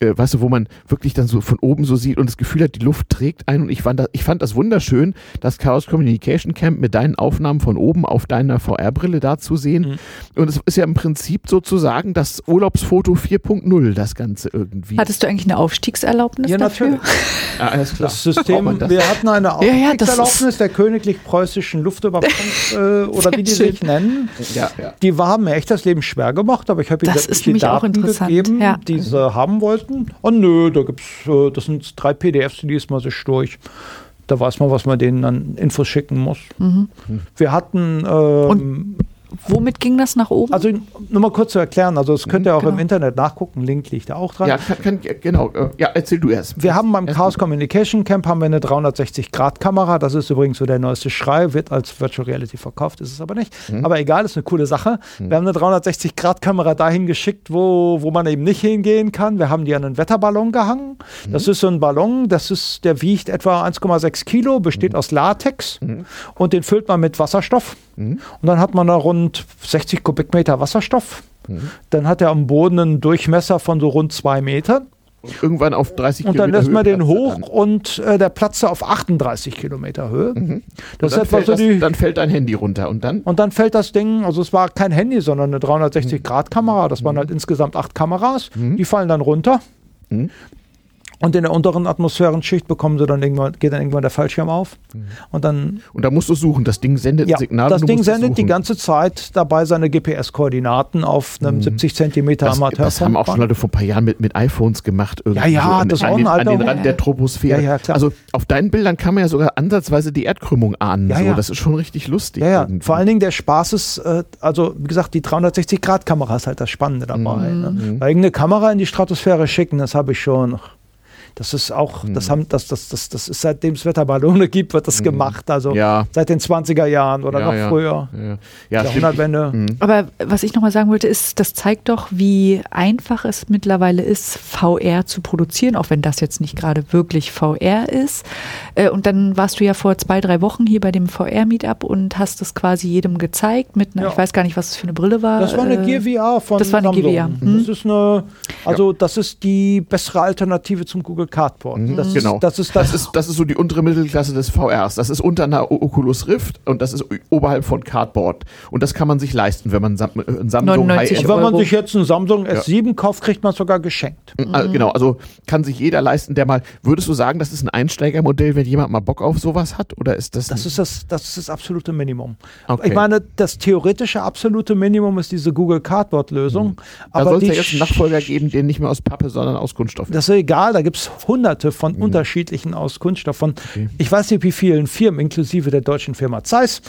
äh, weißt du, wo man wirklich dann so von oben so sieht und das Gefühl hat, die Luft trägt ein. Und ich fand das, ich fand das wunderschön, das Chaos Communication Camp mit deinen Aufnahmen von oben auf deiner VR-Brille da zu sehen. Und es ist ja im Prinzip sozusagen das Urlaubsfoto 4.0, das Ganze irgendwie. Hattest du eigentlich eine Aufstiegserlaubnis Ja, dafür? natürlich. [LAUGHS] ja, alles klar. Das System, das? wir hatten eine Ja, ja, Aufstiegserlaubnis der königlich-preußischen Luftüberwachungs- [LAUGHS] äh, oder wie die Sehr sich nennen. ja, ja. Die haben mir echt das Leben schwer gemacht, aber ich habe ihnen auch Daten interessant, gegeben, ja. die sie haben wollten. Und nö, da gibt's, äh, das sind drei PDFs, die liest man sich durch. Da weiß man, was man denen an Infos schicken muss. Mhm. Wir hatten ähm, Womit ging das nach oben? Also nur mal kurz zu erklären, also das könnt ihr auch genau. im Internet nachgucken, Link liegt da auch dran. Ja, kann, kann, genau. äh, Ja, erzähl du erst. Wir haben beim Erst Chaos. Communication Camp haben wir eine 360-Grad-Kamera. Das ist übrigens so der neueste Schrei, wird als Virtual Reality verkauft, ist es aber nicht. Mhm. Aber egal, ist eine coole Sache. Wir haben eine 360-Grad-Kamera dahin geschickt, wo, wo man eben nicht hingehen kann. Wir haben die an einen Wetterballon gehangen. Mhm. Das ist so ein Ballon, das ist, der wiegt etwa 1,6 Kilo, besteht Mhm. aus Latex und den füllt man mit Wasserstoff. Mhm. Und dann hat man da rund 60 Kubikmeter Wasserstoff. Mhm. Dann hat er am Boden einen Durchmesser von so rund zwei Metern. Und irgendwann auf 30 Und dann Kilometer lässt man den platzt hoch dann. und äh, der platzte auf 38 Kilometer Höhe. Das Und ist dann, etwa fällt so das, die. dann fällt dein Handy runter und dann? Und dann fällt das Ding, also es war kein Handy, sondern eine 360-Grad-Kamera. Das waren halt insgesamt acht Kameras. Die fallen dann runter. Mhm. Und in der unteren Atmosphärenschicht bekommen sie dann irgendwann, geht dann irgendwann der Fallschirm auf. Und dann, Und da musst du suchen. Das Ding sendet ja, ein Signal. das Ding sendet die suchen. ganze Zeit dabei seine GPS-Koordinaten auf einem 70 Zentimeter Das, Amateur. das haben auch schon Leute vor ein paar Jahren mit, mit iPhones gemacht. irgendwie Ja, ja, so an, das an, ein den, an den. Rand der Troposphäre. Ja, ja, klar. Also auf deinen Bildern kann man ja sogar ansatzweise die Erdkrümmung ahnen. Ja, so. ja. Das ist schon richtig lustig. Ja, ja. irgendwie. Vor allen Dingen der Spaß ist, äh, also wie gesagt, die 360-Grad-Kamera ist halt das Spannende dabei. Mhm. Ne? Weil irgendeine Kamera in die Stratosphäre schicken, das habe ich schon. Das ist auch, Mhm. das haben, das, das, das, das ist seitdem es Wetterballone [LAUGHS] gibt, wird das gemacht. Also Mhm. Ja. seit den 20er Jahren oder Ja, noch ja. früher. Ja, ja. ja stimmt. Jahrhundertwende. Mhm. Aber was ich nochmal sagen wollte, ist, das zeigt doch, wie einfach es mittlerweile ist, VR zu produzieren, auch wenn das jetzt nicht gerade wirklich VR ist. Äh, Und dann warst du ja vor zwei, drei Wochen hier bei dem VR-Meetup und hast es quasi jedem gezeigt mit einer, Ja. ich weiß gar nicht, was es für eine Brille war. Das war eine äh, Gear VR von das war eine Samsung. Gear VR. Mhm. Das ist eine, also das ist die bessere Alternative zum Google Cardboard. Das Genau. ist, das ist das, Das ist, das ist so die untere Mittelklasse des VRs. Das ist unter einer Oculus Rift und das ist oberhalb von Cardboard. Und das kann man sich leisten, wenn man Sam äh, ein Samsung 99 High-End wenn man sich jetzt einen Samsung S7 kauft, kriegt man es sogar geschenkt. Also, genau, also kann sich jeder leisten, der mal. Würdest du sagen, das ist ein Einsteigermodell, wenn jemand mal Bock auf sowas hat? Oder ist das. Das ein- ist das, das ist das absolute Minimum. Okay. Ich meine, das theoretische absolute Minimum ist diese Google Cardboard-Lösung. da Aber soll es die ja jetzt einen Nachfolger geben, der nicht mehr aus Pappe, sondern aus Kunststoff. Das ist egal, da gibt es hunderte von unterschiedlichen aus Kunststoff. Von, Ich weiß nicht, wie vielen Firmen, inklusive der deutschen Firma Zeiss,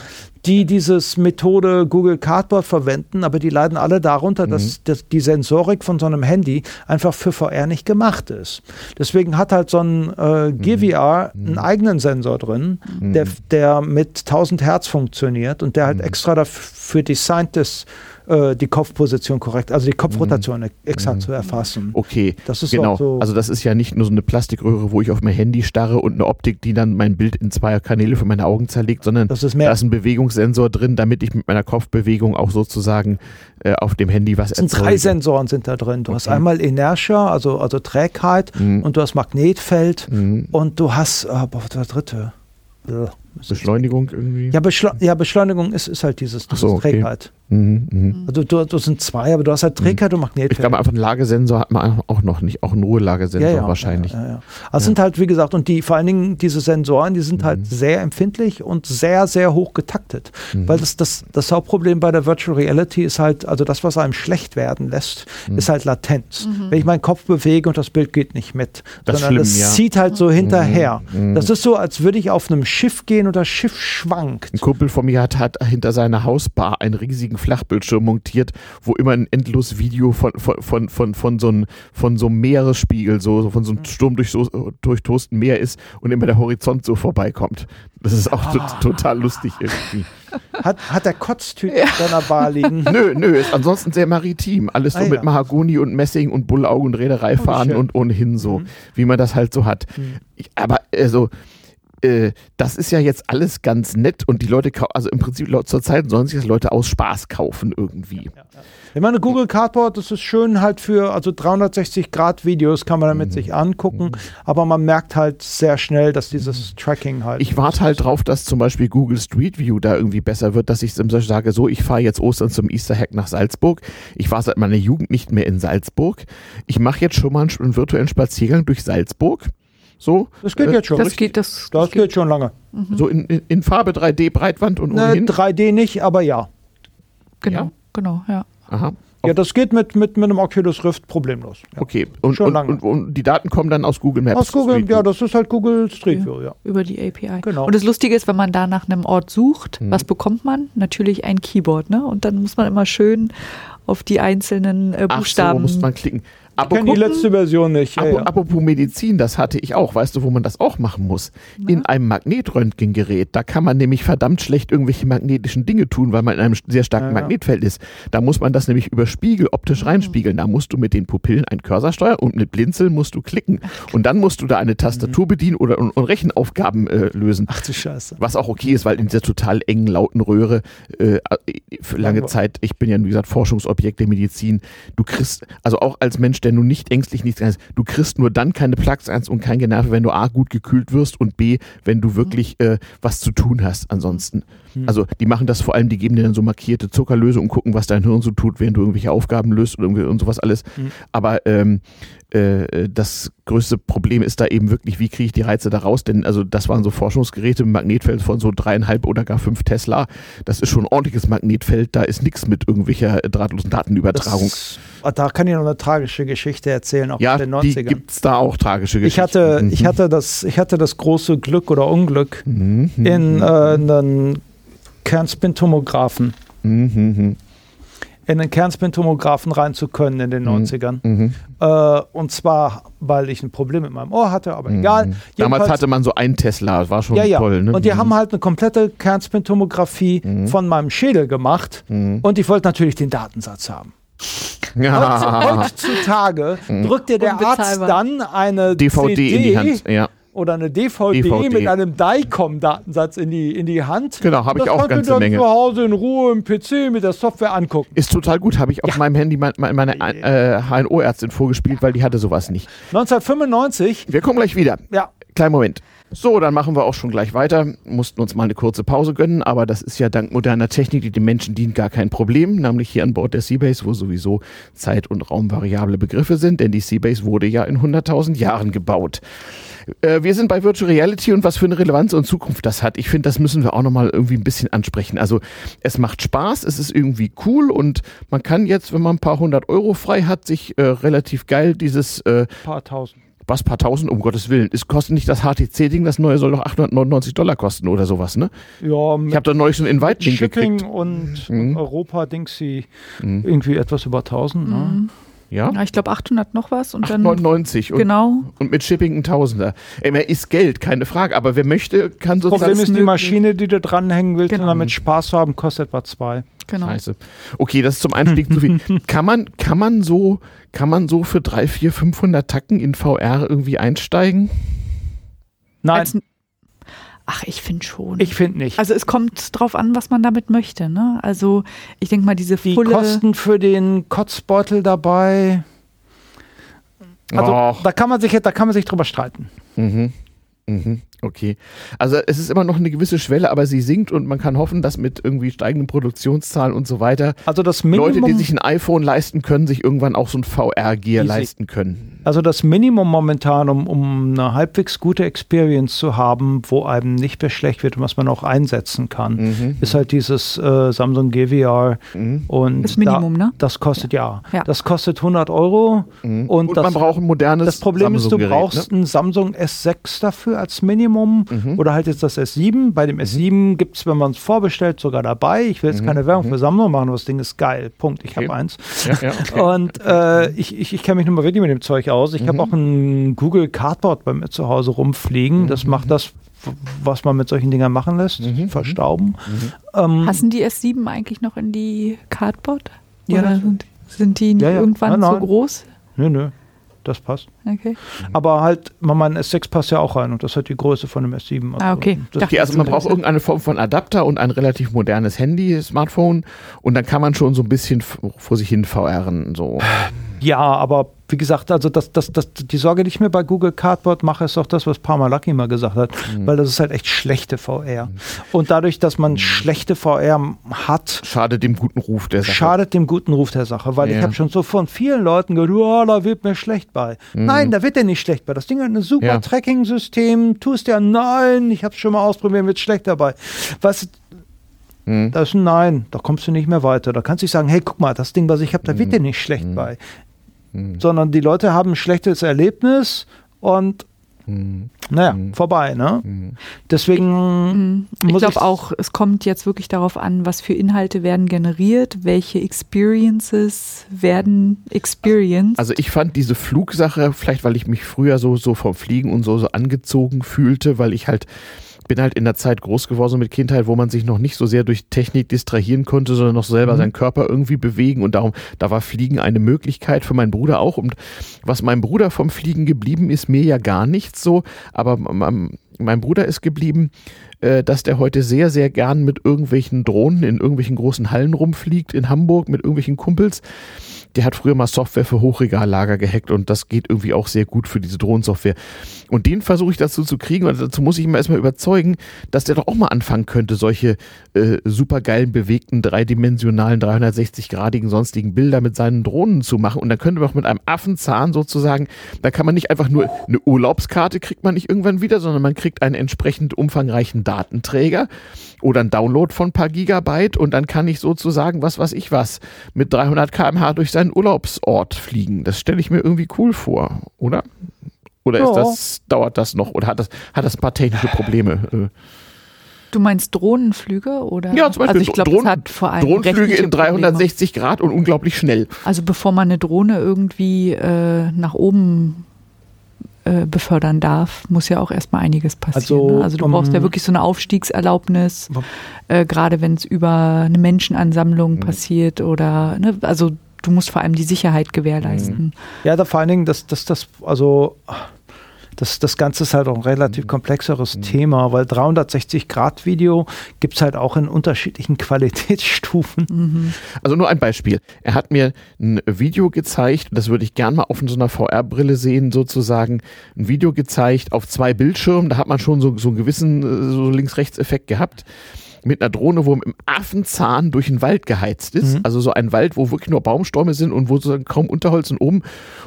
die dieses Methode Google Cardboard verwenden, aber die leiden alle darunter, dass, dass die Sensorik von so einem Handy einfach für VR nicht gemacht ist. Deswegen hat halt so ein äh, Gear VR einen eigenen Sensor drin, der, der mit 1000 Hertz funktioniert und der halt extra dafür designt ist, äh, die Kopfposition korrekt, also die Kopfrotation e- exakt zu erfassen. Okay, Das ist genau. so- Also das ist ja nicht nur so eine Plastikröhre, wo ich auf mein Handy starre und eine Optik, die dann mein Bild in zwei Kanäle für meine Augen zerlegt, sondern Das ist mehr- da ist ein Bewegungssensor drin, damit ich mit meiner Kopfbewegung auch sozusagen äh, auf dem Handy was Es sind erzeuge. drei Sensoren sind da drin. Du hast Okay. einmal Inertia, also, also Trägheit, Mhm. und du hast Magnetfeld Mhm. und du hast, äh, boah, das dritte? Bäh. Beschleunigung irgendwie. Ja, Beschle ja, Beschleunigung ist, ist halt dieses, dieses so, okay. Trägheit. Mhm, mhm. Also du, du sind zwei, aber du hast halt Trägheit und Magnetfeld. Ich glaube, einfach einen Lagesensor hat man auch noch nicht. Auch einen Ruhelagesensor wahrscheinlich. Ja, ja, ja. Also sind halt, wie gesagt, und die vor allen Dingen diese Sensoren, die sind halt sehr empfindlich und sehr, sehr hoch getaktet. Mhm. Weil das, das, das Hauptproblem bei der Virtual Reality ist halt, also das, was einem schlecht werden lässt, Mhm. ist halt Latenz. Wenn ich meinen Kopf bewege und das Bild geht nicht mit, Das sondern schlimm, es ja. zieht halt so hinterher. Mhm. Das ist so, als würde ich auf einem Schiff gehen und das Schiff schwankt. Ein Kumpel von mir hat, hat hinter seiner Hausbar einen riesigen Flachbildschirm montiert, wo immer ein endlos Video von, von, von, von, von, so, einem, von so einem Meeresspiegel, so, von so einem Sturm durch so, durchtosten Meer ist und immer der Horizont so vorbeikommt. Das ist auch to total lustig irgendwie. [LAUGHS] Hat, hat der Kotztüte auf seiner Bar liegen. [LAUGHS] Nö, nö, ist ansonsten sehr maritim. Alles so Ah, mit ja. Mahagoni und Messing und Bullauge und Reederei Oh, fahren und ohnehin so, Mhm. wie man das halt so hat. Ich, aber also, äh, das ist ja jetzt alles ganz nett und die Leute, also im Prinzip laut- zur Zeit sollen sich das Leute aus Spaß kaufen irgendwie. Ich meine, Google Cardboard, das ist schön halt für, also 360 Grad Videos kann man Mhm. damit sich angucken, aber man merkt halt sehr schnell, dass dieses Tracking halt. Ich warte halt drauf, dass zum Beispiel Google Street View da irgendwie besser wird, dass ich sage, so, ich fahre jetzt Ostern zum Easter Hack nach Salzburg. Ich war seit meiner Jugend nicht mehr in Salzburg. Ich mache jetzt schon mal einen, einen virtuellen Spaziergang durch Salzburg. So, Das geht äh, jetzt schon. Das geht, das, das geht schon lange. so in, in, in Farbe 3D, Breitwand und Ne, ohnehin. 3D nicht, aber ja. genau, Ja? genau, ja. Aha. Ja, das geht mit, mit, mit einem Oculus Rift problemlos. Ja. Okay. Und, Schon und, lange. und, und die Daten kommen dann aus Google Maps. Aus Google, Street ja, das ist halt Google Street View, ja. Über die API. Genau. Und das Lustige ist, wenn man da nach einem Ort sucht, Mhm. was bekommt man? Natürlich ein Keyboard, ne? Und dann muss man immer schön auf die einzelnen äh, Ach so, Buchstaben. muss man klicken. Ich Aber kenne die letzte Version nicht. Ja, ja. Apropos Medizin, das hatte ich auch. Weißt du, wo man das auch machen muss? In einem Magnetröntgengerät. Da kann man nämlich verdammt schlecht irgendwelche magnetischen Dinge tun, weil man in einem sehr starken Ja. Magnetfeld ist. Da muss man das nämlich über Spiegel optisch reinspiegeln. Da musst du mit den Pupillen einen Cursor steuern und mit Blinzeln musst du klicken. Und dann musst du da eine Tastatur bedienen oder und, und Rechenaufgaben äh, lösen. Ach du Scheiße. Was auch okay ist, weil in dieser total engen, lauten Röhre äh, für lange Zeit, ich bin ja, wie gesagt, Forschungsobjekt der Medizin, du kriegst, also auch als Mensch, der nun nicht ängstlich nichts kannst, du kriegst nur dann keine Plaques und kein Generve, wenn du A, gut gekühlt wirst und B, wenn du wirklich äh, was zu tun hast ansonsten. Also die machen das vor allem, die geben dir dann so markierte Zuckerlöse und gucken, was dein Hirn so tut, während du irgendwelche Aufgaben löst und, irgendwie und sowas alles. Aber ähm, äh, das größte Problem ist da eben wirklich, wie kriege ich die Reize da raus? Denn also das waren so Forschungsgeräte mit Magnetfeld von so dreieinhalb oder gar fünf Tesla. Das ist schon ein ordentliches Magnetfeld, da ist nichts mit irgendwelcher drahtlosen Datenübertragung. Das, ah, da kann ich noch eine tragische Geschichte erzählen, auch ja, aus den die 90ern. gibt es da auch tragische Ich Geschichten. hatte, Mhm. ich, hatte das, ich hatte das große Glück oder Unglück, Mhm, mhm, in äh, einen Kernspintomographen, mhm, mhm, in einen Kernspintomographen rein zu können in den 90ern. mhm, Äh, und zwar, weil ich ein Problem mit meinem Ohr hatte, aber mhm. egal. Damals Jedenfalls- hatte man so einen Tesla, das war schon ja, ja. toll. Ne? Und die Mhm. haben halt eine komplette Kernspintomographie Mhm. von meinem Schädel gemacht. Mhm. Und ich wollte natürlich den Datensatz haben. Ja. Heutzutage Mhm. drückt dir der Arzt dann eine DVD CD in die Hand. Ja. Oder eine DVD, DVD. mit einem DICOM-Datensatz in die, in die Hand. Genau, habe ich Das auch kannst du ganze dann Menge. zu Hause in Ruhe im PC mit der Software angucken. Ist total gut, habe ich auf meinem Handy mein, mein, meine äh, HNO-Ärztin vorgespielt, weil die hatte sowas nicht. 1995, Wir kommen gleich wieder. ja, Kleinen Moment. So, dann machen wir auch schon gleich weiter. Mussten uns mal eine kurze Pause gönnen, aber das ist ja dank moderner Technik, die den Menschen dient, gar kein Problem. Nämlich hier an Bord der Seabase, wo sowieso Zeit- und Raumvariable Begriffe sind, denn die Seabase wurde ja in 100.000 Jahren gebaut. Äh, wir sind bei Virtual Reality und was für eine Relevanz und Zukunft das hat. Ich finde, das müssen wir auch nochmal irgendwie ein bisschen ansprechen. Also, es macht Spaß, es ist irgendwie cool und man kann jetzt, wenn man ein paar hundert Euro frei hat, sich äh, relativ geil dieses äh, paar tausend. Was, paar tausend, um Gottes Willen. Es kostet nicht das HTC-Ding, das neue soll doch 899 Dollar kosten oder sowas, ne? Ja, Ich habe da neulich so einen Invite-Link Shipping gekriegt. und Mhm. Europa-Dingsy Mhm. irgendwie etwas über 1000. Ne? Mhm. Ja? Ja, ich glaube 800 noch was und dann 899 und, genau. und mit Shipping ein Tausender. Ey, mehr ist Geld, keine Frage, aber wer möchte, kann Problem sozusagen... ist, die. Maschine, die du dranhängen willst Genau. und damit Spaß haben, kostet etwa zwei. Genau. Scheiße. Okay, das ist zum Einstieg zu viel. [LAUGHS] Kann man, kann man so, kann man so für 3, 4, 500 Tacken in VR irgendwie einsteigen? Nein, Als, ach, ich finde schon. ich finde nicht. also es kommt drauf an, was man damit möchte. Ne? Also ich denke mal, diese die Fulle. Kosten für den Kotzbeutel dabei. Also Och. da kann man sich da kann man sich drüber streiten. Mhm. Mhm. Okay. Also es ist immer noch eine gewisse Schwelle, aber sie sinkt und man kann hoffen, dass mit irgendwie steigenden Produktionszahlen und so weiter Also das Minimum, Leute, die sich ein iPhone leisten können, sich irgendwann auch so ein VR-Gear leisten können. also das Minimum momentan, um, um eine halbwegs gute Experience zu haben, wo einem nicht mehr schlecht wird und was man auch einsetzen kann, Mhm. ist halt dieses äh, Samsung GVR. Mhm. Und Das Minimum, da, ne? Das kostet ja. Ja. Das kostet 100 Euro. Mhm. Und Und, das- man braucht ein modernes Das Problem ist, du Samsung-Gerät, brauchst ne? ein Samsung S6 dafür als Minimum Mhm. oder halt jetzt das S7. Bei dem S7 gibt es, wenn man es vorbestellt, sogar dabei. Ich will jetzt Mhm. keine Werbung für Samsung machen, aber das Ding ist geil. Punkt. Ich Okay. habe eins. Ja, ja, okay. Und äh, ich, ich, ich kenne mich nun mal wirklich mit dem Zeug aus. Ich Mhm. habe auch ein Google Cardboard bei mir zu Hause rumfliegen. Das macht das, was man mit solchen Dingern machen lässt. Mhm. Verstauben. Mhm. Ähm, Passen die S7 eigentlich noch in die Cardboard? Ja, Oder sind, sind die Ja, ja. irgendwann Nein, so nein. groß? nö, nö. Das passt. Okay. Aber halt, mein S6 passt ja auch rein und das hat die Größe von dem S7. Ah, okay. Das, Okay, also man braucht irgendeine Form von Adapter und ein relativ modernes Handy, Smartphone und dann kann man schon so ein bisschen vor sich hin VRen. So. Ja, aber wie gesagt, also das, das, das, die Sorge, die ich mir bei Google Cardboard mache, ist auch das, was Parmalaki mal gesagt hat, Mhm. weil das ist halt echt schlechte VR. Und dadurch, dass man schlechte VR hat, Schadet dem guten Ruf der Sache. schadet dem guten Ruf der Sache, weil ich Ja. habe schon so von vielen Leuten gehört, oh, da wird mir schlecht bei. Nein, da wird dir nicht schlecht bei. Das Ding hat ein super Mhm. Ja. Tracking-System, tust ja, nein, ich habe es schon mal ausprobiert, wird schlecht dabei. Was, Mhm. das ist ein Nein, da kommst du nicht mehr weiter. Da kannst du nicht sagen, hey, guck mal, das Ding, was ich habe, da wird dir nicht schlecht bei. Mhm. Sondern die Leute haben ein schlechtes Erlebnis und Mhm. naja, Mhm. vorbei. Ne? Mhm. Deswegen Mhm. Ich muss glaube auch, es kommt jetzt wirklich darauf an, was für Inhalte werden generiert, welche Experiences werden experienced. Also ich fand diese Flugsache, vielleicht weil ich mich früher so, so vom Fliegen und so, so angezogen fühlte, weil ich halt bin halt in der Zeit groß geworden mit Kindheit, wo man sich noch nicht so sehr durch Technik distrahieren konnte, sondern noch selber Mhm. seinen Körper irgendwie bewegen. Und darum, da war Fliegen eine Möglichkeit für meinen Bruder auch. Und was meinem Bruder vom Fliegen geblieben ist, mir ja gar nichts so, aber mein, mein Bruder ist geblieben, äh, dass der heute sehr, sehr gern mit irgendwelchen Drohnen in irgendwelchen großen Hallen rumfliegt in Hamburg mit irgendwelchen Kumpels der hat früher mal Software für Hochregallager gehackt und das geht irgendwie auch sehr gut für diese Drohnensoftware. Und den versuche ich dazu zu kriegen und dazu muss ich ihn erstmal überzeugen, dass der doch auch mal anfangen könnte, solche äh, supergeilen, bewegten, dreidimensionalen, 360-gradigen sonstigen Bilder mit seinen Drohnen zu machen. Und dann könnte man auch mit einem Affenzahn sozusagen, da kann man nicht einfach nur eine Urlaubskarte kriegt man nicht irgendwann wieder, sondern man kriegt einen entsprechend umfangreichen Datenträger oder einen Download von ein paar Gigabyte und dann kann ich sozusagen was weiß ich was mit 300 km/h durch seinen Urlaubsort fliegen. Das stelle ich mir irgendwie cool vor, oder? Oder ist Ja. das, dauert das noch oder hat das, hat das ein paar technische Probleme? Äh, du meinst Drohnenflüge oder? Ja, zum Beispiel also ich glaube, Drohnen- hat vor allem Drohnenflüge in 360 Grad und unglaublich schnell. Probleme. Also bevor man eine Drohne irgendwie äh, nach oben äh, befördern darf, muss ja auch erstmal einiges passieren. Also, ne? also du um- brauchst ja wirklich so eine Aufstiegserlaubnis, äh, gerade wenn es über eine Menschenansammlung Mhm. passiert oder ne, also du musst vor allem die Sicherheit gewährleisten. Ja, da vor allen Dingen, das, das, das, also das, das Ganze ist halt auch ein relativ Mhm. komplexeres Thema, weil 360-Grad-Video gibt es halt auch in unterschiedlichen [LAUGHS] Qualitätsstufen. Mhm. Also nur ein Beispiel. Er hat mir ein Video gezeigt, das würde ich gern mal auf so einer VR-Brille sehen, sozusagen. Ein Video gezeigt auf zwei Bildschirmen, da hat man schon so, so einen gewissen äh, so Links-Rechts-Effekt gehabt. Mit einer Drohne, wo im Affenzahn durch den Wald geheizt ist. Mhm. Also so ein Wald, wo wirklich nur Baumstäume sind und wo sozusagen kaum Unterholz und oben.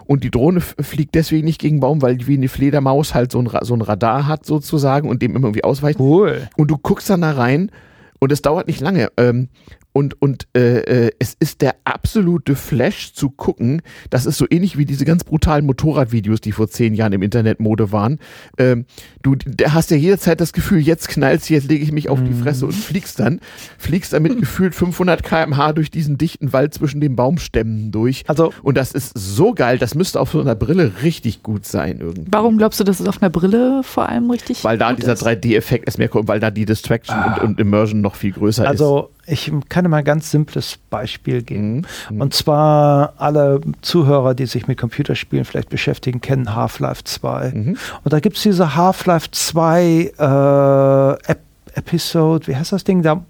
Und die Drohne fliegt deswegen nicht gegen Baum, weil die wie eine Fledermaus halt so ein, Ra- so ein Radar hat sozusagen und dem immer irgendwie ausweicht. Cool. Und du guckst dann da rein und es dauert nicht lange. Ähm, und und äh, äh, es ist der absolute Flash zu gucken. Das ist so ähnlich wie diese ganz brutalen Motorradvideos, die vor zehn Jahren im Internet Mode waren. Ähm, du hast ja jederzeit das Gefühl, jetzt knallst jetzt lege ich mich auf die Fresse und fliegst dann. Fliegst dann mit [LAUGHS] gefühlt 500 km/h durch diesen dichten Wald zwischen den Baumstämmen durch. Also Und das ist so geil, das müsste auf so einer Brille richtig gut sein irgendwie. Warum glaubst du, dass es auf einer Brille vor allem richtig Weil da dieser ist? 3D-Effekt ist mehr kommt, weil da die Distraction und, und Immersion noch viel größer ist. Also ich kann mal ein ganz simples Beispiel geben. Mhm. Und zwar alle Zuhörer, die sich mit Computerspielen vielleicht beschäftigen, kennen Half-Life 2. Mhm. Und da gibt es diese Half-Life 2 äh, Ep Episode, wie heißt das Ding? Da,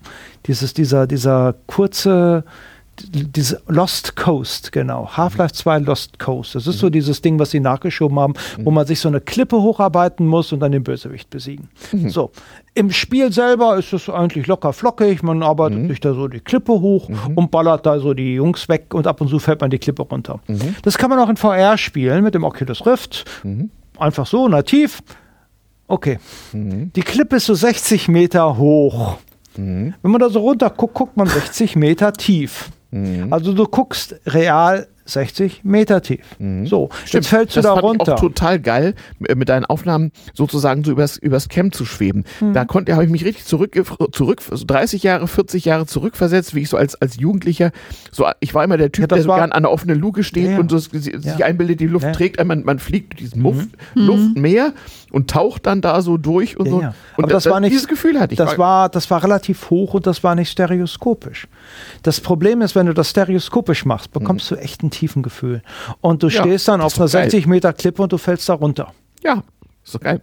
dieses, dieser, dieser kurze, diese Lost Coast, genau. Half-Life 2 Lost Coast. Das ist so dieses Ding, was sie nachgeschoben haben, wo man sich so eine Klippe hocharbeiten muss und dann den Bösewicht besiegen. So. Im Spiel selber ist es eigentlich locker flockig. Man arbeitet sich da so die Klippe hoch und ballert da so die Jungs weg und ab und zu fällt man die Klippe runter. Das kann man auch in VR spielen mit dem Oculus Rift. Einfach so, nativ. Okay. Die Klippe ist so 60 Meter hoch. Wenn man da so runter guckt, guckt man 60 Meter tief. Also du guckst real 60 Meter tief. So, jetzt fällst du das da fand runter. Ich auch total geil, äh, mit deinen Aufnahmen sozusagen so übers, übers Camp zu schweben. Mhm. Da konnte, habe ich mich richtig zurück, zurück, so 30 Jahre, 40 Jahre zurückversetzt, wie ich so als, als Jugendlicher, so, ich war immer der Typ, Ja, der so gern an der offenen Luke steht Ja, und so, sich Ja. einbildet, die Luft trägt, man, man fliegt durch diesen Muff, Luftmeer und taucht dann da so durch und Ja, so. ja. Und Aber das war nicht- dieses Gefühl hatte ich. Das war, das war relativ hoch und das war nicht stereoskopisch. Das Problem ist, wenn du das stereoskopisch machst, bekommst du echt ein tiefen Gefühl. Und du Ja, stehst dann das auf einer doch geil. 60 Meter Klippe und du fällst da runter. ja, ist doch geil.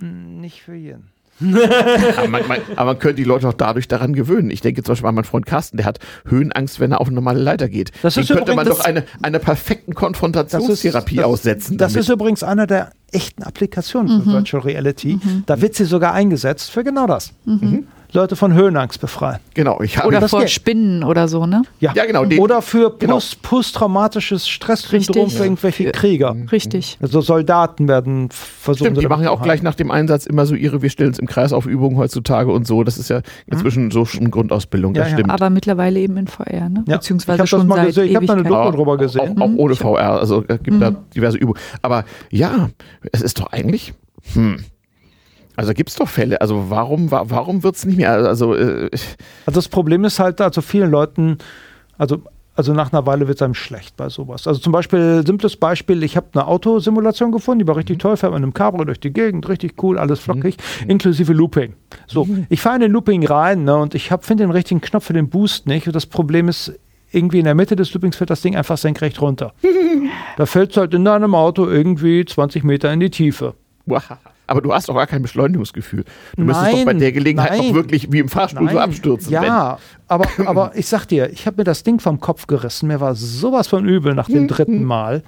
Nicht für jeden. [LAUGHS] aber, man, man, aber man könnte die Leute auch dadurch daran gewöhnen. Ich denke zum Beispiel an meinen Freund Carsten, der hat Höhenangst, wenn er auf eine normale Leiter geht. Das Den könnte man doch eine, einer perfekten Konfrontationstherapie das, aussetzen. Das damit. ist übrigens einer der echten Applikationen für Virtual Reality. Da wird sie sogar eingesetzt für genau das. Leute von Höhenangst befreien. genau, ich habe Oder das vor geht. Spinnen oder so, ne? Ja, genau, den- Oder für genau. post, posttraumatisches Stresssyndrom für irgendwelche Krieger. Richtig. Also Soldaten werden versucht. Stimmt, die machen ja auch gleich nach dem Einsatz immer so ihre, wir stellen es im Kreis auf Übungen heutzutage und so. Das ist ja inzwischen so schon Grundausbildung, das Ja, ja. stimmt. Aber mittlerweile eben in VR, ne? Ja, Beziehungsweise ich das schon mal seit gesehen. Ich hab da eine. Doku drüber gesehen. Auch, auch ohne VR, also es gibt da diverse Übungen. Aber ja, es ist doch eigentlich, hm. Also gibt es doch Fälle. Also warum, wa- warum wird es nicht mehr? Also äh, Also das Problem ist halt, also vielen Leuten, also, also nach einer Weile wird es einem schlecht bei sowas. Also zum Beispiel, simples Beispiel, ich habe eine Autosimulation gefunden, die war richtig toll, fährt man in einem Cabrio durch die Gegend, richtig cool, alles flockig, inklusive Looping. So, ich fahre in den Looping rein ne, und ich finde den richtigen Knopf für den Boost nicht und das Problem ist, irgendwie in der Mitte des Loopings fällt das Ding einfach senkrecht runter. [LAUGHS] da fällt es halt in deinem Auto irgendwie 20 Meter in die Tiefe. wow. Aber du hast doch gar kein Beschleunigungsgefühl. Du müsstest doch bei Nein, der Gelegenheit nein. auch wirklich wie im Fahrstuhl so Nein. abstürzen. Ja, aber, aber ich sag dir, ich habe mir das Ding vom Kopf gerissen. Mir war sowas von übel nach dem dritten Mal.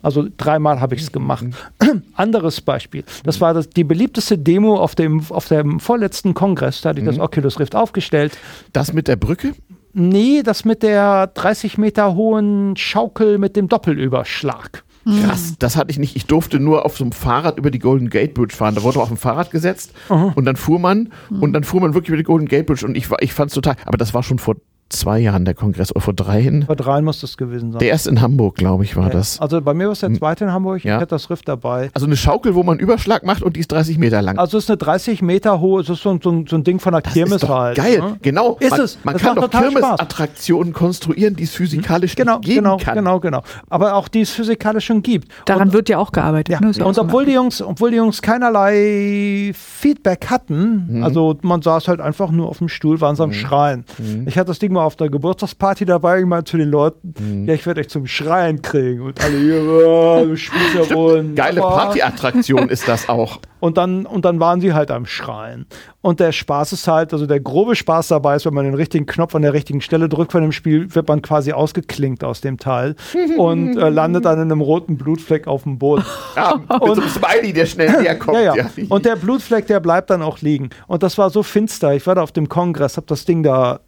Also dreimal habe ich es gemacht. [CLEARS THROAT] Anderes Beispiel. Das war das, die beliebteste Demo auf dem, auf dem vorletzten Kongress. Da hatte ich das Oculus Rift aufgestellt. Das mit der Brücke? Nee, das mit der 30 Meter hohen Schaukel mit dem Doppelüberschlag. Krass, das hatte ich nicht. Ich durfte nur auf so einem Fahrrad über die Golden Gate Bridge fahren. Da wurde auf dem Fahrrad gesetzt und dann fuhr man und dann fuhr man wirklich über die Golden Gate Bridge und ich, war- ich fand es total. Aber das war schon vor zwei Jahren der Kongress oder vor dreien. Vor dreien muss das gewesen sein. Der erste in Hamburg, glaube ich, war das. Also bei mir war es der zweite in Hamburg. Ja. Ich hatte das Rift dabei. Also eine Schaukel, wo man Überschlag macht und die ist 30 Meter lang. Also es ist eine 30 Meter hohe, es ist so, ein- so, so ein Ding von der das Kirmes ist doch halt. geil. ne? Genau. Ist man, es. Man Das kann doch. Kirmesattraktionen konstruieren, die es physikalisch Genau, nicht geben genau, kann. genau, genau. Aber auch die es physikalisch schon gibt. Daran und, wird ja auch gearbeitet. ja. ne? Ja und so obwohl die Jungs, obwohl die Jungs keinerlei Feedback hatten, also man saß halt einfach nur auf dem Stuhl, waren sie am Schreien. Ich hatte das Ding mal auf der Geburtstagsparty dabei, mal zu den Leuten, ja, ich werde euch zum Schreien kriegen. Und alle [LAUGHS] hier, du spielst ja wohl. Geile. Partyattraktion [LAUGHS] ist das auch. Und dann, und dann waren sie halt am Schreien. Und der Spaß ist halt, also der grobe Spaß dabei ist, wenn man den richtigen Knopf an der richtigen Stelle drückt von dem Spiel, wird man quasi ausgeklinkt aus dem Teil und äh, [LAUGHS] landet dann in einem roten Blutfleck auf dem Boden. Ja, mit so einem Smiley, der schnell näher kommt. Ja, ja. Und der Blutfleck, der bleibt dann auch liegen. Und das war so finster. Ich war da auf dem Kongress, hab das Ding da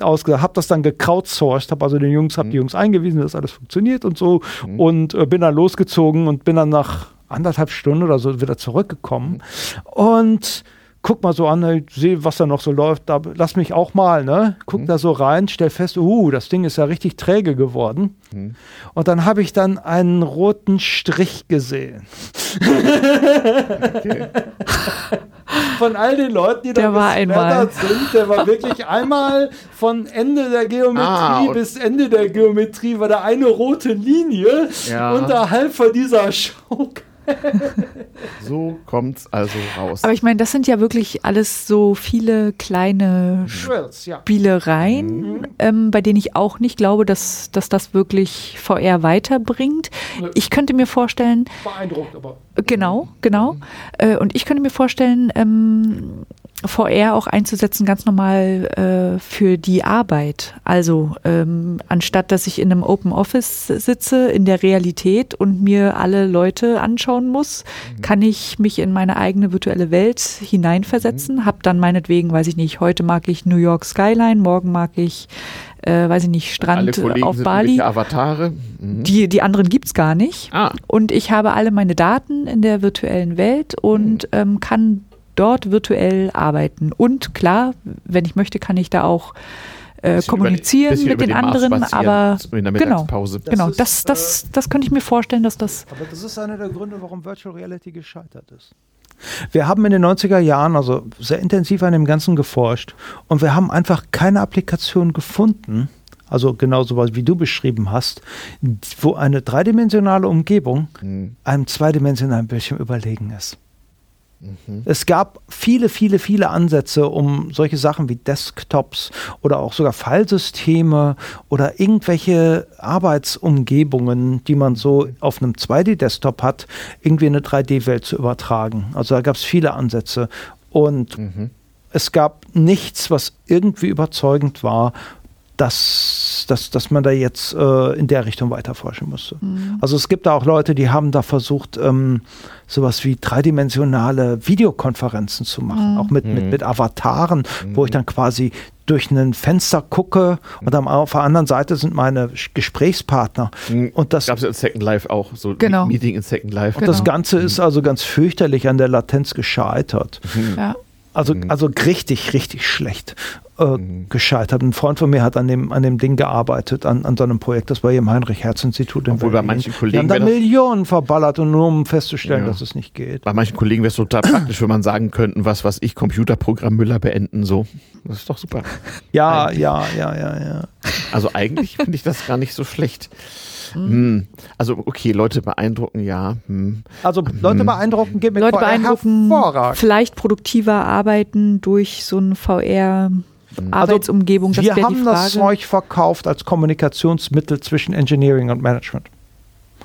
ausgesagt, hab das dann gecrowdsourced, hab also den Jungs, hab die Jungs eingewiesen, dass alles funktioniert und so und äh, bin dann losgezogen und bin dann nach anderthalb Stunden oder so wieder zurückgekommen. Und guck mal so an, ich sehe, was da noch so läuft, da, lass mich auch mal, ne? Guck da so rein, stell fest, uh, das Ding ist ja richtig träge geworden. Und dann habe ich dann einen roten Strich gesehen. [LAUGHS] Von all den Leuten, die Der da gesplattert sind, der war wirklich einmal von Ende der Geometrie Ah, bis Ende der Geometrie war da eine rote Linie Ja. unterhalb von dieser Schaukel. [LAUGHS] So kommt's also raus. Aber ich meine, das sind ja wirklich alles so viele kleine Schwirz, ja. Spielereien, ähm, bei denen ich auch nicht glaube, dass, dass das wirklich VR weiterbringt. Nö. Ich könnte mir vorstellen, Beeindruckt, aber. Genau, genau. Äh, Und ich könnte mir vorstellen, ähm, VR auch einzusetzen, ganz normal äh, für die Arbeit. Also ähm, anstatt dass ich in einem Open Office sitze, in der Realität und mir alle Leute anschauen muss, mhm. kann ich mich in meine eigene virtuelle Welt hineinversetzen, mhm. habe dann meinetwegen, weiß ich nicht, heute mag ich New York Skyline, morgen mag ich äh, weiß ich nicht, Strand auf Bali. Avatare. Mhm. Die, die anderen gibt's gar nicht. Ah. Und ich habe alle meine Daten in der virtuellen Welt und mhm. ähm, kann dort virtuell arbeiten. Und klar, wenn ich möchte, kann ich da auch äh, kommunizieren mit den, den anderen, aber genau, genau, das, das, das könnte ich mir vorstellen, dass das. Aber das ist einer der Gründe, warum Virtual Reality gescheitert ist. Wir haben in den 90er Jahren also sehr intensiv an dem Ganzen geforscht und wir haben einfach keine Applikation gefunden, also genauso was wie du beschrieben hast, wo eine dreidimensionale Umgebung mhm. einem zweidimensionalen Bildschirm überlegen ist. Mhm. Es gab viele, viele, viele Ansätze, um solche Sachen wie Desktops oder auch sogar Fallsysteme oder irgendwelche Arbeitsumgebungen, die man so auf einem 2D-Desktop hat, irgendwie in eine 3D-Welt zu übertragen. Also da gab es viele Ansätze. Und mhm. es gab nichts, was irgendwie überzeugend war, dass, dass, dass man da jetzt äh, in der Richtung weiterforschen musste. Mhm. Also es gibt da auch Leute, die haben da versucht, ähm, sowas wie dreidimensionale Videokonferenzen zu machen, mhm. auch mit, mhm. mit, mit Avataren, wo ich mhm. dann quasi durch ein Fenster gucke und dann auf der anderen Seite sind meine Gesprächspartner. Mhm. Und das gab es in Second Life auch, so genau. Meeting in Second Life. Und genau. das Ganze ist mhm. also ganz fürchterlich an der Latenz gescheitert. Ja. Also, also richtig, richtig schlecht äh, mhm. gescheitert. Ein Freund von mir hat an dem, an dem Ding gearbeitet, an, an so einem Projekt, das war hier im Heinrich-Herz-Institut in Obwohl bei manchen Kollegen. Die haben da Millionen verballert und nur um festzustellen, ja. dass es nicht geht. Bei manchen Kollegen wäre es total praktisch, wenn man sagen könnte, was, was ich, Computerprogramm Müller beenden, so. Das ist doch super. Ja, eigentlich. ja, ja, ja, ja. Also eigentlich finde ich das gar nicht so schlecht. Hm. Also okay, Leute beeindrucken, ja. Hm. Also Leute hm. beeindrucken geht mit Leute VR beeindrucken, hervorragend. vielleicht produktiver arbeiten durch so ein VR. Also Arbeitsumgebung. Also, wir haben das Zeug verkauft als Kommunikationsmittel zwischen Engineering und Management.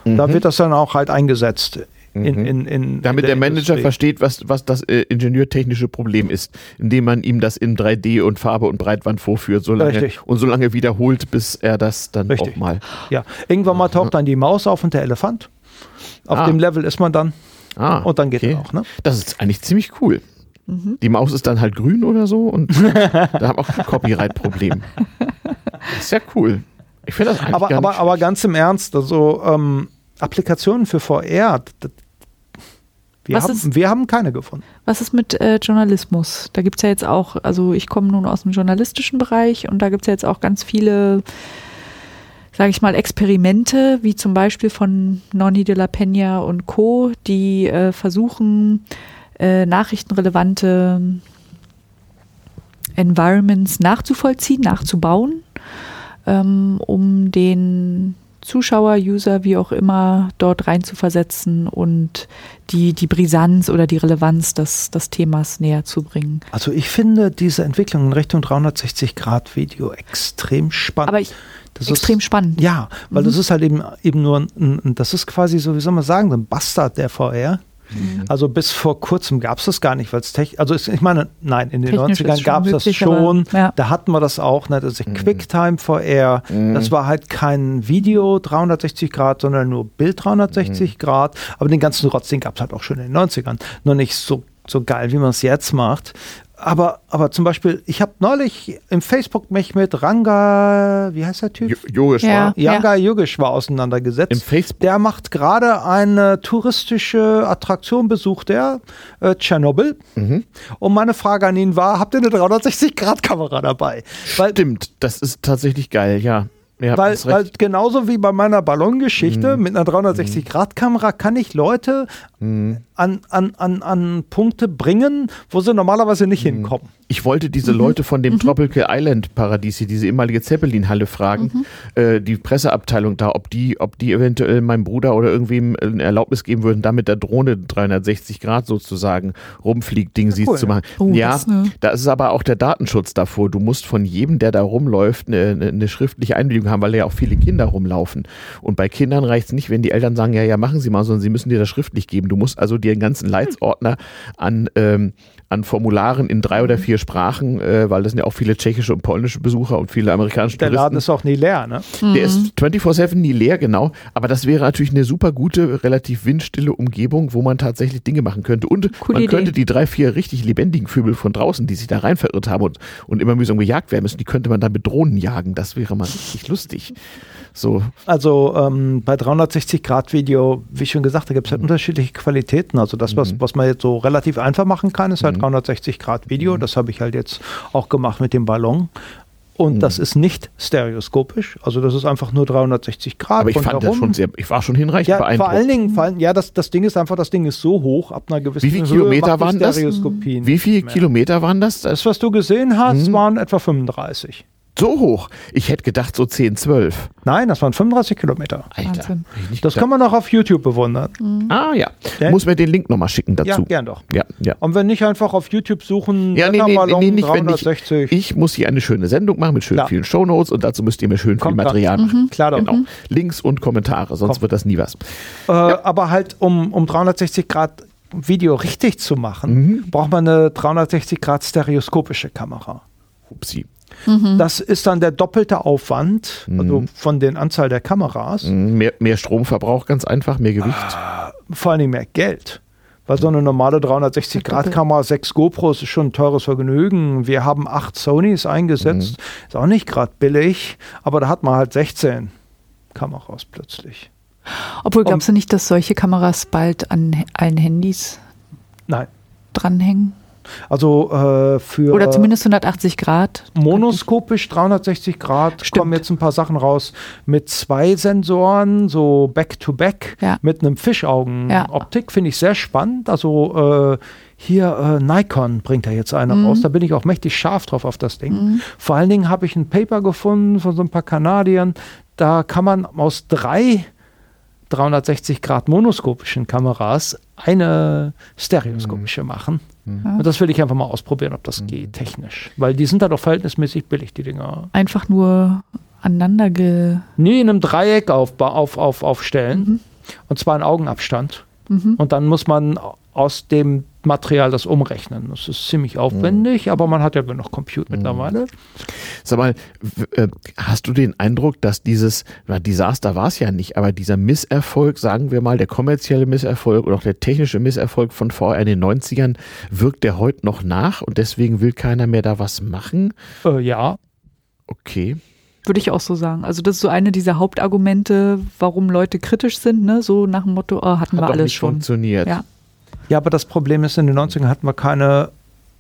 Mhm. Da wird das dann auch halt eingesetzt in, in, in, Damit der, der, Manager Industrie. versteht, was, was das äh, ingenieurtechnische Problem ist, indem man ihm das in 3D und Farbe und Breitband vorführt so lange, und so lange wiederholt, bis er das dann Richtig. auch mal. Ja, irgendwann mal taucht dann die Maus auf und der Elefant. Auf ah. dem Level ist man dann. Ah, und dann geht okay. er auch. Ne? Das ist eigentlich ziemlich cool. Mhm. Die Maus ist dann halt grün oder so und [LAUGHS] da haben auch ein Copyright-Problem. Ist ja cool. Ich finde das eigentlich aber, aber, aber ganz im Ernst, also ähm, Applikationen für VR, das, wir, haben, ist, wir haben keine gefunden. Was ist mit äh, Journalismus? Da gibt es ja jetzt auch, also ich komme nun aus dem journalistischen Bereich und da gibt es ja jetzt auch ganz viele, sage ich mal, Experimente, wie zum Beispiel von Nonni de la Peña und Co., die äh, versuchen, äh, nachrichtenrelevante Environments nachzuvollziehen, nachzubauen, ähm, um den Zuschauer, User, wie auch immer, dort reinzuversetzen und die, die Brisanz oder die Relevanz des, des Themas näher zu bringen. Also ich finde diese Entwicklung in Richtung 360-Grad-Video extrem spannend. Aber ich, das extrem ist, spannend. Ja, weil mhm. das ist halt eben, eben nur ein, das ist quasi so, wie soll man sagen, so ein Bastard der VR. Mhm. Also bis vor kurzem gab es das gar nicht, weil es technisch, also ich meine, nein, in den Technisch 90ern gab es das schon, aber, ja. da hatten wir das auch, ne, das ist mhm. QuickTime VR, mhm. das war halt kein Video 360 Grad, sondern nur Bild 360 mhm. Grad, aber den ganzen Rotz, den gab es halt auch schon in den 90ern, nur nicht so so geil, wie man es jetzt macht aber, aber zum Beispiel, ich habe neulich im Facebook mich mit Ranga, wie heißt der Typ? Yogeshwar. Ja, Ranga ja. Yogeshwar auseinandergesetzt. Im Facebook? Der macht gerade eine touristische Attraktion, besucht er, äh, Tschernobyl. Mhm. Und meine Frage an ihn war, habt ihr eine 360-Grad-Kamera dabei? Weil, Stimmt, das ist tatsächlich geil, ja. Ja, weil, weil genauso wie bei meiner Ballongeschichte mhm. mit einer 360-Grad-Kamera kann ich Leute mhm. An, an, an, an Punkte bringen, wo sie normalerweise nicht mhm. hinkommen. Ich wollte diese mhm. Leute von dem mhm. Tropical Island Paradies, diese ehemalige Zeppelin-Halle fragen, mhm. äh, die Presseabteilung da, ob die, ob die eventuell meinem Bruder oder irgendwem eine Erlaubnis geben würden, da mit der Drohne 360 Grad sozusagen rumfliegt, Ding ja, cool. zu machen. Oh, ja, das, ne? da ist aber auch der Datenschutz davor. Du musst von jedem, der da rumläuft, eine, eine schriftliche Einwilligung haben, weil ja auch viele Kinder rumlaufen. Und bei Kindern reicht es nicht, wenn die Eltern sagen, ja, ja, machen Sie mal, sondern sie müssen dir das schriftlich geben. Du musst also dir dir einen ganzen Leitsordner an ähm, an Formularen in drei oder Mhm. vier Sprachen, äh, weil das sind ja auch viele tschechische und polnische Besucher und viele amerikanische Der Touristen. Laden ist auch nie leer, ne? Der ist 24-7 nie leer, genau. Aber das wäre natürlich eine super gute, relativ windstille Umgebung, wo man tatsächlich Dinge machen könnte. Und Coole man Idee. könnte die drei, vier richtig lebendigen Vögel von draußen, die sich da rein verirrt haben und, und immer mühsam gejagt werden müssen, die könnte man dann mit Drohnen jagen. Das wäre mal richtig lustig. So, Also ähm, bei 360-Grad-Video, wie schon gesagt, da gibt es halt unterschiedliche Qualitäten. Also das, was, was man jetzt so relativ einfach machen kann, ist halt 360-Grad-Video. Das habe ich halt jetzt auch gemacht mit dem Ballon. Und das ist nicht stereoskopisch, also das ist einfach nur 360 Grad. aber ich fand das rundherum. schon sehr, ich war schon hinreichend Ja, beeindruckt. vor allen Dingen, vor allen, ja, das, das Ding ist einfach, das Ding ist so hoch, ab einer gewissen Wie viele Höhe Kilometer waren das? Wie viele. Kilometer waren das? das? Das, was du gesehen hast, Mhm. waren etwa 35. So hoch. Ich hätte gedacht so 10, 12. Nein, das waren 35 Kilometer. Alter. Wahnsinn. Das kann man auch auf YouTube bewundern. Ah ja. Ja. Muss mir den Link nochmal schicken Ja, dazu. gern doch. Ja, ja. Und wenn nicht einfach auf YouTube suchen, Ja, nee, nee, Wetterballon nee, nicht, wenn ich, 360. ich muss hier eine schöne Sendung machen mit schön Klar. vielen Shownotes und dazu müsst ihr mir schön Kommt viel. Material machen. Klar doch. Genau. Links und Kommentare, sonst wird das nie was. Äh, Aber halt, um, um 360 Grad Video richtig zu machen, Mhm. braucht man eine 360 Grad stereoskopische Kamera. Upsi. Das ist dann der doppelte Aufwand, also Mhm. von den Anzahl der Kameras, Mehr, mehr Stromverbrauch, ganz einfach, mehr Gewicht. vor allem mehr Geld. Weil so eine normale 360 Grad Kamera, sechs GoPros ist schon ein teures Vergnügen. Wir haben acht Sonys eingesetzt, ist auch nicht gerade billig, aber da hat man halt 16 Kameras plötzlich. Obwohl, glaubst du nicht, dass solche Kameras bald an allen Handys Nein, dranhängen? Also äh, für Oder zumindest 180 Grad? monoskopisch 360 Grad Stimmt. kommen jetzt ein paar Sachen raus mit zwei Sensoren, so Back-to-Back Ja. mit einem Fischaugen-Optik. Finde ich sehr spannend. Also äh, hier äh, Nikon bringt da jetzt eine raus. Da bin ich auch mächtig scharf drauf auf das Ding. Vor allen Dingen habe ich ein Paper gefunden von so ein paar Kanadiern. Da kann man aus drei 360 Grad monoskopischen Kameras eine stereoskopische machen. Und das will ich einfach mal ausprobieren, ob das geht technisch. Weil die sind da doch verhältnismäßig billig, die Dinger. Einfach nur aneinander ge. Nie in einem Dreieck aufba- auf, auf, aufstellen. Und zwar in Augenabstand. Und dann muss man aus dem Material das umrechnen. Das ist ziemlich aufwendig, aber man hat ja genug Compute mittlerweile. Sag mal, äh, hast du den Eindruck, dass dieses, na, Desaster war es ja nicht, aber dieser Misserfolg, sagen wir mal, der kommerzielle Misserfolg oder auch der technische Misserfolg von VR in den 90ern, wirkt der heute noch nach und deswegen will keiner mehr da was machen? Äh, ja, Okay. Würde ich auch so sagen. Also das ist so eine dieser Hauptargumente, warum Leute kritisch sind, ne? So nach dem Motto, oh, hatten Hat wir doch alles nicht schon. funktioniert. Ja. Ja, aber das Problem ist, in den 90ern hatten wir keine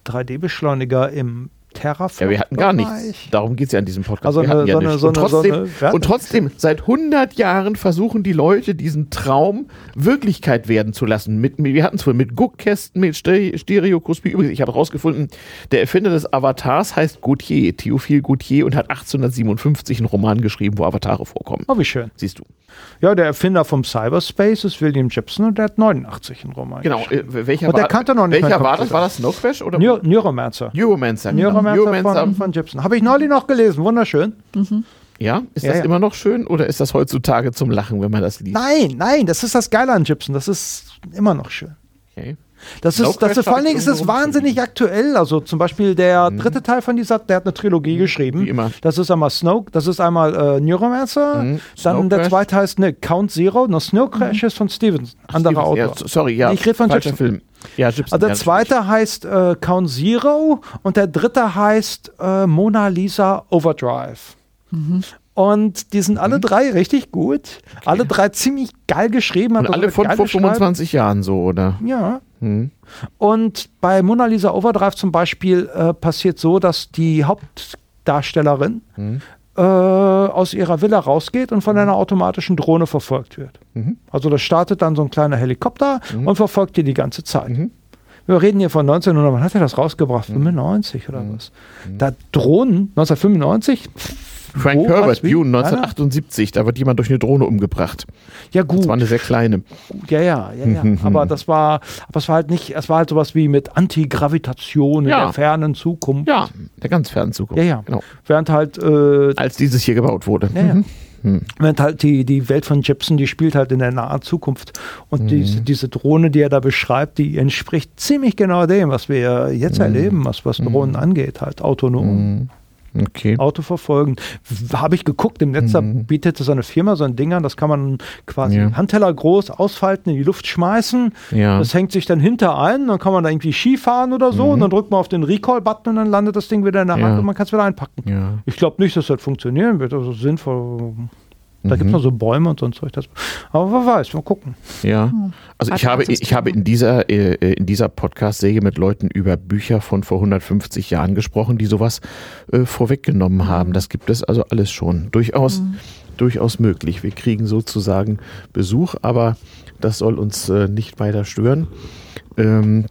3D-Beschleuniger im Terraform. Ja, wir hatten gar nichts. Darum geht es ja in diesem Podcast. Also eine- ja so so und, so trotzdem, und seit 100 Jahren versuchen die Leute, diesen Traum Wirklichkeit werden zu lassen. Mit, wir hatten es vorhin mit Guckkästen, mit Ste- Stereoskopie. Übrigens, ich habe herausgefunden, der Erfinder des Avatars heißt Gautier, Theophile Gautier, und hat 1857 einen Roman geschrieben, wo Avatare vorkommen. Oh, wie schön. Siehst du. Ja, der Erfinder vom Cyberspace ist William Gibson und der hat 89 einen Roman Genau. Äh, welcher Und der war, kannte noch nicht welcher war das? War das Snow Crash oder Neu- Neuromancer. Neuromancer? genau. Neuromancer von, von Gibson. Habe ich neulich noch gelesen. Wunderschön. Ja, ist Ja, das ja. immer noch schön oder ist das heutzutage zum Lachen, wenn man das liest? Nein, nein, das ist das Geile an Gibson. Das ist immer noch schön. Okay. Das ist, das ist vor allen Dingen ist es wahnsinnig aktuell. Also zum Beispiel der dritte Teil von dieser, der hat eine Trilogie geschrieben. Mhm. Wie immer. Das ist einmal Snow, das ist einmal äh, Neuromancer, Mhm. dann Snow der Crash. zweite heißt ne, Count Zero, no Snow Crash ist von Stevenson, anderer Stevens, Autor. Ja, sorry, ja. Ich rede von falscher Gibson. Film. Ja, Gibson. Also der ja, zweite heißt äh, Count Zero und der dritte heißt äh, Mona Lisa Overdrive. Und die sind alle drei richtig gut. Alle drei ziemlich geil geschrieben. Und alle von vor Schreib- 25 Jahren so, oder? Ja. Hm. Und bei Mona Lisa Overdrive zum Beispiel äh, passiert so, dass die Hauptdarstellerin Mhm. äh, aus ihrer Villa rausgeht und von einer automatischen Drohne verfolgt wird. Mhm. Also das startet dann so ein kleiner Helikopter und verfolgt die die ganze Zeit. Mhm. Wir reden hier von 1900, wann hat er das rausgebracht? 95 oder was? Da Drohnen, 1995? Frank Wo, Herbert, Keiner? 1978, da wird jemand durch eine Drohne umgebracht. Ja Das gut, war eine sehr kleine. ja, ja, ja, ja. [LAUGHS] aber das war, aber es war halt nicht, es war halt sowas wie mit Antigravitation in Ja. der fernen Zukunft. Ja, der ganz fernen Zukunft. Ja, ja. Genau. Während halt, äh, Als dieses hier gebaut wurde. ja, ja. Mhm. Hm. Wenn halt die, die Welt von Jepson, die spielt halt in der nahen Zukunft. Und mhm. diese, diese Drohne, die er da beschreibt, die entspricht ziemlich genau dem, was wir jetzt mhm. erleben, was, was Drohnen mhm. angeht, halt autonom. Okay. Auto verfolgen. Habe ich geguckt, im Netz mhm. bietet so eine Firma so ein Ding an, das kann man quasi ja. Handteller groß ausfalten, in die Luft schmeißen. Ja. Das hängt sich dann hinter ein, dann kann man da irgendwie Ski fahren oder so mhm. und dann drückt man auf den Recall-Button und dann landet das Ding wieder in der Hand ja. und man kann es wieder einpacken. Ich glaube nicht, dass das funktionieren wird, also sinnvoll. Da mhm. gibt es noch so Bäume und so ein Zeug. Das, aber wer weiß, mal gucken. Ja. Also ich habe, ich habe in dieser, äh, in dieser Podcast-Säge mit Leuten über Bücher von vor 150 Jahren gesprochen, die sowas äh, vorweggenommen haben. Das gibt es also alles schon. Durchaus, mhm. durchaus möglich. Wir kriegen sozusagen Besuch, aber das soll uns äh, nicht weiter stören. Ähm,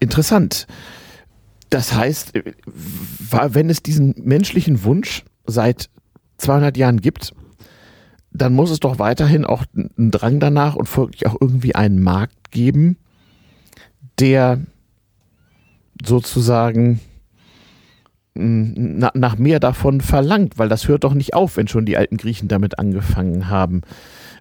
interessant. Das heißt, wenn es diesen menschlichen Wunsch seit 200 Jahren gibt, dann muss es doch weiterhin auch einen Drang danach und folglich auch irgendwie einen Markt geben, der sozusagen nach mehr davon verlangt, weil das hört doch nicht auf, wenn schon die alten Griechen damit angefangen haben.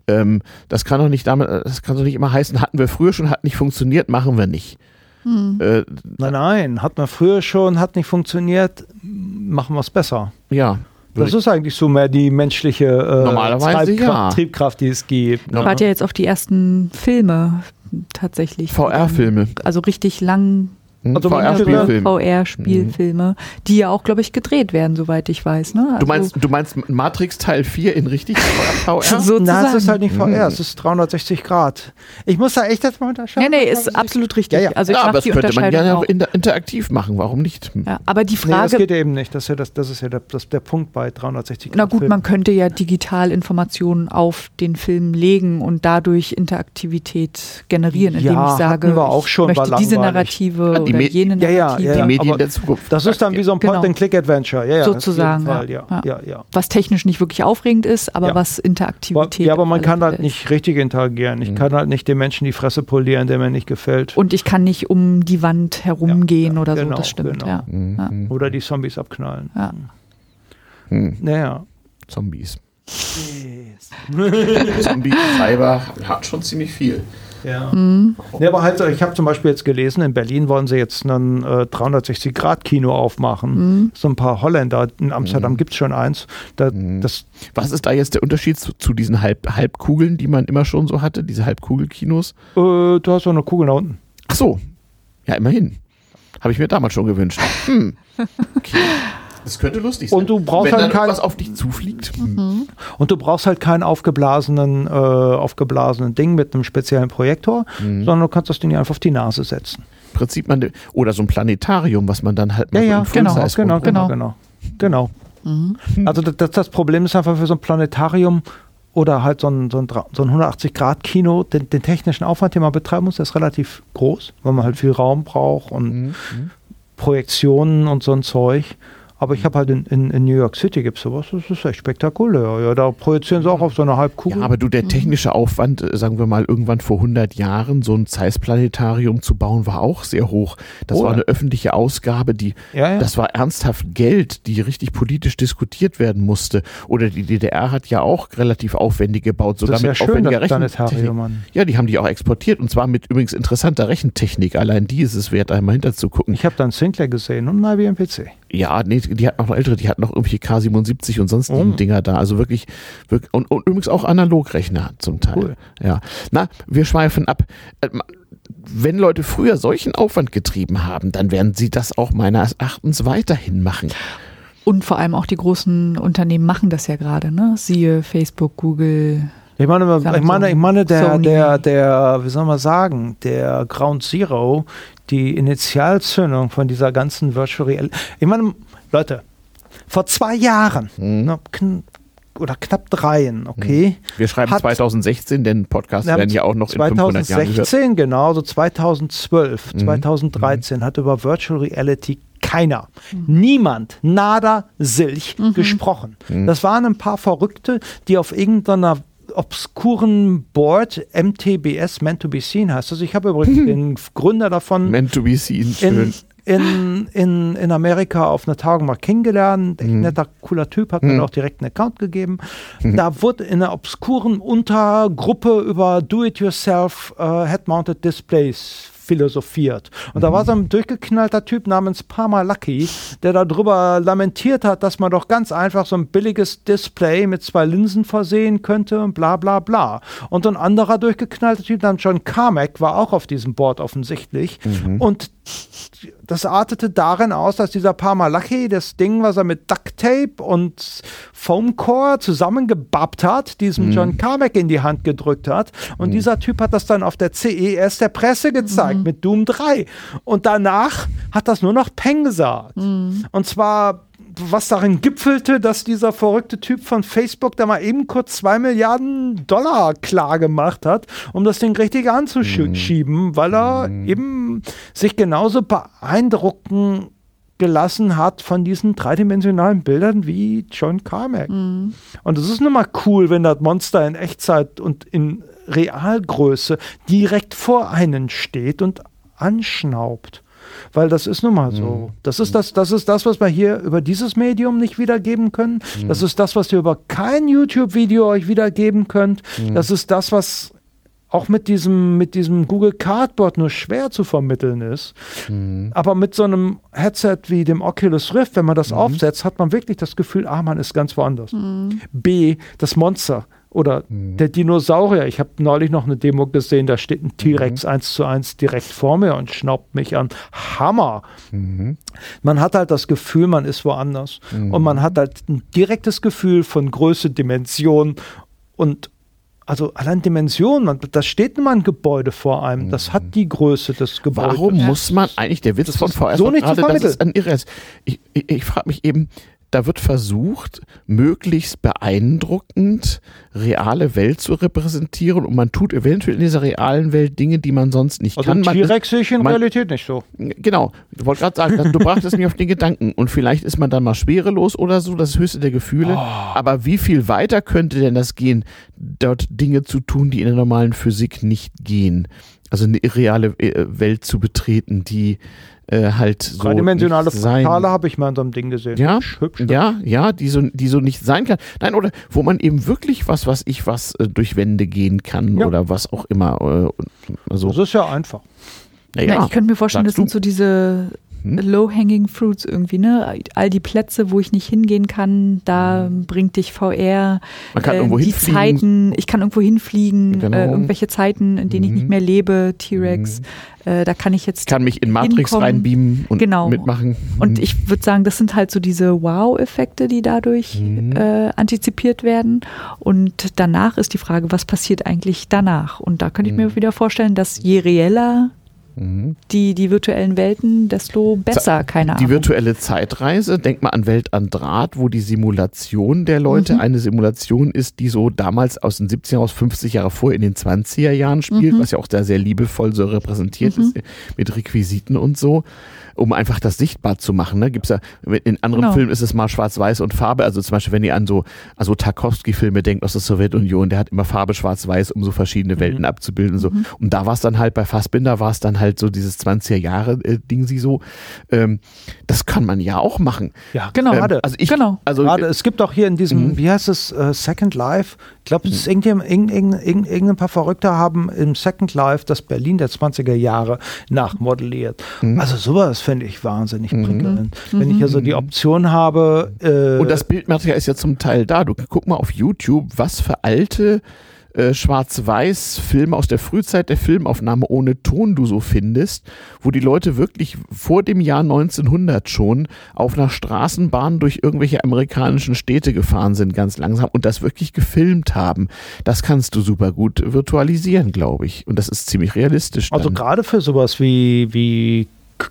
Ähm, das kann doch nicht damit, das kann doch nicht immer heißen, hatten wir früher schon, hat nicht funktioniert, machen wir nicht. Hm. Äh, nein, nein, hat man früher schon, hat nicht funktioniert, machen wir es besser. Ja. Das ist eigentlich so mehr die menschliche äh, Treibkraft, ja. Triebkraft, die es gibt. Ne? Wart ja jetzt auf die ersten Filme tatsächlich. VR-Filme. Also richtig lang? Also VR-Spielfilme. VR-Spielfilme, die ja auch, glaube ich, gedreht werden, soweit ich weiß. Ne? Also du, meinst, du meinst Matrix Teil 4 in richtig VR? Sozusagen. Nein, es ist halt nicht VR, mhm. es ist 360 Grad. Ich muss da echt jetzt mal unterscheiden. Nee, nee, ist absolut richtig. Ja, ja. Also ich ja, aber das könnte man gerne auch interaktiv machen, warum nicht? Ja, aber die Frage... Nee, das geht eben nicht, das ist ja, das, das ist ja der, das, der Punkt bei 360 Grad. Na gut, Film. man könnte ja digital Informationen auf den Film legen und dadurch Interaktivität generieren, indem ja, ich sage, wir auch schon, ich möchte diese Narrative oder jene Narrative ja, ja, die Medien der Zukunft. Das ist dann wie so ein Point-and-Click-Adventure. Genau. Ja, Sozusagen. Fall, ja. Ja. Was technisch nicht wirklich aufregend ist, aber was Interaktivität. Ja, aber man kann halt nicht richtig interagieren. Ich mhm. kann halt nicht dem Menschen die Fresse polieren, der mir nicht gefällt. Und ich kann nicht um die Wand herumgehen oder genau, so. Das stimmt. Genau. Mhm. Oder die Zombies abknallen. Ja. Mhm. Naja. Zombies. Yes. [LAUGHS] Zombie, Cyber, hat schon ziemlich viel. Ja. Mhm. ja aber halt, ich habe zum Beispiel jetzt gelesen, in Berlin wollen sie jetzt ein äh, 360-Grad-Kino aufmachen. Mhm. So ein paar Holländer. In Amsterdam mhm. gibt es schon eins. Da, mhm. das Was ist da jetzt der Unterschied zu, zu diesen Halb Halbkugeln, die man immer schon so hatte, diese Halbkugelkinos? Äh, du hast so eine Kugel da unten. Ach so. Ja, immerhin. Habe ich mir damals schon gewünscht. Hm. [LAUGHS] Okay. Das könnte lustig sein. Und du brauchst Wenn halt kein, was auf dich zufliegt. Mhm. Und du brauchst halt keinen aufgeblasenen, äh, aufgeblasenen Ding mit einem speziellen Projektor, mhm. sondern du kannst das Ding einfach auf die Nase setzen. Im Prinzip man, oder so ein Planetarium, was man dann halt mal ja, so ja, genau, genau, genau, genau, genau. Mhm. Also das, das Problem ist einfach für so ein Planetarium oder halt so ein, so ein, so ein 180-Grad-Kino, den, den, technischen Aufwand, den man betreiben muss, der ist relativ groß, weil man halt viel Raum braucht und mhm. mhm. Projektionen und so ein Zeug. Aber ich habe halt in, in, in, New York City gibt es sowas, das ist echt spektakulär. Ja, da projizieren sie auch auf so eine Halbkugel. Ja, aber du, der mhm. technische Aufwand, äh, sagen wir mal, irgendwann vor 100 Jahren, so ein Zeiss-Planetarium zu bauen, war auch sehr hoch. Das oh, war eine öffentliche Ausgabe, die, ja, ja. das war ernsthaft Geld, die richtig politisch diskutiert werden musste. Oder die DDR hat ja auch relativ aufwendig gebaut, sogar mit schön, aufwendiger Rechentechnik. Ja, die haben die auch exportiert und zwar mit übrigens interessanter Rechentechnik. Allein die ist es wert, einmal hinter zu gucken. Ich habe dann Sinclair gesehen und ein IBM PC. Ja, nee, die hat noch ältere, die hat noch irgendwie K77 und sonst oh. Dinger da. Also wirklich, wirklich und, und, übrigens auch Analogrechner zum Teil. Cool. Ja. Na, wir schweifen ab. Äh, wenn Leute früher solchen Aufwand getrieben haben, dann werden sie das auch meines Erachtens weiterhin machen. Und vor allem auch die großen Unternehmen machen das ja gerade, ne? Siehe Facebook, Google. Ich meine, ich meine, ich meine der, der, der, wie soll man sagen, der Ground Zero, die Initialzündung von dieser ganzen Virtual Reality. Ich meine, Leute, vor zwei Jahren, mhm. ne, kn oder knapp dreien, okay? Mhm. Wir schreiben hat, 2016, denn Podcasts werden ja auch noch 2016, in 500 Jahren 2016, genau, so 2012, mhm. 2013 mhm. hat über Virtual Reality keiner, mhm. niemand, nada, Silch mhm. gesprochen. Mhm. Das waren ein paar Verrückte, die auf irgendeiner obskuren Board, MTBS, Meant to be Seen heißt das. Ich habe übrigens den Gründer davon Meant to be Seen, schön. In, in, in, Amerika auf einer Tagung mal kennengelernt. Echt Mhm. netter, cooler Typ, hat mir Mhm. auch direkt einen Account gegeben. Da wurde in einer obskuren Untergruppe über Do-it-yourself äh, Head-Mounted Displays philosophiert. Und da war so ein durchgeknallter Typ namens Parma Lucky, der darüber lamentiert hat, dass man doch ganz einfach so ein billiges Display mit zwei Linsen versehen könnte und bla bla bla. Und ein anderer durchgeknallter Typ namens John Carmack war auch auf diesem Board offensichtlich. Und das artete darin aus, dass dieser Parmalaki das Ding, was er mit Duct Tape und Foamcore zusammengebappt hat, diesem John Carmack in die Hand gedrückt hat. Und dieser Typ hat das dann auf der CES der Presse gezeigt mit Doom 3. Und danach hat das nur noch Peng gesagt. Und zwar was darin gipfelte, dass dieser verrückte Typ von Facebook da mal eben kurz zwei Milliarden Dollar klar gemacht hat, um das Ding richtig anzuschieben, weil er eben sich genauso beeindrucken gelassen hat von diesen dreidimensionalen Bildern wie John Carmack. Und es ist nun mal cool, wenn das Monster in Echtzeit und in Realgröße direkt vor einen steht und anschnaubt. Weil das ist nun mal so. Das ist das, das ist das, was wir hier über dieses Medium nicht wiedergeben können. Das ist das, was ihr über kein YouTube-Video euch wiedergeben könnt. Das ist das, was auch mit diesem, mit diesem Google Cardboard nur schwer zu vermitteln ist. Aber mit so einem Headset wie dem Oculus Rift, wenn man das aufsetzt, hat man wirklich das Gefühl, ah, man ist ganz woanders. B, das Monster oder der Dinosaurier. Ich habe neulich noch eine Demo gesehen, da steht ein T-Rex eins zu eins direkt vor mir und schnaubt mich an. Hammer! Man hat halt das Gefühl, man ist woanders. Und man hat halt ein direktes Gefühl von Größe, Dimension und also allein Dimension, man, da steht nun mal ein Gebäude vor einem, das hat die Größe des Gebäudes. Warum muss man eigentlich, der Witz Das von VR so ist nicht zu gerade, das vermitteln. ist ein Irres. Ich, ich, ich frage mich eben, da wird versucht, möglichst beeindruckend reale Welt zu repräsentieren und man tut eventuell in dieser realen Welt Dinge, die man sonst nicht Also kann. T-Rex sehe ich in man- Realität nicht so. Genau, ich wollte gerade sagen, du brachtest mich auf den Gedanken und vielleicht ist man dann mal schwerelos oder so, das höchste der Gefühle. Oh. Aber wie viel weiter könnte denn das gehen, dort Dinge zu tun, die in der normalen Physik nicht gehen? Also eine reale äh, Welt zu betreten, die äh, halt so Dreidimensionale nicht sein- Portale habe ich mal in so einem Ding gesehen. Ja, Hübsch, hübsch. ja, ja, die so, die so nicht sein kann. Nein, oder wo man eben wirklich was, was ich was äh, durch Wände gehen kann Ja. oder was auch immer. Äh, also, Das ist ja einfach. naja, Ja, ich könnte mir vorstellen, das sind so diese Hm? low-hanging fruits irgendwie, ne? All die Plätze, wo ich nicht hingehen kann, da bringt dich VR. Hm. man kann äh, irgendwo die hinfliegen. Zeiten, ich kann irgendwo hinfliegen, Genau. äh, irgendwelche Zeiten, in denen ich Mhm. nicht mehr lebe, T-Rex, äh, da kann ich jetzt Ich kann mich in Matrix hinkommen. reinbeamen und Genau. mitmachen. Und Hm. ich würde sagen, das sind halt so diese Wow-Effekte, die dadurch Mhm. äh, antizipiert werden. Und danach ist die Frage, was passiert eigentlich danach? Und da könnte ich mir wieder vorstellen, dass je reeller Mhm. die, die virtuellen Welten, desto besser, keine Die Ahnung. virtuelle Zeitreise, denk mal an Welt an Draht, wo die Simulation der Leute Mhm. eine Simulation ist, die so damals aus den 70er, aus 50 Jahre vor in den 20er Jahren spielt, Mhm. was ja auch da sehr liebevoll so repräsentiert ist, mit Requisiten und so, um einfach das sichtbar zu machen. Ne? Gibt's ja, in anderen Genau. Filmen ist es mal schwarz-weiß und Farbe, also zum Beispiel, wenn ihr an so also Tarkovsky-Filme denkt aus der Sowjetunion, der hat immer Farbe schwarz-weiß, um so verschiedene Welten abzubilden. und So. Und da war es dann halt, bei Fassbinder war es dann halt so dieses 20er-Jahre-Ding, sie so. Ähm, das kann man ja auch machen. Ja, Genau. Ähm, Gerade. also ich, Genau. also Gerade, es gibt auch hier in diesem, Mhm. wie heißt es, äh, Second Life, glaube, es ist irgendjemand- irgend, irgend, irgend, irgendein paar Verrückte haben im Second Life das Berlin der 20er Jahre nachmodelliert. Mhm. Also sowas finde ich wahnsinnig prickelnd. Wenn ich also die Option habe, äh, Und das Bildmaterial ist ja zum Teil da. Du guck mal auf YouTube, was für alte äh, Schwarz-Weiß-Filme aus der Frühzeit der Filmaufnahme ohne Ton du so findest, wo die Leute wirklich vor dem Jahr 1900 schon auf einer Straßenbahn durch irgendwelche amerikanischen Städte gefahren sind, ganz langsam und das wirklich gefilmt haben. Das kannst du super gut virtualisieren, glaube ich. Und das ist ziemlich realistisch. also dann. gerade für sowas wie, wie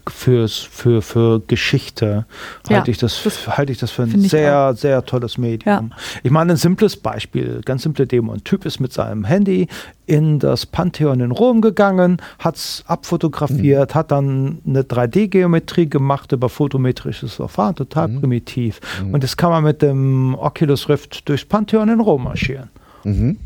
fürs, für, für Geschichte Ja, halte ich das, das halte ich das für ein sehr, sehr tolles Medium. Ich meine, ein simples Beispiel, ganz simple Demo. Ein Typ ist mit seinem Handy in das Pantheon in Rom gegangen, hat es abfotografiert, hat dann eine 3D-Geometrie gemacht über photometrisches Verfahren, total primitiv. Und jetzt kann man mit dem Oculus Rift durchs Pantheon in Rom marschieren. Mhm.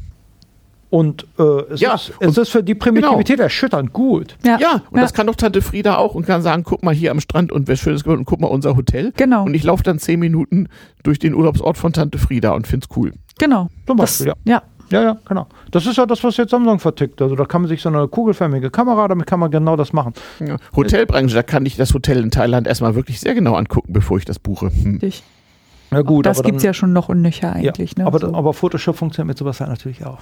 Und äh, es, Ja, ist, es und- ist für die Primitivität erschütternd gut. Ja, Ja, und das kann doch Tante Frieda auch und kann sagen, guck mal hier am Strand und wer schönes gemacht und guck mal unser Hotel. Genau. Und ich laufe dann zehn Minuten durch den Urlaubsort von Tante Frieda und find's cool. Genau. Zum Das, Beispiel, ja. Ja, ja, genau. Das ist ja das, was jetzt Samsung vertickt. Also da kann man sich so eine kugelförmige Kamera, damit kann man genau das machen. Ja. Hotelbranche, da kann ich das Hotel in Thailand erstmal wirklich sehr genau angucken, bevor ich das buche. Hm. Richtig. Ja gut, das aber gibt es ja schon noch und nöcher eigentlich. ja, ne? aber, so. aber Photoshop funktioniert mit sowas halt natürlich auch.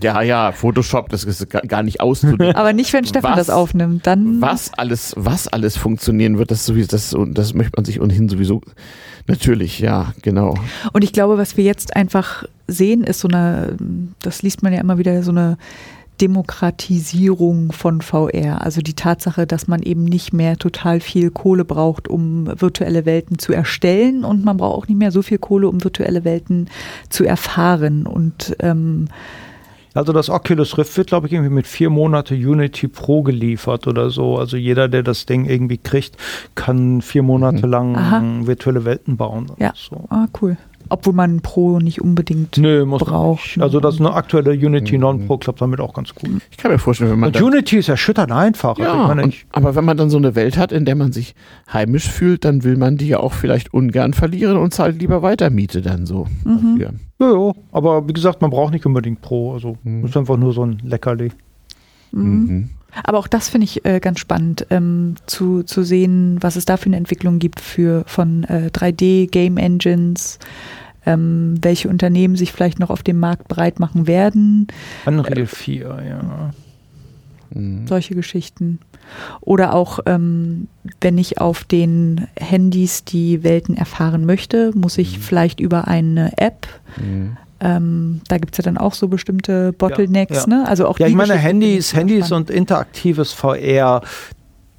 Ja, ja, Photoshop, das ist gar gar nicht auszudenken. [LAUGHS] aber nicht, wenn Stefan Was- das aufnimmt. Dann was alles, was alles funktionieren wird, das sowieso, das, das möchte man sich ohnehin sowieso. Natürlich, ja, genau. Und ich glaube, was wir jetzt einfach sehen, ist so eine, das liest man ja immer wieder, so eine Demokratisierung von VR. Also die Tatsache, dass man eben nicht mehr total viel Kohle braucht, um virtuelle Welten zu erstellen und man braucht auch nicht mehr so viel Kohle, um virtuelle Welten zu erfahren. Und ähm, Also das Oculus Rift wird, glaube ich, irgendwie mit vier Monate Unity Pro geliefert oder so. Also jeder, der das Ding irgendwie kriegt, kann vier Monate lang Aha. virtuelle Welten bauen. Ja. So. ah, cool. Obwohl man Pro nicht unbedingt. Nö, muss Braucht, nicht. ne? Also das eine aktuelle Unity Non-Pro klappt damit auch ganz gut. Ich kann mir vorstellen, wenn man Und Unity ist erschütternd einfach. Also ja, ich meine, und, ich, aber wenn man dann so eine Welt hat, in der man sich heimisch fühlt, dann will man die ja auch vielleicht ungern verlieren und zahlt lieber weiter Miete dann so. Mhm. ja, ja, aber wie gesagt, man braucht nicht unbedingt Pro. Also Mhm. ist einfach nur so ein Leckerli. Mhm. Mhm. Aber auch das finde ich äh, ganz spannend, ähm, zu, zu sehen, was es da für eine Entwicklung gibt für von äh, 3D-Game Engines, ähm, welche Unternehmen sich vielleicht noch auf dem Markt breit machen werden, Unreal 4, ja. Mhm. solche Geschichten. Oder auch, ähm, wenn ich auf den Handys die Welten erfahren möchte, muss ich vielleicht über eine App, Mhm. ähm, da gibt es ja dann auch so bestimmte Bottlenecks, ja. ne? Also auch Ja, die ich meine, Handys, Handys und interaktives VR,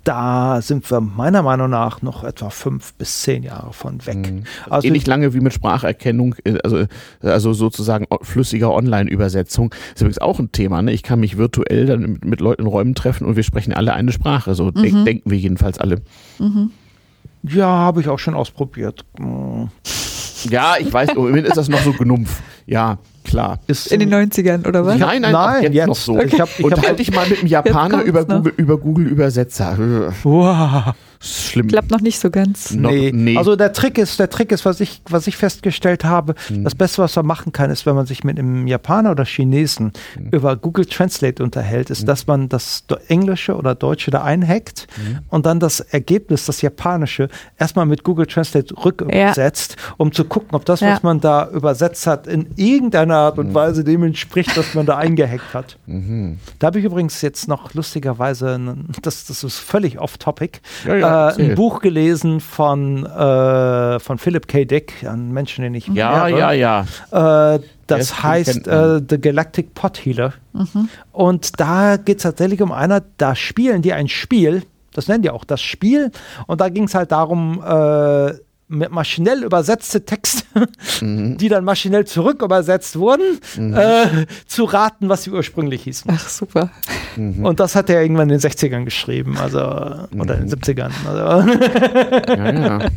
da sind wir meiner Meinung nach noch etwa fünf bis zehn Jahre von weg. Mhm. Also Ähnlich lange wie mit Spracherkennung, äh, also, also sozusagen flüssiger Online-Übersetzung. Ist übrigens auch ein Thema. Ne? Ich kann mich virtuell dann mit, mit Leuten in Räumen treffen und wir sprechen alle eine Sprache. So denk- Mhm. denken wir jedenfalls alle. Mhm. Ja, habe ich auch schon ausprobiert. Ja, ich weiß, im Moment ist das noch so Gnumpf. Ja, klar. Ist In den 90ern, oder was? Nein, nein, Nein, jetzt, jetzt. noch so. Ich hab- ich hab- halt dich mal mit einem Japaner über? Google, über Google Übersetzer. Wow. Schlimm. Klappt noch nicht so ganz. Nee. nee. Also der Trick ist, der Trick ist, was ich, was ich festgestellt habe, Hm. das Beste, was man machen kann, ist, wenn man sich mit einem Japaner oder Chinesen Hm. über Google Translate unterhält, ist, dass man das Englische oder Deutsche da einhackt Hm. und dann das Ergebnis, das Japanische, erstmal mit Google Translate rückübersetzt, um zu gucken, ob das, Ja. was man da übersetzt hat, in irgendeiner Art und Weise dem entspricht, was man da eingehackt hat. [LAUGHS] Mhm. Da habe ich übrigens jetzt noch lustigerweise, das, das ist völlig off-topic, Ja, ja, äh, ein Buch gelesen von, äh, von Philip K. Dick, einem Menschen, den ich Ja, ja, ja. Äh, das den heißt äh, The Galactic Pot Healer. Mhm. Und da geht es tatsächlich um einer, da spielen die ein Spiel, das nennen die auch das Spiel. Und da ging es halt darum, äh, maschinell übersetzte Texte, Mhm. die dann maschinell zurück übersetzt wurden, äh, zu raten, was sie ursprünglich hießen. Ach, super. Mhm. Und das hat er irgendwann in den 60ern geschrieben, also oder in den 70ern. Also, ja, ja. [LAUGHS]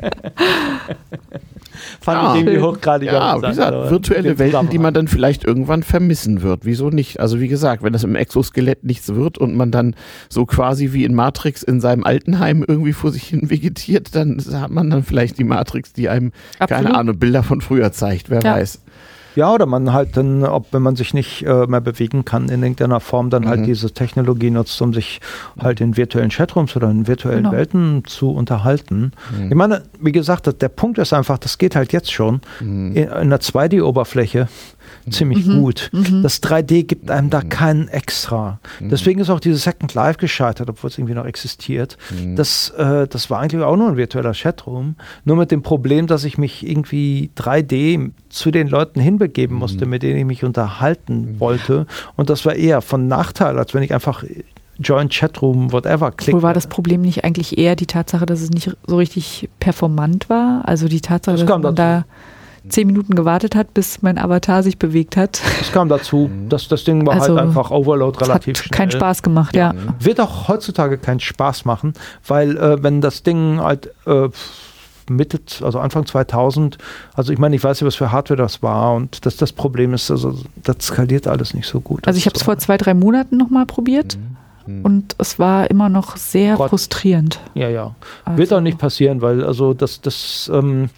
fand Ja. ich irgendwie hochgradig Ja, wie gesagt, aber virtuelle Welten, die man dann vielleicht irgendwann vermissen wird. Wieso nicht? Also wie gesagt, wenn das im Exoskelett nichts wird und man dann so quasi wie in Matrix in seinem Altenheim irgendwie vor sich hin [LAUGHS] vegetiert, dann hat man dann vielleicht die Matrix, die einem, keine Absolut. Ahnung, Bilder von früher zeigt. Wer Ja. weiß. Ja, oder man halt dann, ob wenn man sich nicht äh, mehr bewegen kann in irgendeiner Form, dann Mhm. halt diese Technologie nutzt, um sich halt in virtuellen Chatrooms oder in virtuellen Genau. Welten zu unterhalten. Mhm. Ich meine, wie gesagt, der Punkt ist einfach, das geht halt jetzt schon Mhm. in, in einer 2D-Oberfläche ziemlich Mhm. gut. Mhm. Das 3D gibt einem da keinen extra. Mhm. Deswegen ist auch dieses Second Life gescheitert, obwohl es irgendwie noch existiert. Mhm. Das, äh, das war eigentlich auch nur ein virtueller Chatroom. Nur mit dem Problem, dass ich mich irgendwie 3D zu den Leuten hinbegeben musste, mit denen ich mich unterhalten wollte. Und das war eher von Nachteil, als wenn ich einfach Join Chatroom, whatever klicke. Wo war das Problem nicht eigentlich eher die Tatsache, dass es nicht so richtig performant war? Also die Tatsache, Das dass man dazu. da zehn Minuten gewartet hat, bis mein Avatar sich bewegt hat. Das kam dazu, [LAUGHS] dass das Ding war Also, halt einfach Overload Das relativ hat schnell. keinen Spaß gemacht, ja. Wird auch heutzutage keinen Spaß machen, weil äh, wenn das Ding halt äh, Mitte, also Anfang 2000. Also ich meine, ich weiß nicht, was für Hardware das war und das, das Problem ist, also das skaliert alles nicht so gut. Also ich habe es so. vor zwei, drei Monaten nochmal probiert Mhm. und es war immer noch sehr Gott. frustrierend. Ja, ja. Also, Wird auch nicht passieren, weil also das, das, ähm,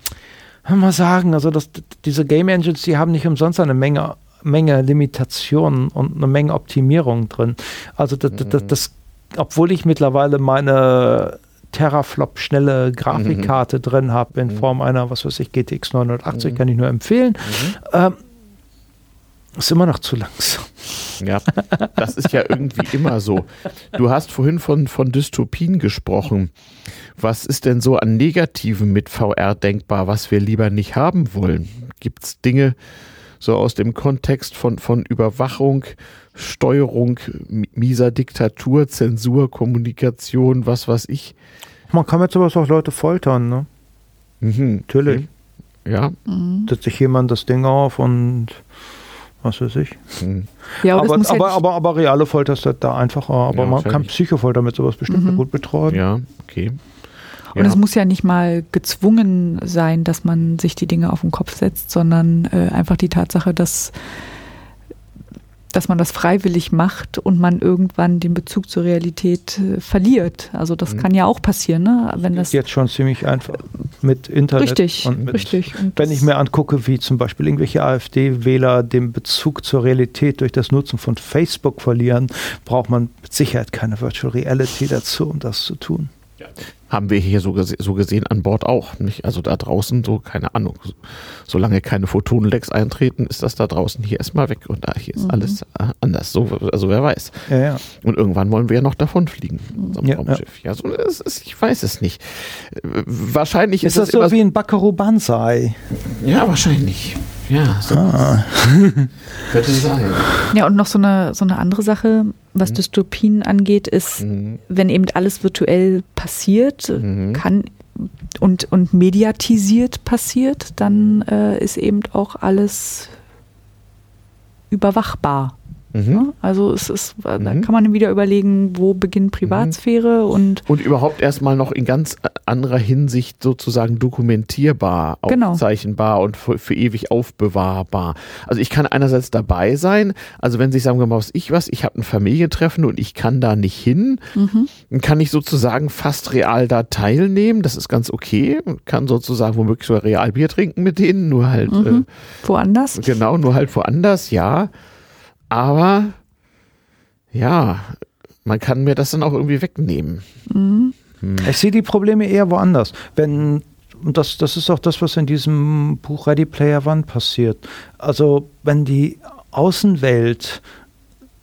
man sagen, also das, diese Game Engines, die haben nicht umsonst eine Menge, Menge Limitationen und eine Menge Optimierung drin. Also das, das, das obwohl ich mittlerweile meine Teraflop schnelle Grafikkarte drin habe in Form einer, was weiß ich, GTX 980, kann ich nur empfehlen, ähm, ist immer noch zu langsam. Ja, das ist ja irgendwie immer so. Du hast vorhin von, von Dystopien gesprochen. Was ist denn so an Negativen mit VR denkbar, was wir lieber nicht haben wollen? Gibt es Dinge so aus dem Kontext von, von Überwachung, Steuerung, mieser Diktatur, Zensur, Kommunikation, was weiß ich? Man kann mit sowas auch Leute foltern, ne? Mhm. Natürlich. Ja. Mhm. Setzt sich jemand das Ding auf und was weiß ich. Mhm. Ja, aber, aber, aber, ja aber, aber reale Folter ist da einfacher. Aber Ja, man kann. Psychofolter mit sowas bestimmt Mhm. gut betreuen. Ja, okay. Und es muss ja nicht mal gezwungen sein, dass man sich die Dinge auf den Kopf setzt, sondern äh, einfach die Tatsache, dass, dass man das freiwillig macht und man irgendwann den Bezug zur Realität äh, verliert. Also das Mhm. kann ja auch passieren, ne? wenn das jetzt schon ziemlich einfach mit Internet. richtig, und mit, richtig. Und Wenn ich mir angucke, wie zum Beispiel irgendwelche AfD-Wähler den Bezug zur Realität durch das Nutzen von Facebook verlieren, braucht man mit Sicherheit keine Virtual Reality dazu, um das zu tun. Haben wir hier so, gese so gesehen an Bord auch. Nicht? Also da draußen so, keine Ahnung. So, solange keine Photonenlecks eintreten, ist das da draußen hier erstmal weg. Und da hier ist Mhm. alles äh, anders. So, also wer weiß. Ja, ja. Und irgendwann wollen wir ja noch davonfliegen Ja, Raumschiff. Ja, so, ist, ich weiß es nicht. Äh, Wahrscheinlich ist, Ist das immer so wie ein Bakaru Banzai? Ja, wahrscheinlich. Ja, [LAUGHS] so Ah. könnte sein. ja, und noch so eine, so eine andere Sache, was Mhm. Dystopien angeht, ist, Mhm. wenn eben alles virtuell passiert, Mhm. kann und, und mediatisiert passiert, dann äh, ist eben auch alles überwachbar. Mhm. Ne? Also es ist, da Mhm. kann man wieder überlegen, wo beginnt Privatsphäre und Und überhaupt erstmal noch in ganz anderer Hinsicht sozusagen dokumentierbar, Genau. aufzeichnbar und für, für ewig aufbewahrbar. Also ich kann einerseits dabei sein, also wenn sich sagen wir mal was ich was, ich habe ein Familientreffen und ich kann da nicht hin, mhm. dann kann ich sozusagen fast real da teilnehmen, das ist ganz okay und kann sozusagen womöglich sogar real Bier trinken mit denen, nur halt Mhm. woanders. äh, genau, nur halt woanders, ja. Aber ja, man kann mir das dann auch irgendwie wegnehmen. Mhm. Ich sehe die Probleme eher woanders. Wenn, und das, das ist auch das, was in diesem Buch Ready Player One passiert. Also, wenn die Außenwelt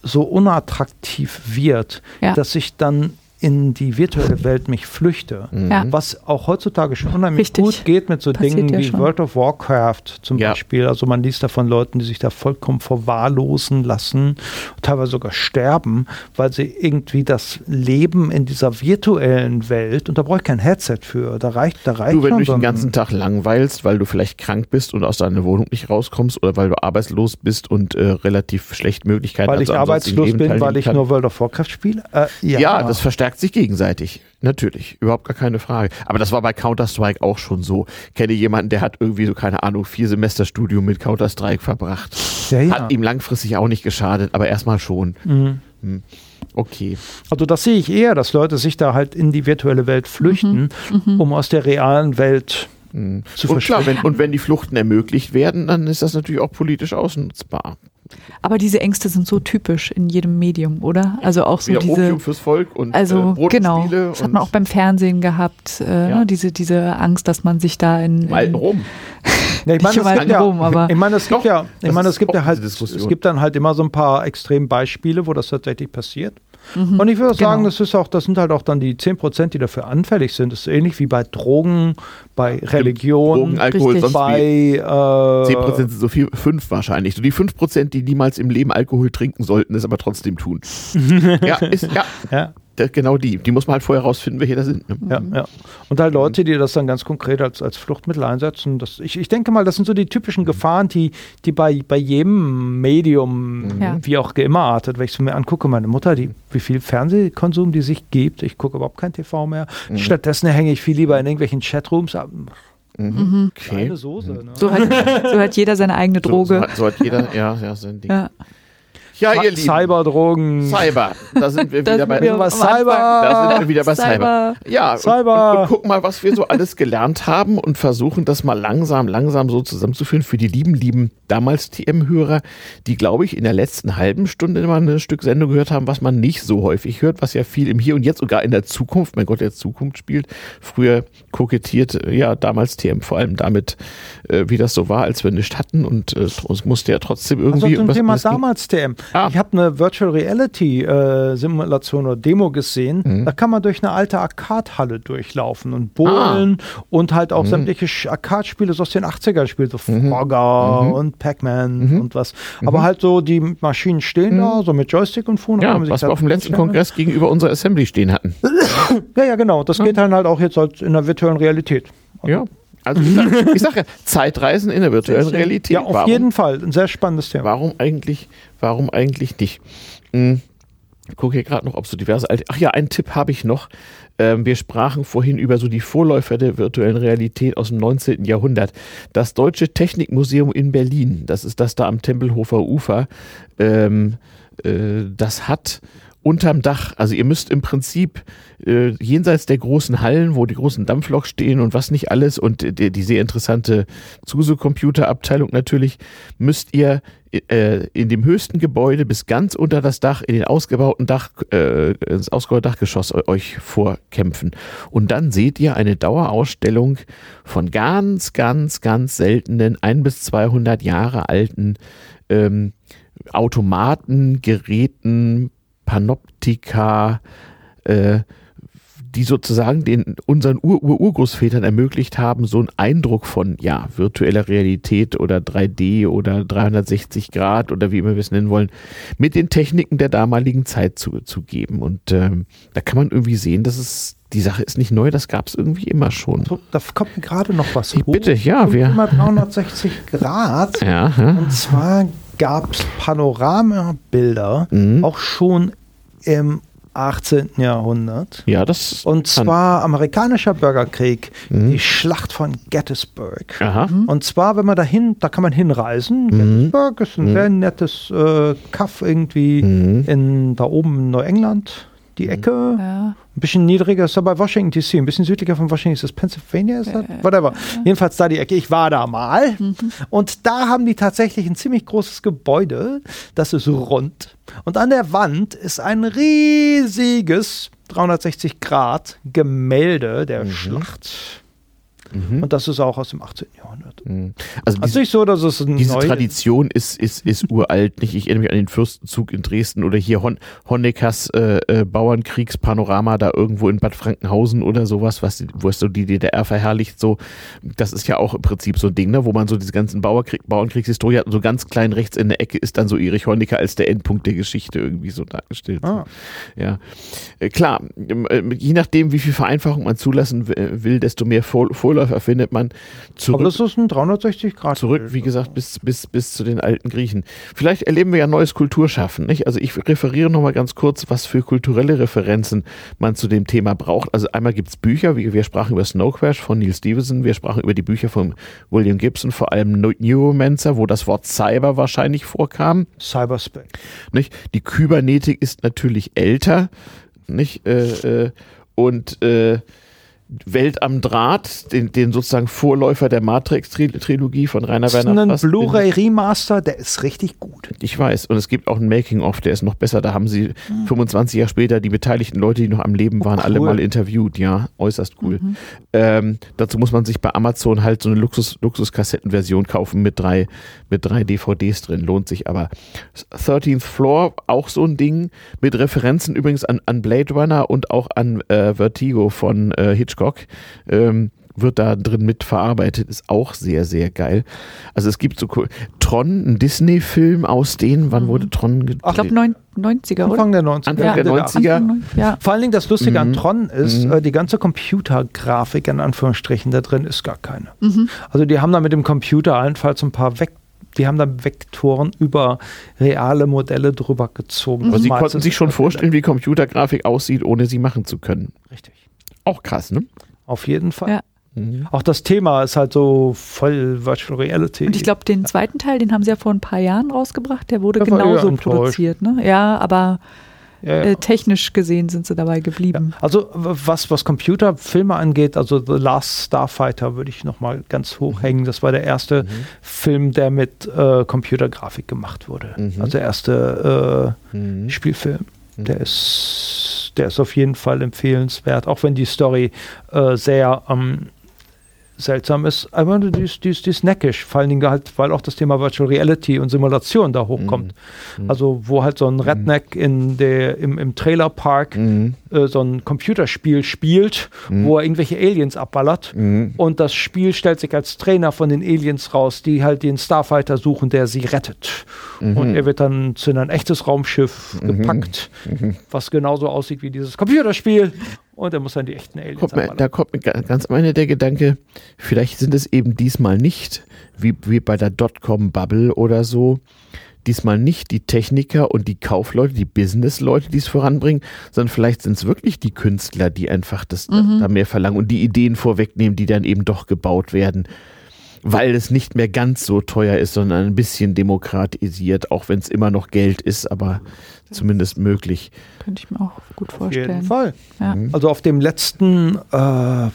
so unattraktiv wird, Ja. dass ich dann in die virtuelle Welt mich flüchte. Mhm. Ja. Was auch heutzutage schon unheimlich Richtig. gut geht mit so Passiert Dingen ja wie schon. World of Warcraft zum Ja. Beispiel. Also man liest da von Leuten, die sich da vollkommen verwahrlosen lassen, teilweise sogar sterben, weil sie irgendwie das Leben in dieser virtuellen Welt, und da brauche ich kein Headset für, da reicht, da reicht Du, wenn du dich den ganzen Tag langweilst, weil du vielleicht krank bist und aus deiner Wohnung nicht rauskommst oder weil du arbeitslos bist und äh, relativ schlecht Möglichkeiten weil ich also ansonsten im arbeitslos bin, weil ich kann. nur World of Warcraft spiele? Äh, ja, Ja, das verstärkt sich gegenseitig. Natürlich, überhaupt gar keine Frage. Aber das war bei Counter-Strike auch schon so. Kenne jemanden, der hat irgendwie so, keine Ahnung, vier Semester Studium mit Counter-Strike verbracht. ja, ja. Hat ihm langfristig auch nicht geschadet, aber erstmal schon. Mhm. Okay. Also das sehe ich eher, dass Leute sich da halt in die virtuelle Welt flüchten, um aus der realen Welt Mhm. Zu und klar, wenn, verschwinden. und wenn die Fluchten ermöglicht werden, dann ist das natürlich auch politisch ausnutzbar. Aber diese Ängste sind so typisch in jedem Medium, oder? Also auch so Wieder diese. Opium fürs Volk und Also äh, genau, Brotenspiele das hat man auch beim Fernsehen gehabt, äh, Ja. ne, diese, diese Angst, dass man sich da in, alten in Rom. [LAUGHS] Ja, ich im alten ja, aber- ich meine, es gibt Doch, ja, ich meine, es gibt ja halt, es gibt dann halt immer so ein paar Extrembeispiele, wo das tatsächlich passiert. Mhm, Und ich würde sagen, genau. das ist auch, das sind halt auch dann die 10%, die dafür anfällig sind. Das ist ähnlich wie bei Drogen, bei Religion, Drogen, Alkohol, sonst wie. bei äh, 10% sind so viel, 5 wahrscheinlich. So die 5%, die niemals im Leben Alkohol trinken sollten, es aber trotzdem tun. [LAUGHS] ja, ist, ja, ja. Der, genau die. Die muss man halt vorher rausfinden, welche da sind. Ne? Ja, ja. Und halt Leute, die das dann ganz konkret als, als Fluchtmittel einsetzen. Das, ich, ich denke mal, das sind so die typischen Gefahren, die, die bei, bei jedem Medium, Ja. wie auch immer artet. Wenn ich es mir angucke, meine Mutter, die, wie viel Fernsehkonsum die sich gibt, ich gucke überhaupt kein TV mehr. Stattdessen hänge ich viel lieber in irgendwelchen Chatrooms ab. Mhm. Okay. Kleine Soße. Ne? So hat, so hat jeder seine eigene So, so, Droge. hat, so hat jeder, ja, ja, sein Ding. Ja. Ja, ihr Lieben. Cyberdrogen. Cyber. Da sind wir [LAUGHS] wieder bei. wir. Cyber. Da sind wir wieder bei Cyber. Cyber. Ja, und- Cyber. Und, und guck mal, was wir so alles gelernt haben und versuchen das mal langsam, langsam so zusammenzuführen für die lieben, lieben damals TM-Hörer, die, glaube ich, in der letzten halben Stunde mal ein Stück Sendung gehört haben, was man nicht so häufig hört, was ja viel im Hier und Jetzt sogar in der Zukunft, mein Gott, der Zukunft spielt. Früher kokettiert, äh, ja, damals TM vor allem damit, äh, wie das so war, als wir nichts hatten und äh, es musste ja trotzdem Also irgendwie. zum was- Thema damals TM. Ah. Ich habe eine Virtual Reality äh, Simulation oder Demo gesehen. Mhm. Da kann man durch eine alte Arcade-Halle durchlaufen und bohlen Ah. und halt Mhm. auch sämtliche Sch- Arcade-Spiele so aus den 80er spielen, so Frogger Mhm. und Pac-Man und was. Aber halt so, die Maschinen stehen da, so mit Joystick und Phone. Mhm. Ja, was wir auf dem letzten hinstellen. Kongress gegenüber unserer Assembly stehen hatten. Ja, ja, genau. Das geht dann halt auch jetzt halt in der virtuellen Realität. Ja. Also ich sage sag ja, Zeitreisen in der virtuellen Realität. Ja, auf warum, jeden Fall. Ein sehr spannendes Thema. Warum eigentlich, warum eigentlich nicht? Hm, ich gucke hier gerade noch, ob so diverse alte. Ach ja, einen Tipp habe ich noch. Ähm, wir sprachen vorhin über so die Vorläufer der virtuellen Realität aus dem 19. Jahrhundert. Das Deutsche Technikmuseum in Berlin, das ist das da am Tempelhofer Ufer, ähm, äh, das hat unterm Dach, also ihr müsst im Prinzip äh, jenseits der großen Hallen, wo die großen Dampfloks stehen und was nicht alles und die, die sehr interessante Zuse-Computerabteilung natürlich, müsst ihr äh, in dem höchsten Gebäude bis ganz unter das Dach, in den ausgebauten Dach, äh, ins ausgebaute Dachgeschoss eu- euch vorkämpfen. Und dann seht ihr eine Dauerausstellung von ganz, ganz, ganz seltenen, ein bis 200 Jahre alten ähm, Automaten, Geräten, Panoptika, äh, die sozusagen den unseren Ur-Ur-Urgroßvätern ermöglicht haben, so einen Eindruck von ja, virtueller Realität oder 3D oder 360 Grad oder wie immer wir es nennen wollen, mit den Techniken der damaligen Zeit zu, zu geben. Und ähm, da kann man irgendwie sehen, dass es die Sache ist nicht neu, das gab es irgendwie immer schon. So, da kommt mir gerade noch was Ich bitte, ja, wir- Thema 360 Grad. Ja, ja. Und zwar gab es Panoramabilder Mhm. auch schon im 18. Jahrhundert. ja das Und kann- zwar amerikanischer Bürgerkrieg, Mhm. die Schlacht von Gettysburg. Aha. Und zwar, wenn man dahin, da kann man hinreisen. Mhm. Gettysburg ist ein sehr nettes äh, Kaff irgendwie Mhm. in da oben in Neuengland, die Ecke. Ja. Ein bisschen niedriger ist da bei Washington DC, ein bisschen südlicher von Washington ist das Pennsylvania, ist das? Whatever. Jedenfalls da die Ecke. Ich war da mal. Und da haben die tatsächlich ein ziemlich großes Gebäude. Das ist rund. Und an der Wand ist ein riesiges 360 Grad Gemälde der Schlacht. Und das ist auch aus dem 18. Jahrhundert. Mhm. Also Also diese, nicht so, dass es diese Tradition ist, ist, ist [LAUGHS] uralt. Nicht? Ich erinnere mich an den Fürstenzug in Dresden oder hier Hon Honeckers äh, äh, Bauernkriegspanorama da irgendwo in Bad Frankenhausen oder sowas, was, wo es so die DDR verherrlicht. So, das ist ja auch im Prinzip so ein Ding, ne? wo man so diese ganzen Bauerkrieg, Bauernkriegshistorie hat und so ganz klein rechts in der Ecke ist dann so Erich Honecker als der Endpunkt der Geschichte irgendwie so dargestellt. Ah. Ja, äh, klar, ähm, äh, je nachdem, wie viel Vereinfachung man zulassen w- will, desto mehr Vor Vorläufer findet man zurück. Aber das ist ein 360 Grad. Zurück, wie gesagt, bis, bis, bis zu den alten Griechen. Vielleicht erleben wir ja neues Kulturschaffen. Nicht? Also ich referiere nochmal ganz kurz, was für kulturelle Referenzen man zu dem Thema braucht. Also einmal gibt es Bücher, wie wir sprachen über Snow Crash von Neil Stevenson, wir sprachen über die Bücher von William Gibson, vor allem Neu- Neuromancer, wo das Wort Cyber wahrscheinlich vorkam. Cyberspace. Nicht? Die Kybernetik ist natürlich älter. Nicht? Äh, äh, und äh, Welt am Draht, den, den sozusagen Vorläufer der Matrix-Trilogie von Rainer Das ist Werner ein Fassbinder. Blu-ray Remaster, der ist richtig gut. Ich weiß. Und es gibt auch ein Making-of, der ist noch besser. Da haben sie 25 Jahre später die beteiligten Leute, die noch am Leben waren, alle cool. mal interviewt. Ja, äußerst cool. Ähm, dazu muss man sich bei Amazon halt so eine Luxus, Luxus-Kassettenversion kaufen mit drei, mit drei DVDs drin. Lohnt sich aber. 13th Floor, auch so ein Ding. Mit Referenzen übrigens an, an Blade Runner und auch an äh, Vertigo von äh, Hitchcock. Ähm, wird da drin mitverarbeitet, ist auch sehr, sehr geil. Also es gibt so Tron, ein Disney-Film aus denen, wann mhm. wurde Tron gedreht? Ich glaube 90er, oder? Anfang der 90er. Anfang der 90er. Ja. Vor allen Dingen das Lustige mhm. an Tron ist, mhm. äh, die ganze Computergrafik in Anführungsstrichen da drin ist gar keine. Mhm. Also die haben da mit dem Computer allenfalls ein paar weg die haben da Vektoren über reale Modelle drüber gezogen. Aber sie konnten sich schon vorstellen, wie Computergrafik aussieht, ohne sie machen zu können. Richtig. Auch krass, ne? Auf jeden Fall. Ja. Mhm. Auch das Thema ist halt so voll Virtual Reality. Und ich glaube, den zweiten Teil, den haben sie ja vor ein paar Jahren rausgebracht, der wurde genauso produziert. Ne? Ja, aber ja, ja. Äh, technisch gesehen sind sie dabei geblieben. Ja. Also was, was Computerfilme angeht, also The Last Starfighter würde ich nochmal ganz hoch hängen. Das war der erste mhm. Film, der mit äh, Computergrafik gemacht wurde. Mhm. Also der erste äh, mhm. Spielfilm. Mhm. Der ist, der ist auf jeden Fall empfehlenswert, auch wenn die Story äh, sehr ähm, seltsam ist, aber die ist, die, ist, die ist neckisch, vor allen Dingen halt, weil auch das Thema Virtual Reality und Simulation da hochkommt. Mhm. Also wo halt so ein Redneck in der, im, im Trailerpark mhm. äh, so ein Computerspiel spielt, mhm. wo er irgendwelche Aliens abballert mhm. und das Spiel stellt sich als Trainer von den Aliens raus, die halt den Starfighter suchen, der sie rettet. Mhm. Und er wird dann zu einem echtes Raumschiff mhm. gepackt, was genauso aussieht wie dieses Computerspiel und er muss dann die echten Aliens kommt mir, Da kommt mir ganz am Ende der Gedanke, vielleicht sind es eben diesmal nicht, wie, wie bei der Dotcom-Bubble oder so, diesmal nicht die Techniker und die Kaufleute, die Businessleute, die es voranbringen, sondern vielleicht sind es wirklich die Künstler, die einfach das mhm. da mehr verlangen und die Ideen vorwegnehmen, die dann eben doch gebaut werden weil es nicht mehr ganz so teuer ist, sondern ein bisschen demokratisiert, auch wenn es immer noch Geld ist, aber zumindest möglich. Könnte ich mir auch gut vorstellen. Auf jeden Fall. Ja. Mhm. Also auf dem letzten, äh,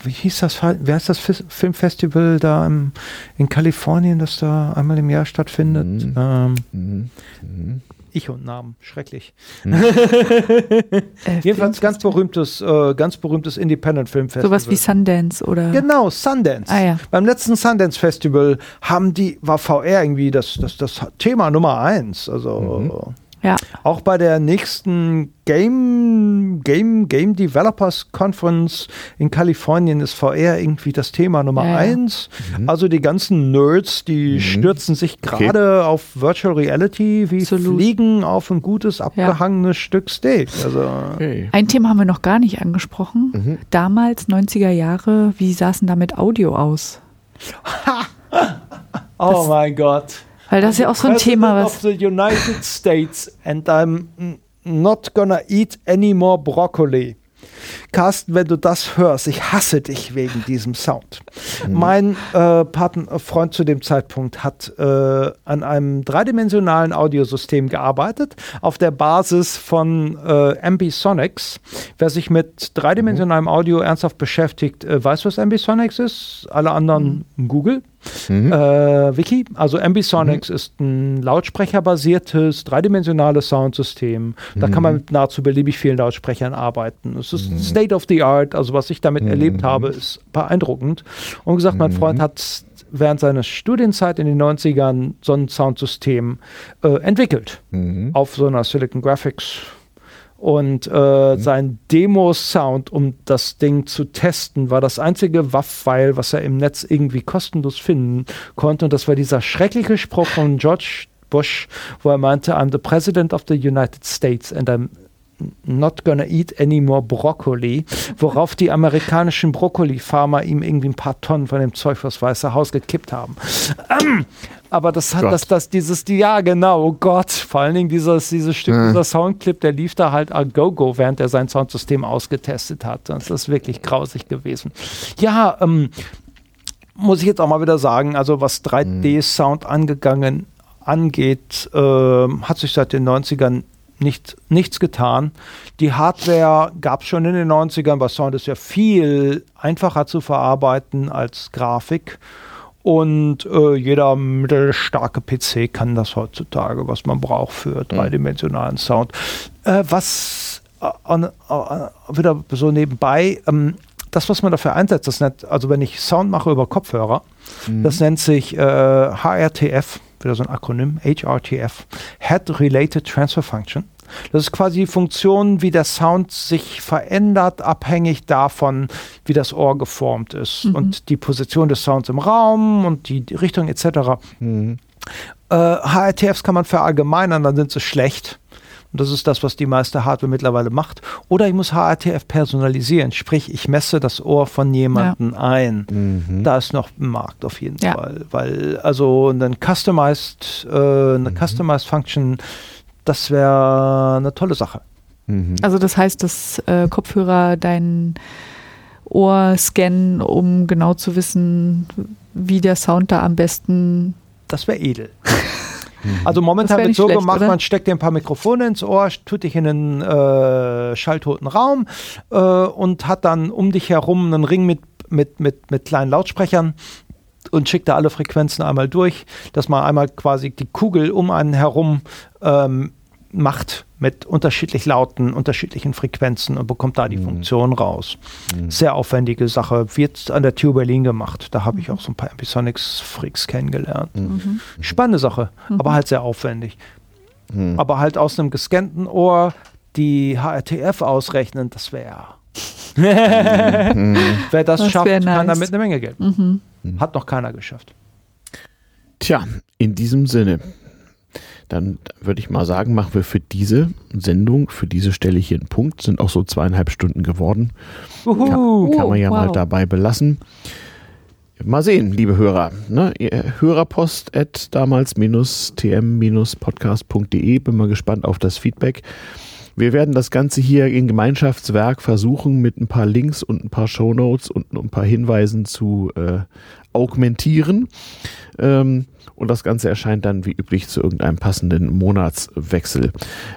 wie hieß das, wer ist das Filmfestival da im, in Kalifornien, das da einmal im Jahr stattfindet? Mhm. Ähm, mhm. Ich und Namen, schrecklich. Hm. [LAUGHS] äh, Jedenfalls ganz berühmtes, äh, ganz berühmtes Independent Film Festival. Sowas wie Sundance oder? Genau, Sundance. Ah, ja. Beim letzten Sundance Festival haben die, war VR irgendwie das, das, das Thema Nummer eins. Also mhm. Ja. Auch bei der nächsten Game, Game, Game Developers Conference in Kalifornien ist VR irgendwie das Thema Nummer ja. eins. Mhm. Also die ganzen Nerds, die mhm. stürzen sich gerade okay. auf Virtual Reality wie Absolut. Fliegen auf ein gutes, abgehangenes ja. Stück Steak. Also okay. Ein Thema haben wir noch gar nicht angesprochen. Mhm. Damals, 90er Jahre, wie saßen da mit Audio aus? [LAUGHS] oh mein Gott. Weil das ist ja auch so ein Thema, was. Of the United States and I'm not gonna eat any more broccoli. Carsten, wenn du das hörst, ich hasse dich wegen diesem Sound. Mhm. Mein äh, Patenfreund zu dem Zeitpunkt hat äh, an einem dreidimensionalen Audiosystem gearbeitet, auf der Basis von äh, Ambisonics. Wer sich mit dreidimensionalem mhm. Audio ernsthaft beschäftigt, äh, weiß, was Ambisonics ist. Alle anderen mhm. Google. Mhm. Äh, Wiki, also Ambisonics mhm. ist ein lautsprecherbasiertes, dreidimensionales Soundsystem. Da mhm. kann man mit nahezu beliebig vielen Lautsprechern arbeiten. Es ist mhm. State of the Art, also was ich damit erlebt mhm. habe, ist beeindruckend. Und gesagt, mein Freund mhm. hat während seiner Studienzeit in den 90ern so ein Soundsystem äh, entwickelt. Auf so einer Silicon Graphics und äh, mhm. sein Demo-Sound, um das Ding zu testen, war das einzige WAV-File, was er im Netz irgendwie kostenlos finden konnte. Und das war dieser schreckliche Spruch von George Bush, wo er meinte, I'm the President of the United States and I'm not gonna eat any more Broccoli, worauf die amerikanischen Brokkoli-Farmer ihm irgendwie ein paar Tonnen von dem Zeug fürs Weiße Haus gekippt haben. Ähm, [CLEARS THROAT] aber das hat das, das, dieses, ja, genau, oh Gott, vor allen Dingen dieses, dieses Stück, mhm. dieser Soundclip, der lief da halt a go-go, während er sein Soundsystem ausgetestet hat. Das ist wirklich grausig gewesen. Ja, ähm, muss ich jetzt auch mal wieder sagen, also was 3D-Sound angegangen angeht, äh, hat sich seit den 90ern nicht, nichts getan. Die Hardware gab es schon in den 90ern, bei Sound ist ja viel einfacher zu verarbeiten als Grafik. Und äh, jeder mittelstarke PC kann das heutzutage, was man braucht für dreidimensionalen Sound. Äh, was äh, äh, wieder so nebenbei, ähm, das, was man dafür einsetzt, das nennt, also wenn ich Sound mache über Kopfhörer, mhm. das nennt sich HRTF, äh, wieder so ein Akronym, HRTF, Head Related Transfer Function. Das ist quasi die Funktion, wie der Sound sich verändert, abhängig davon, wie das Ohr geformt ist mhm. und die Position des Sounds im Raum und die, Richtung etc. Mhm. Äh, HRTFs kann man verallgemeinern, dann sind sie schlecht. Und das ist das, was die meiste Hardware mittlerweile macht. Oder ich muss HRTF personalisieren, sprich, ich messe das Ohr von jemandem ja. ein. Mhm. Da ist noch ein Markt auf jeden ja. Fall. Weil, also ein Customized, äh, eine mhm. Customized Function, das wäre eine tolle Sache. Mhm. Also das heißt, dass äh, Kopfhörer dein Ohr scannen, um genau zu wissen, wie der Sound da am besten. Das wäre edel. [LAUGHS] Mhm. Also momentan wird so schlecht, gemacht, oder? man steckt dir ein paar Mikrofone ins Ohr, tut dich in einen äh, schalltoten Raum äh, und hat dann um dich herum einen Ring mit, mit, mit, mit kleinen Lautsprechern und schickt da alle Frequenzen einmal durch, dass man einmal quasi die Kugel um einen herum ähm, macht mit unterschiedlich lauten, unterschiedlichen Frequenzen und bekommt da die mhm. Funktion raus. Mhm. Sehr aufwendige Sache. Wird an der TU Berlin gemacht. Da habe ich mhm. auch so ein paar Ambisonics-Freaks kennengelernt. Mhm. mhm. Spannende Sache, mhm. aber halt sehr aufwendig. Aber halt aus einem gescannten Ohr die HRTF ausrechnen, das wäre. [LAUGHS] Wer das, das schafft, nice. kann damit eine Menge Geld. Hat noch keiner geschafft. Tja, in diesem Sinne dann würde ich mal sagen, machen wir für diese Sendung, für diese Stelle hier einen Punkt. Sind auch so zweieinhalb Stunden geworden. Kann, kann, man ja oh, wow. mal dabei belassen. Mal sehen, liebe Hörer. Ne? Hörerpost at damals-tm-podcast.de. Bin mal gespannt auf das Feedback. Wir werden das Ganze hier in Gemeinschaftswerk versuchen, mit ein paar Links und ein paar Shownotes und ein paar Hinweisen zu äh, augmentieren. Ähm, und das Ganze erscheint dann wie üblich zu irgendeinem passenden Monatswechsel.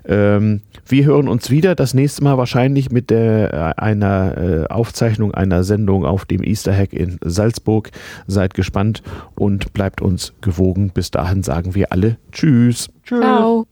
Ähm, wir hören uns wieder das nächste Mal wahrscheinlich mit der, äh, einer äh, Aufzeichnung einer Sendung auf dem Easter Hack in Salzburg. Seid gespannt und bleibt uns gewogen. Bis dahin sagen wir alle Tschüss. Tschüss. Ciao.